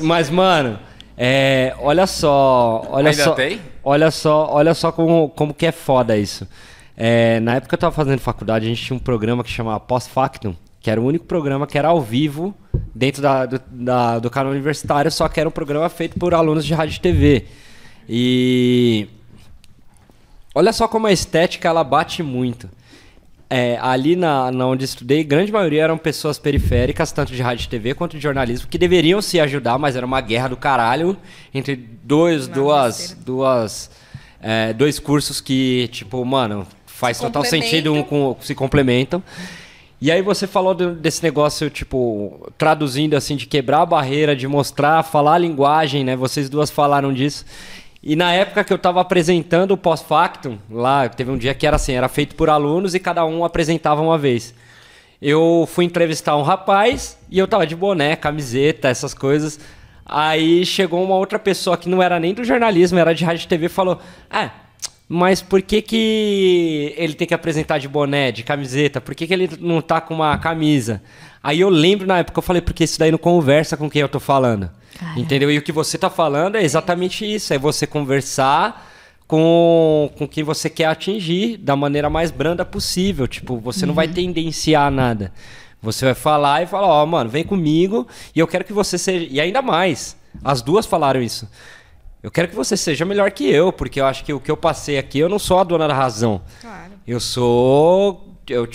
[LAUGHS] Mas, mano, é, olha só. Olha Ainda só. tem? Olha só, olha só como, como que é foda isso. É, na época que eu tava fazendo faculdade, a gente tinha um programa que chamava Pós-Factum, que era o único programa que era ao vivo dentro da, do, da- do canal universitário, só que era um programa feito por alunos de rádio e TV. E olha só como a estética ela bate muito. É, ali na, na onde estudei, grande maioria eram pessoas periféricas, tanto de rádio e TV quanto de jornalismo, que deveriam se ajudar, mas era uma guerra do caralho entre dois, duas, duas, é, dois cursos que, tipo, mano, faz total sentido um com se complementam. E aí você falou desse negócio, tipo, traduzindo assim, de quebrar a barreira, de mostrar, falar a linguagem, né? Vocês duas falaram disso. E na época que eu tava apresentando o pós-factum, lá, teve um dia que era assim, era feito por alunos e cada um apresentava uma vez. Eu fui entrevistar um rapaz e eu tava de boné, camiseta, essas coisas. Aí chegou uma outra pessoa que não era nem do jornalismo, era de rádio e TV falou: Ah, mas por que, que ele tem que apresentar de boné, de camiseta? Por que, que ele não tá com uma camisa? Aí eu lembro na época, eu falei, porque isso daí não conversa com quem eu tô falando. Entendeu? E o que você tá falando é exatamente isso: é você conversar com, com quem você quer atingir da maneira mais branda possível. Tipo, você não vai tendenciar nada. Você vai falar e falar, ó, mano, vem comigo e eu quero que você seja. E ainda mais, as duas falaram isso. Eu quero que você seja melhor que eu, porque eu acho que o que eu passei aqui, eu não sou a dona da razão. Claro. Eu sou. Eu,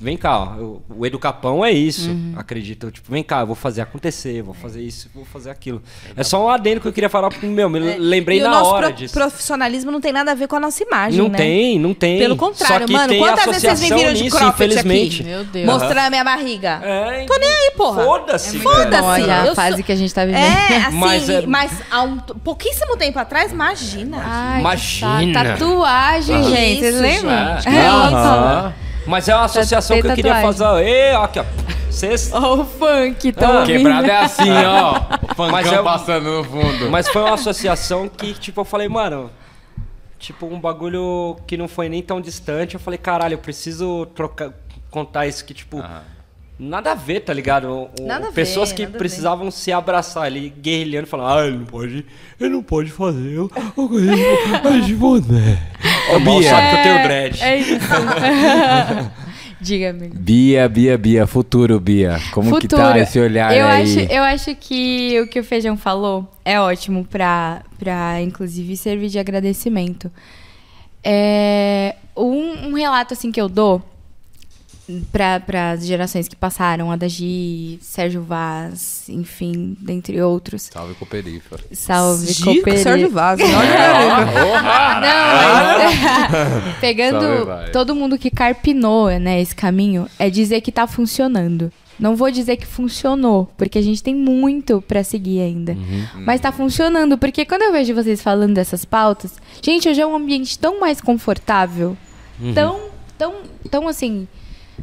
vem cá, ó, eu- o Educapão é isso, acredito. Eu, Tipo, vem cá, eu vou fazer acontecer, eu vou fazer isso, eu vou fazer aquilo. É só um adendo que eu queria falar, porque, meu, me lembrei É. e na o nosso hora pro- disso. profissionalismo não tem nada a ver com a nossa imagem, Não né? tem, não tem. Pelo contrário, Só que mano, tem quantas vezes vocês me viram de cropped infelizmente. Meu Deus. Mostrando a minha barriga. É, Tô nem aí, porra. Foda-se. É. Foda-se. Eu a fase sou- que a gente tá vivendo. É, [LAUGHS] assim, Mas mas, é- há um pouquíssimo tempo atrás, imagina. Ai, Imagina. tá- Tatuagem, Que gente. Vocês isso, lembram? É, Aham. Mas é uma associação tem que eu queria fazer. Ê, ó, aqui, ó. Vocês [LAUGHS] Ó, o funk, tão Ah, ouvindo. Quebrada é assim, ó. [LAUGHS] O funkão Mas é passando no fundo. Mas foi uma associação que, tipo, eu falei, mano. Tipo, um bagulho que não foi nem tão distante. Eu falei, caralho, eu preciso trocar, contar isso que, tipo. Nada a ver, tá ligado? Nada a ver, pessoas que nada a ver. precisavam se abraçar ali, guerrilhando, falando, ah, ele não pode, ele não pode fazer o coisa de- [LAUGHS] boné. O mal Bia. sabe que eu tenho dread. É isso. [LAUGHS] Diga, amigo. Bia, Bia, Bia, futuro, Bia. Como que tá esse olhar eu aí? Acho, eu acho que o que o Feijão falou é ótimo pra, pra inclusive, servir de agradecimento. É, um, um relato, assim, que eu dou para as gerações que passaram, a da Gi, Sérgio Vaz, enfim, dentre outros. Salve perífero. Salve, Gico, Cooperê. Sérgio Vaz. [LAUGHS] É, Não, mas [LAUGHS] pegando Salve, todo mundo que carpinou, né, esse caminho, é dizer que tá funcionando. Não vou dizer que funcionou, porque a gente tem muito pra seguir ainda. Mas tá funcionando, porque quando eu vejo vocês falando dessas pautas, gente, hoje é um ambiente tão mais confortável, tão, tão, tão assim,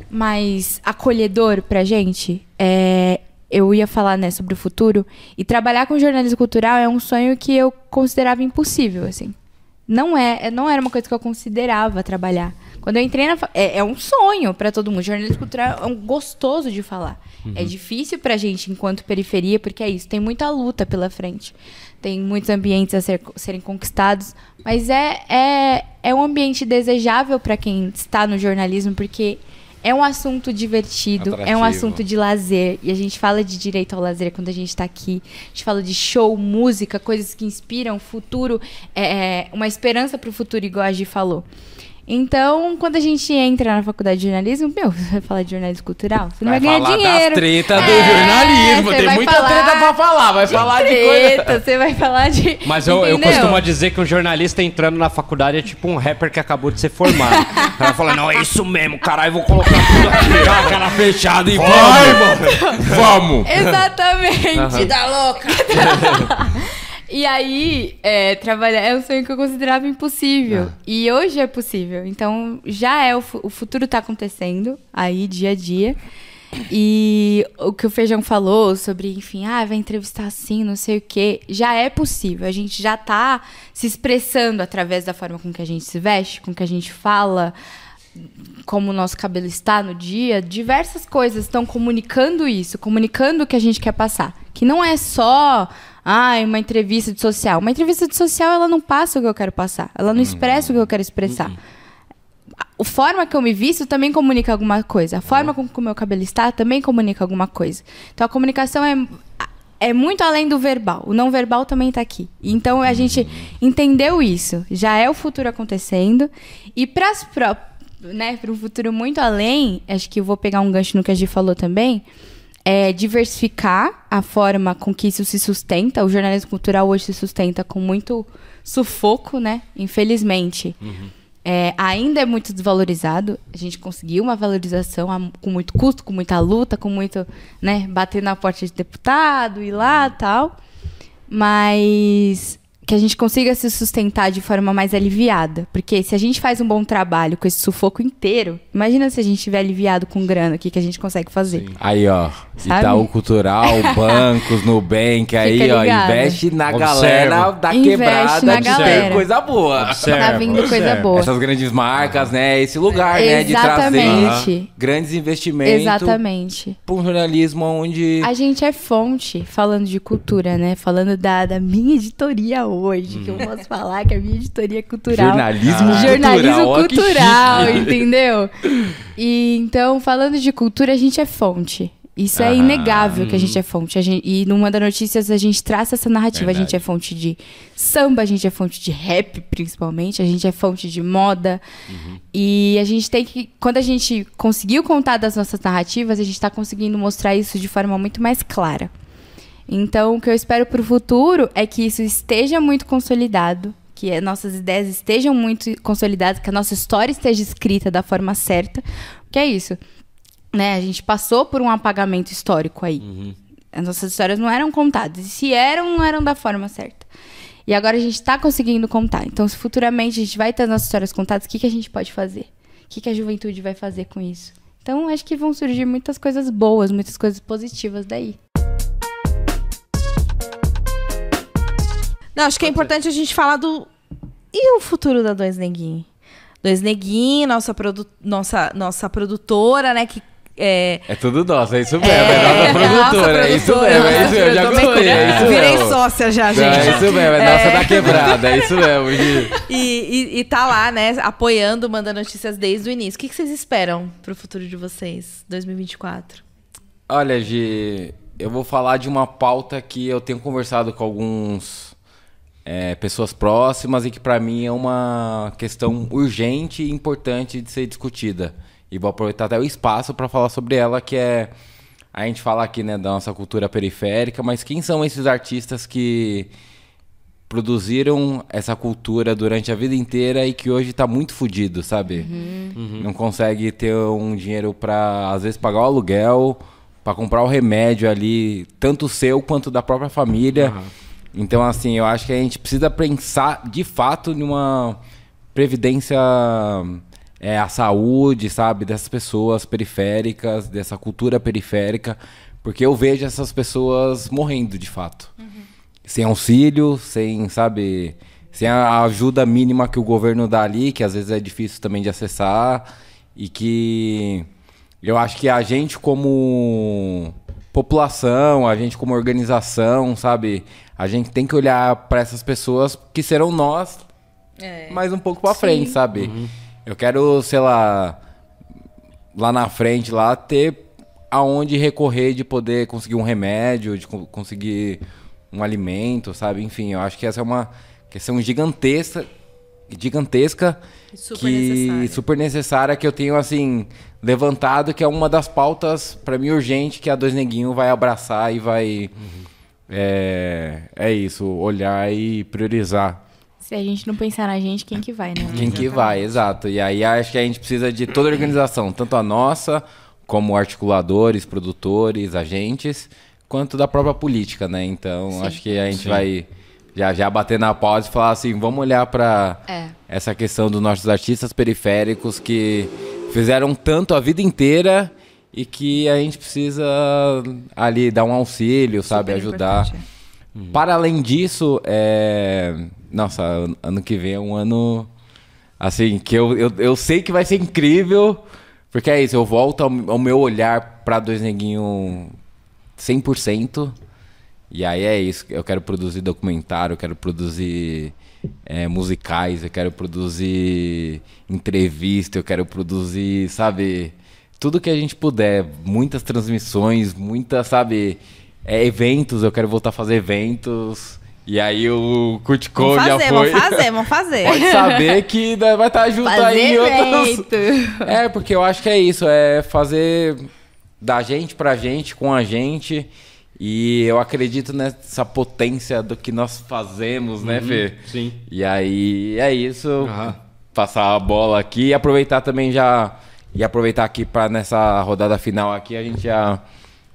mais acolhedor pra gente. É, eu ia falar, né, sobre o futuro. E trabalhar com jornalismo cultural é um sonho que eu considerava impossível, assim. Não é, não era uma coisa que eu considerava trabalhar. Quando eu entrei na é, é um sonho pra todo mundo. Jornalismo cultural é um gostoso de falar. É difícil pra gente enquanto periferia, porque é isso, tem muita luta pela frente. Tem muitos ambientes a ser- serem conquistados, mas é, é, é um ambiente desejável pra quem está no jornalismo, porque é um assunto divertido, é um Atrativo. assunto de lazer. E a gente fala de direito ao lazer quando a gente está aqui. A gente fala de show, música, coisas que inspiram futuro, é, é, uma esperança para o futuro, igual a Gi falou. Então, quando a gente entra na faculdade de jornalismo, meu, você vai falar de jornalismo cultural? Você não vai, ganhar falar dinheiro. das tretas do É, jornalismo. Tem vai muita falar treta pra falar. Vai falar de coisa. Treta, você vai falar de. Mas eu, eu costumo dizer que um jornalista entrando na faculdade é tipo um rapper que acabou de ser formado. [LAUGHS] Cara fala, não, é isso mesmo, caralho, vou colocar tudo aqui. A cara fechada e vamos! Vamos! Exatamente. [LAUGHS] Vida louca. [LAUGHS] E aí, é, trabalhar é um sonho que eu considerava impossível. E hoje é possível. Então, já é, o, o futuro tá acontecendo aí, dia a dia. E o que o Feijão falou sobre, enfim, ah, vai entrevistar assim, não sei o quê, já é possível. A gente já tá se expressando através da forma com que a gente se veste, com que a gente fala, como o nosso cabelo está no dia, diversas coisas estão comunicando isso, comunicando o que a gente quer passar. Que não é só ai, uma entrevista de social. Uma entrevista de social, ela não passa o que eu quero passar. Ela não expressa o que eu quero expressar. a forma que eu me visto também comunica alguma coisa. A forma como o meu cabelo está também comunica alguma coisa. Então a comunicação é, é muito além do verbal. O não verbal também está aqui. Então a gente entendeu isso. Já é o futuro acontecendo. E para as né, para um futuro muito além, acho que eu vou pegar um gancho no que a Gi falou também, é diversificar a forma com que isso se sustenta. O jornalismo cultural hoje se sustenta com muito sufoco, né? Infelizmente. Uhum. É, ainda é muito desvalorizado. A gente conseguiu uma valorização a- com muito custo, com muita luta, com muito, né, bater na porta de deputado e lá tal. Mas que a gente consiga se sustentar de forma mais aliviada. Porque se a gente faz um bom trabalho com esse sufoco inteiro, imagina se a gente estiver aliviado com grana, o que, que a gente consegue fazer. Aí, ó, Sabe? Itaú Cultural, [LAUGHS] bancos, Nubank, aí, Fica ó, ligado. investe na Observa. galera da Investe quebrada na de galera. coisa boa. Observa, tá vindo coisa boa. Essas grandes marcas, né? Esse lugar, né? De trazer Exatamente. grandes investimentos Exatamente. para um jornalismo onde... A gente é fonte, falando de cultura, né? Falando da, da minha editoria hoje, que eu posso falar que a minha editoria é cultural. Jornalismo Ah. Jornalismo cultural, cultural, entendeu? E então, falando de cultura, a gente é fonte. Isso é Aham. inegável que a gente é fonte. A gente, e no Manda Notícias a gente traça essa narrativa. A gente Verdade. é fonte de samba, a gente é fonte de rap, principalmente. A gente é fonte de moda. E a gente tem que. Quando a gente conseguiu contar das nossas narrativas, a gente está conseguindo mostrar isso de forma muito mais clara. Então, o que eu espero para o futuro é que isso esteja muito consolidado, que as nossas ideias estejam muito consolidadas, que a nossa história esteja escrita da forma certa. Que é isso. Né? A gente passou por um apagamento histórico aí. As nossas histórias não eram contadas. E se eram, não eram da forma certa. E agora a gente está conseguindo contar. Então, se futuramente a gente vai ter as nossas histórias contadas, o que, que a gente pode fazer? O que, que a juventude vai fazer com isso? Então, acho que vão surgir muitas coisas boas, muitas coisas positivas daí. Não, acho que é importante a gente falar do. E o futuro da Dois Neguinho? Dois Neguinho, nossa, produ... nossa, nossa produtora, né? Que é. É tudo nosso, é isso mesmo. É, nossa produtora, é isso mesmo, é isso mesmo. Já gostei, é isso Virei mesmo. sócia já, Não, gente. É isso mesmo, é nossa da quebrada, é isso mesmo. Gi. E, e, e tá lá, né, apoiando, mandando notícias desde o início. O que, que vocês esperam pro futuro de vocês, 2024? Olha, Gi, eu vou falar de uma pauta que eu tenho conversado com alguns é, pessoas próximas e que para mim é uma questão urgente e importante de ser discutida. E vou aproveitar até o espaço para falar sobre ela, que é a gente fala aqui né, da nossa cultura periférica, mas quem são esses artistas que produziram essa cultura durante a vida inteira e que hoje tá muito fudido, sabe? Não consegue ter um dinheiro para às vezes pagar o aluguel, para comprar o remédio ali, tanto seu quanto da própria família. Então assim, eu acho que a gente precisa pensar de fato numa previdência é, a saúde, sabe, dessas pessoas periféricas, dessa cultura periférica, porque eu vejo essas pessoas morrendo de fato. Sem auxílio, sem, sabe, sem a ajuda mínima que o governo dá ali, que às vezes é difícil também de acessar, e que eu acho que a gente como população, a gente como organização, sabe, a gente tem que olhar para essas pessoas que serão nós mais um pouco para frente, sabe? Eu quero, sei lá, lá na frente lá ter aonde recorrer de poder conseguir um remédio, de co- conseguir um alimento, sabe? Enfim, eu acho que essa é uma questão gigantesca, gigantesca Super que necessária. super necessária que eu tenho assim levantado, que é uma das pautas para mim urgente que a Dois Neguinho vai abraçar e vai é, é isso, olhar e priorizar. Se a gente não pensar na gente, quem que vai, né? Quem que vai, exato. E aí acho que a gente precisa de toda a organização, tanto a nossa, como articuladores, produtores, agentes, quanto da própria política, né? Então acho que a gente vai já já bater na pausa e falar assim, vamos olhar para É. essa questão dos nossos artistas periféricos que fizeram tanto a vida inteira e que a gente precisa ali dar um auxílio, sabe, Super ajudar. importante. Para além disso, é... nossa, an- ano que vem é um ano assim que eu, eu, eu sei que vai ser incrível, porque é isso, eu volto ao, ao meu olhar para dois neguinho 100%. E aí é isso, eu quero produzir documentário, eu quero produzir é, musicais, eu quero produzir entrevista, eu quero produzir, sabe, tudo que a gente puder, muitas transmissões, muitas, sabe, é, eventos, eu quero voltar a fazer eventos. E aí o Cole já fazer, foi. vamos fazer, vamos fazer. [LAUGHS] Pode saber que vai estar junto aí em outras. evento. [LAUGHS] É, porque eu acho que é isso, é fazer da gente pra gente, com a gente. E eu acredito nessa potência do que nós fazemos, né, Fê? sim. E aí é isso. Aham. Passar a bola aqui e aproveitar também já. E aproveitar aqui para nessa rodada final aqui a gente já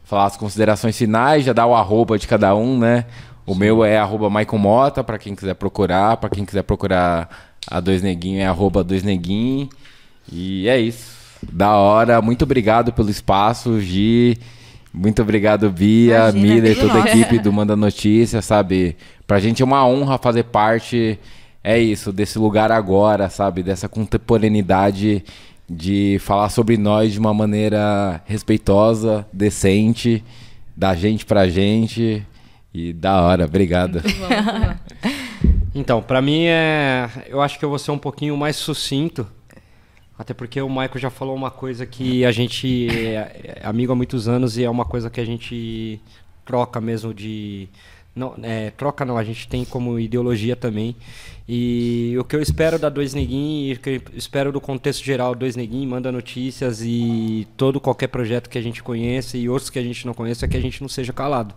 falar as considerações finais, já dar o arroba de cada um, né? O meu é arroba Michael Mota, para quem quiser procurar. para quem quiser procurar a Dois Neguinho é arroba Dois Neguinho. E é isso. Da hora. Muito obrigado pelo espaço, Gi. Muito obrigado, Bia, Imagina, Miller, toda a equipe do Manda Notícia, sabe? Pra gente é uma honra fazer parte, é isso, desse lugar agora, sabe? Dessa contemporaneidade de falar sobre nós de uma maneira respeitosa, decente, da gente pra gente. E da hora, obrigado. [LAUGHS] Então, pra mim é. Eu acho que eu vou ser um pouquinho mais sucinto. Até porque o Michael já falou uma coisa que a gente é é amigo há muitos anos e é uma coisa que a gente troca mesmo de. Não, é, troca não, a gente tem como ideologia também. E o que eu espero da Dois Neguinhos, o que eu espero do contexto geral Dois Neguinhos, manda notícias e todo qualquer projeto que a gente conheça e outros que a gente não conheça é que a gente não seja calado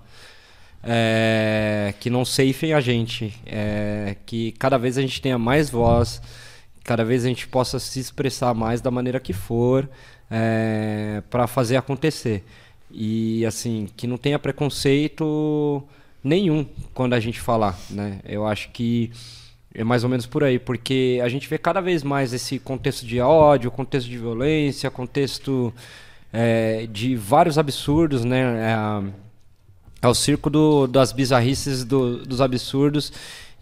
é, que não ceifem a gente, é, que cada vez a gente tenha mais voz, cada vez a gente possa se expressar mais da maneira que for para fazer acontecer. E assim, que não tenha preconceito nenhum quando a gente falar, né? Eu acho que é mais ou menos por aí, porque a gente vê cada vez mais esse contexto de ódio, contexto de violência, contexto é, de vários absurdos, né? É, é o circo do- das bizarrices, do- dos absurdos.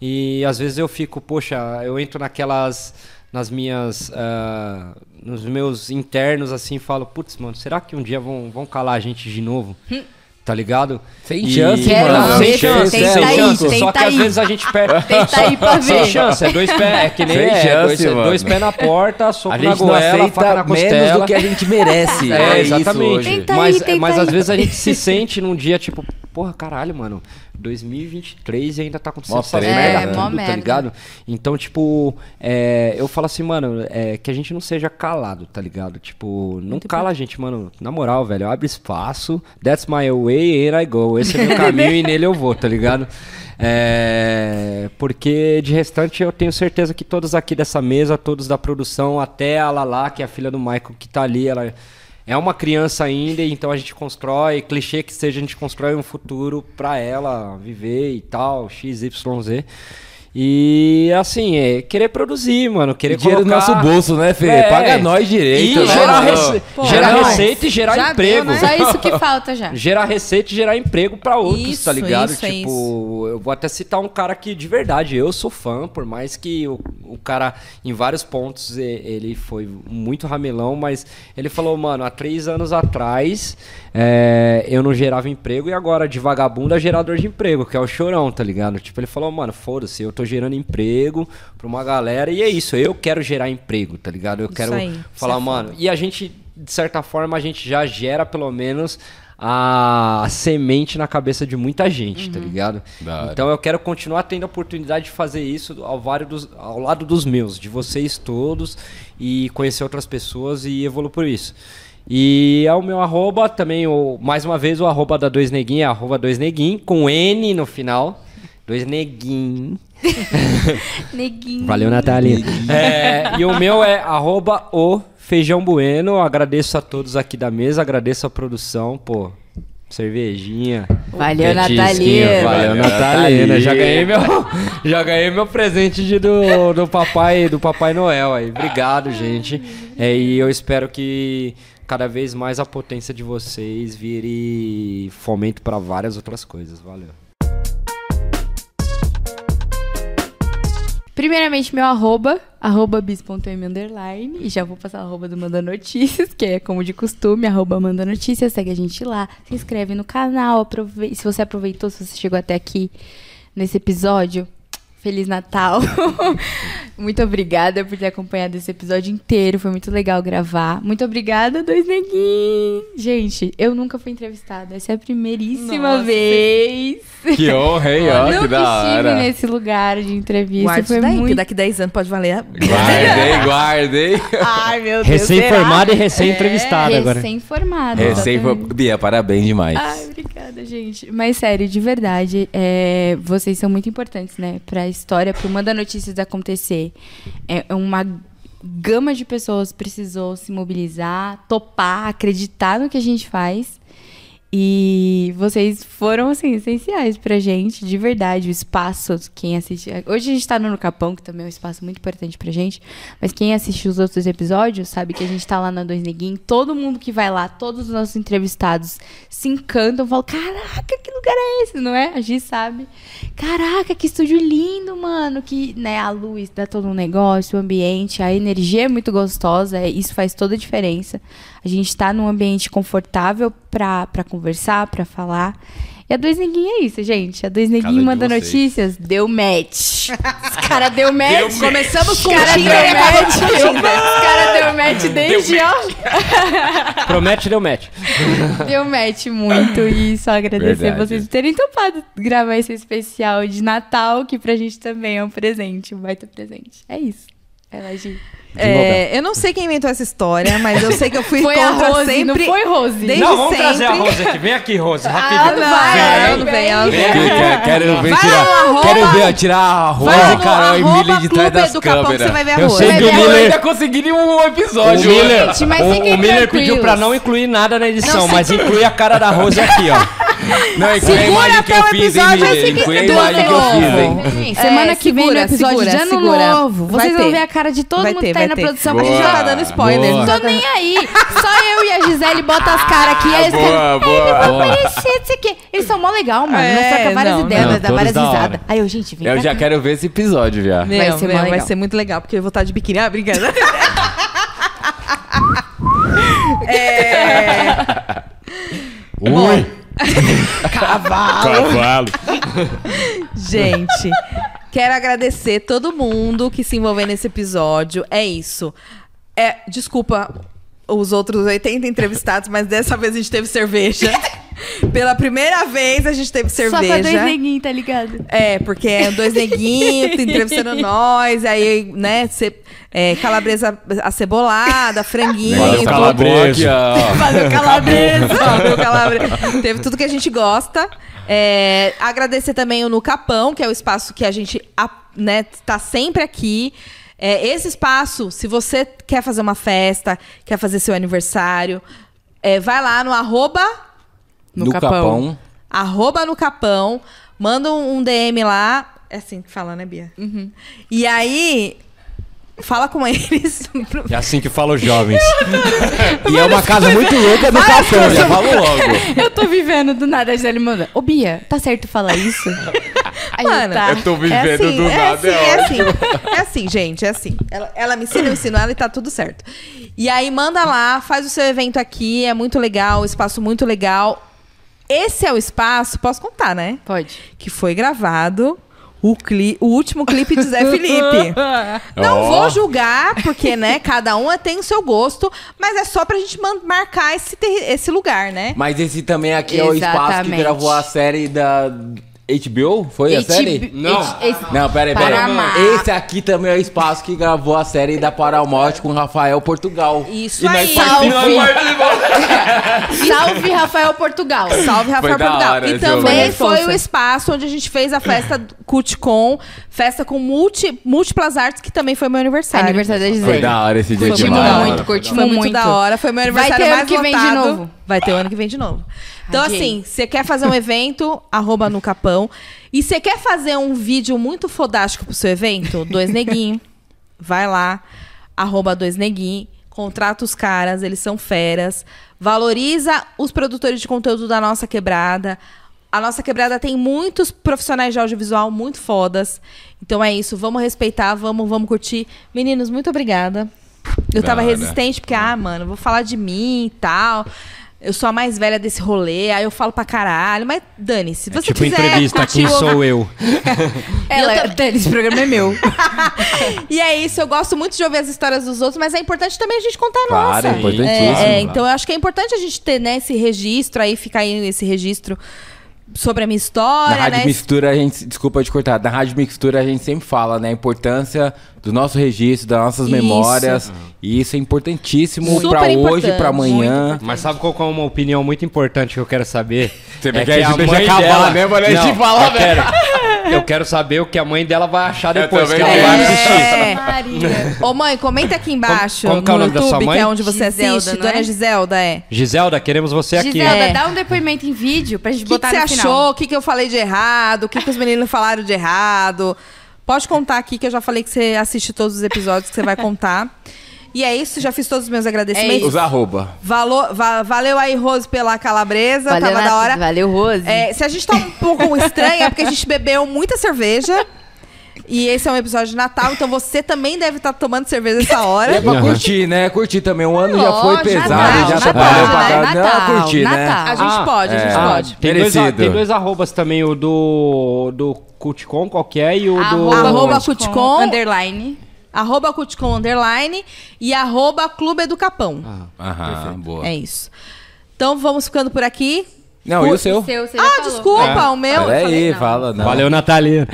E às vezes eu fico, poxa, eu entro naquelas. nas minhas. ah, nos meus internos assim, falo, putz, mano, será que um dia vão, vão calar a gente de novo? Tá ligado? Sem E- chance, Quero mano. Sem chance, tenta sem aí, chance. Só tenta que às aí. vezes a gente perde. [LAUGHS] Tenta aí pra Sem ver. chance, é dois pés, é que nem Sem é, chance, dois, dois pés na porta, soco A na gente não goela, faca na aceita menos costela. do que a gente merece. [LAUGHS] É, isso exatamente. hoje. Tenta mas aí, tenta mas às vezes a gente se sente num dia tipo, porra, caralho, mano, 2023 e ainda tá acontecendo Mó essas treta, merda né? tudo, tá merda. ligado? Então, tipo, é, eu falo assim, mano, é, que a gente não seja calado, tá ligado? Tipo, não cala a gente, mano. Na moral, velho, abre espaço. That's my way and I go. Esse é meu caminho e nele eu vou, tá ligado? É, porque de restante eu tenho certeza que todos aqui dessa mesa, todos da produção, até a Lala, que é a filha do Michael que tá ali, ela é uma criança ainda, então a gente constrói, clichê que seja, a gente constrói um futuro pra ela viver e tal, XYZ. E assim, é querer produzir, mano, querer Dinheiro colocar... no nosso bolso, né, Fê? É. Paga nós direito, E né? gerar, mano? rece- Pô, gerar receita e gerar Já emprego. deu, né? Só isso que [LAUGHS] falta já. Gerar receita e gerar emprego pra outros, Isso, tá ligado? isso, é tipo, eu vou até citar um cara que de verdade eu sou fã, por mais que o, o cara em vários pontos ele foi muito ramelão, mas ele falou, mano, há três anos atrás é, eu não gerava emprego e agora de vagabundo é gerador de emprego, que é o chorão, tá ligado? Tipo, ele falou, mano, foda-se, eu tô gerando emprego pra uma galera e é isso, eu quero gerar emprego, tá ligado? Eu quero aí, isso falar, é mano, e a gente, de certa forma, a gente já gera pelo menos a semente na cabeça de muita gente, tá ligado? Da hora. Então eu quero continuar tendo a oportunidade de fazer isso ao, vários dos- ao lado dos meus, de vocês todos, e conhecer outras pessoas e evoluir por isso. E é o meu arroba também, o, mais uma vez, o arroba da Dois Neguinho é arroba Dois Neguinho, com N no final. Dois Neguinho. [LAUGHS] Neguinho. Valeu, Natália. É, e o meu é arroba o Feijão Bueno. Agradeço a todos aqui da mesa, agradeço a produção, pô. Cervejinha. Valeu, Natalina. Valeu, Natalina. Já ganhei meu, [LAUGHS] já ganhei meu presente de, do, do papai, do Papai Noel aí. Obrigado, gente. É, e eu espero que cada vez mais a potência de vocês vire fomento para várias outras coisas. Valeu. Primeiramente, meu arroba, arroba bis.m underline. E já vou passar o arroba do Manda Notícias, que é como de costume, arroba Manda Notícias. Segue a gente lá, se inscreve no canal. Aprove... Se você aproveitou, se você chegou até aqui nesse episódio, Feliz Natal. [LAUGHS] muito obrigada por ter acompanhado esse episódio inteiro. Foi muito legal gravar. Muito obrigada, dois neguinhos. Gente, eu nunca fui entrevistada. Essa é a primeiríssima Nossa. vez. Que honra, hein? [LAUGHS] Ó, que nunca da estive hora. nesse lugar de entrevista. Guarda foi daí, muito... daqui 10 anos pode valer a... Guardei, guardei. [LAUGHS] Ai, meu Deus. Recém-formada e recém-entrevistada agora. Recém-formada. Recém. Bia, parabéns demais. Ai, obrigada, gente. Mas sério, de verdade, é, vocês são muito importantes, né? Pra história, pro Manda Notícias acontecer. É uma gama de pessoas precisou se mobilizar, topar, acreditar no que a gente faz. E vocês foram, assim, essenciais pra gente, de verdade. O espaço, quem assiste. Hoje a gente tá no Capão, que também é um espaço muito importante pra gente. Mas quem assiste os outros episódios sabe que a gente tá lá na Dois Neguinho. Todo mundo que vai lá, todos os nossos entrevistados se encantam, falam: Caraca, que lugar é esse? Não é? A gente sabe. Caraca, que estúdio lindo, mano. Que, né, a luz dá todo um negócio, o ambiente, a energia é muito gostosa. é- Isso faz toda a diferença. A gente tá num ambiente confortável pra, pra conversar, pra falar. E a Dois Neguinho é isso, gente. A Dois Neguinho manda vocês. notícias, deu match. Os cara deu match. Começamos Os com cara o deu Tinder. match. Os cara deu match desde, ó. [LAUGHS] Promete, deu match. Deu match muito e só agradecer Verdade. vocês por terem topado gravar esse especial de Natal, que pra gente também é um presente, um baita presente. É isso. Ela, Gi. É, eu não sei quem inventou essa história, mas eu sei que eu fui [LAUGHS] Foi a contra Rose, sempre... não foi Rose? Desde não, vamos sempre. trazer a Rose aqui. Vem aqui, Rose, ela rapidinho. ela não vem, ela não vem. Quero, quero ver tirar. arroba- Quero ver tirar a Rose, Carol e Milly de trás das do Capão que câmeras. você vai ver a Eu Rose. sei que o a Miller... ainda consegui um O episódio. Miller, Gente, mas o- o Miller pediu pra não incluir nada na edição, Não, mas inclui a cara da Rose aqui, ó. Não, inclui a Segura imagem que eu até o fiz, hein, episódio, Miller? Inclui a seguir- imagem que eu do fiz, ano hein? semana É, que vem no episódio de ano novo. Vai Vocês vão ter. ver a cara de todo mundo que tá aí vai na ter. produção. A gente já tá Boa, dando spoiler. boa. não Tô nem aí. Só eu e a Gisele botam as caras aqui. Aí eles Boa, ficam, boa, boa. aparecer, não sei o quê. Eles são mó legal, mano. É, Nós trocamos várias não, ideias, não. dá várias risadas. Aí eu, gente, vem Eu pra já cá. quero ver esse episódio já. Meu, Vai ser meu, vai ser muito legal, porque eu vou estar de biquíni. Ah, brincando. [LAUGHS] é... [LAUGHS] Ui. [LAUGHS] Cavalo. Gente, quero agradecer todo mundo que se envolveu nesse episódio. É isso. É, desculpa os outros 80 entrevistados, mas dessa vez a gente teve cerveja. [LAUGHS] Pela primeira vez a gente teve Só pra dois cerveja. neguinhos, tá ligado? É, porque é dois neguinhos [LAUGHS] entrevistando nós, aí, né, ce- é, calabresa acebolada, franguinho. Valeu, tudo. calabreso. [LAUGHS] Valeu, calabresa. [LAUGHS] Valeu, calabresa. Teve tudo que a gente gosta. É, agradecer também o No Capão, que é o espaço que a gente né, tá sempre aqui. É, esse espaço, se você quer fazer uma festa, quer fazer seu aniversário, é, vai lá no arroba, No, Capão. arroba no Capão, manda um, DM lá. É assim que fala, né, Bia? E aí, fala com eles. [LAUGHS] É assim que falam os jovens. E é uma casa muito louca do Capão, já falo logo. Eu tô vivendo do nada, a Gisele manda. Ô, Bia, tá certo falar isso? Aí Mano, tá. Eu tô É vivendo assim, do é nada, assim, é é assim, é assim, gente, é assim. Ela, ela me ensina, eu ensino ela e tá tudo certo. E aí manda lá, faz o seu evento aqui, é muito legal, espaço muito legal. Esse é o espaço, posso contar, né? Pode. Que foi gravado o, cli o último clipe de Zé Felipe. [LAUGHS] Não Ó. vou julgar, porque, né, cada um tem o seu gosto, mas é só pra gente marcar esse, esse lugar, né? Mas esse também aqui é o espaço que Exatamente. gravou a série da HBO? Foi a série? Não. Não, peraí, peraí. Paramount. Esse aqui também é o espaço que gravou a série da Paramount com Rafael Portugal. Isso E nós aí. partimos Salve. na parte de volta. Salve, Rafael Portugal. Salve, Rafael da Portugal. hora E também foi Fofa. o espaço onde a gente fez a festa CultCon, festa com multi, múltiplas artes, que também foi meu aniversário. Aniversário da Foi Gisele. da hora esse dia Curtimos demais. muito, curtimos Foi muito, muito. da hora. Foi meu Vai aniversário ter ano mais que vem de lotado. novo. Vai ter o ano que vem de novo. Então, Adiei. assim, você quer fazer um evento, [LAUGHS] arroba no Capão. E você quer fazer um vídeo muito fodástico pro seu evento? Dois Neguinho. [LAUGHS] Vai lá, arroba Dois Neguinho. Contrata os caras, eles são feras. Valoriza os produtores de conteúdo da nossa quebrada. A nossa quebrada tem muitos profissionais de audiovisual muito fodas. Então é isso, vamos respeitar, vamos, vamos curtir. Meninos, muito obrigada. Eu tava resistente, porque, ah, mano, vou falar de mim e tal. Eu sou a mais velha desse rolê, aí eu falo pra caralho, mas dane-se. Se É você tipo quiser entrevista, curtir quem sou eu? [LAUGHS] Ela, Eu esse programa é meu. [LAUGHS] E é isso, eu gosto muito de ouvir as histórias dos outros, mas é importante também a gente contar a Claro, nossa. é importantíssimo. É, é, então eu acho que é importante a gente ter né, esse registro aí, ficar aí esse registro sobre a minha Na história, Rádio né? Mixtura, a gente. Desculpa te cortar. Na Rádio Mixtura, a gente sempre fala, né? A importância do nosso registro, das nossas Isso. memórias. E isso é importantíssimo pra hoje, pra amanhã. Mas sabe qual é uma opinião muito importante que eu quero saber? Você é quer que a mãe acabar, dela... né, mano? A gente Não, fala, quero, eu quero saber o que a mãe dela vai achar depois que ela vai assistir. É. Maria. Ô mãe, comenta aqui embaixo Como- como que é o no nome da sua YouTube, mãe? que é onde você Giselda, assiste. não é? Dona Giselda, é. Giselda, queremos você aqui. Giselda, É. dá um depoimento em vídeo pra gente O que, que botar você no achou? final. O que, que eu falei de errado? O que, que os meninos falaram de errado? Pode contar aqui, que eu já falei que você assiste todos os episódios que você vai contar. E é isso, já fiz todos os meus agradecimentos. Os arroba. Valor, va- valeu aí, Rose, pela calabresa. Valeu, tava da Nath- hora. Valeu, Rose. É, se a gente tá um pouco [LAUGHS] estranha, é porque a gente bebeu muita cerveja. E esse é um episódio de Natal, então você também deve estar tomando cerveja essa E é hora. pra curtir, né? Curtir também. Um ano já foi Lógico, pesado, Natal, já Natal, trabalhou pra né? caralho. Não, Natal, curtir, né? Natal. A gente Ah, pode, a gente é. pode. Tem dois, Merecido. tem dois arrobas também, o do, do Culticom, qual que é, e o do... Arroba Cuticom, Cuticom. Underline. Arroba Cuticom Underline e arroba Clube do Capão. Aham, boa. É isso. Então vamos ficando por aqui. Não, e o seu? Seu, você já Ah, falou. desculpa, o meu. Peraí, não. fala. Não. Valeu, Natalia.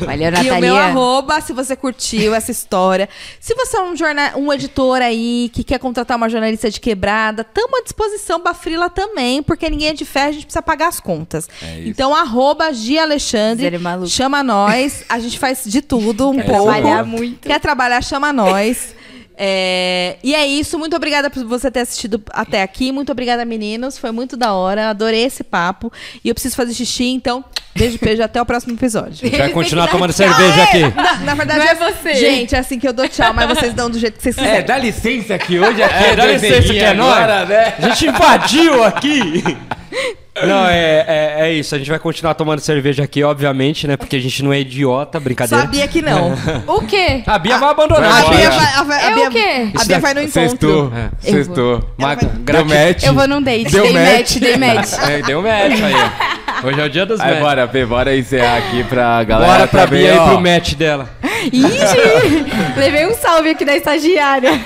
Valeu, E Natalia. o meu arroba, se você curtiu essa história. Se você é um, jorna... um editor aí que quer contratar uma jornalista de quebrada, tamo à disposição pra Frila também, porque ninguém é de ferro, a gente precisa pagar as contas. É isso. então, arroba Gia Alexandre, chama nós. A gente faz de tudo, um Quer pouco. trabalhar muito. Quer trabalhar, chama nós. É, E é isso, muito obrigada por você ter assistido até aqui. Muito obrigada, meninos. Foi muito da hora. Adorei esse papo. E eu preciso fazer xixi, então, beijo, beijo. Até o próximo episódio. Vai [LAUGHS] continuar tomando tchau. cerveja aqui. Na, na verdade, Não é é- você. Gente, é assim que eu dou tchau, mas vocês dão do jeito que vocês quiserem. É, dá licença que hoje aqui É, dá dois licença que é nóis. agora, né? A gente invadiu aqui. [LAUGHS] Não, é, é, é isso. A gente vai continuar tomando cerveja aqui, obviamente, né? Porque a gente não é idiota, brincadeira. Sabia que não. O quê? A Bia vai abandonar. Vai A. Bia vai, a, a É Bia, o quê? A Bia vai no encontro. Sextou, É. sextou. Mas, Deu match. Eu vou num date. Deu dei match. match, dei match. É, deu match aí. Hoje é o dia dos Aí bora, bora encerrar aqui pra galera Bora pra também, Bia ó. pro match dela. Ixi, levei um salve aqui da estagiária.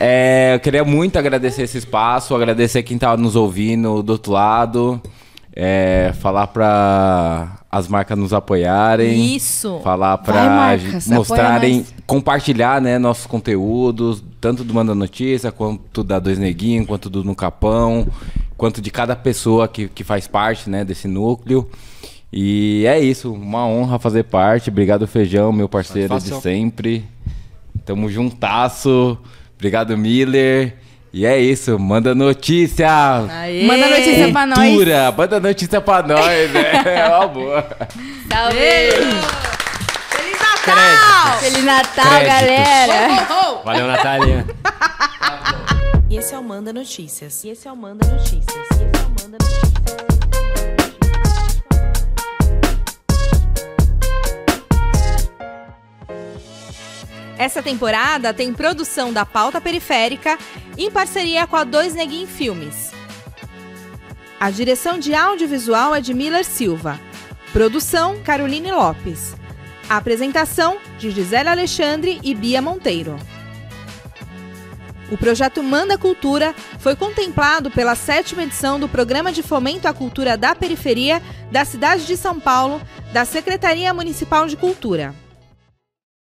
É, eu queria muito agradecer esse espaço, agradecer quem tá nos ouvindo do outro lado. É, falar pra as marcas nos apoiarem. Isso. Falar pra Vai, marcas, mostrarem, apoia compartilhar, né, nossos conteúdos, tanto do Manda Notícia, quanto da Dois Neguinhos, quanto do No Capão, quanto de cada pessoa que, que faz parte, né, desse núcleo. E é isso, uma honra fazer parte. Obrigado, Feijão, meu parceiro Satisfação. de sempre. Tamo juntaço. Obrigado, Miller. E é isso, manda notícia. Aê. Manda notícia pra nós. Cultura, manda notícia pra nós, né? [LAUGHS] É uma boa. Salve. Feliz Natal! Feliz Natal, Créditos. galera. Ho, ho, ho. Valeu, Natália. [LAUGHS] E esse é o Manda Notícias. E esse é o Manda Notícias. E esse é o Manda Notícias. Essa temporada tem produção da Pauta Periférica em parceria com a Dois Neguinho Filmes. A direção de audiovisual é de Miller Silva. Produção Caroline Lopes. A apresentação de Gisele Alexandre e Bia Monteiro. O projeto Manda Cultura foi contemplado pela sétima edição do Programa de Fomento à Cultura da Periferia da cidade de São Paulo, da Secretaria Municipal de Cultura.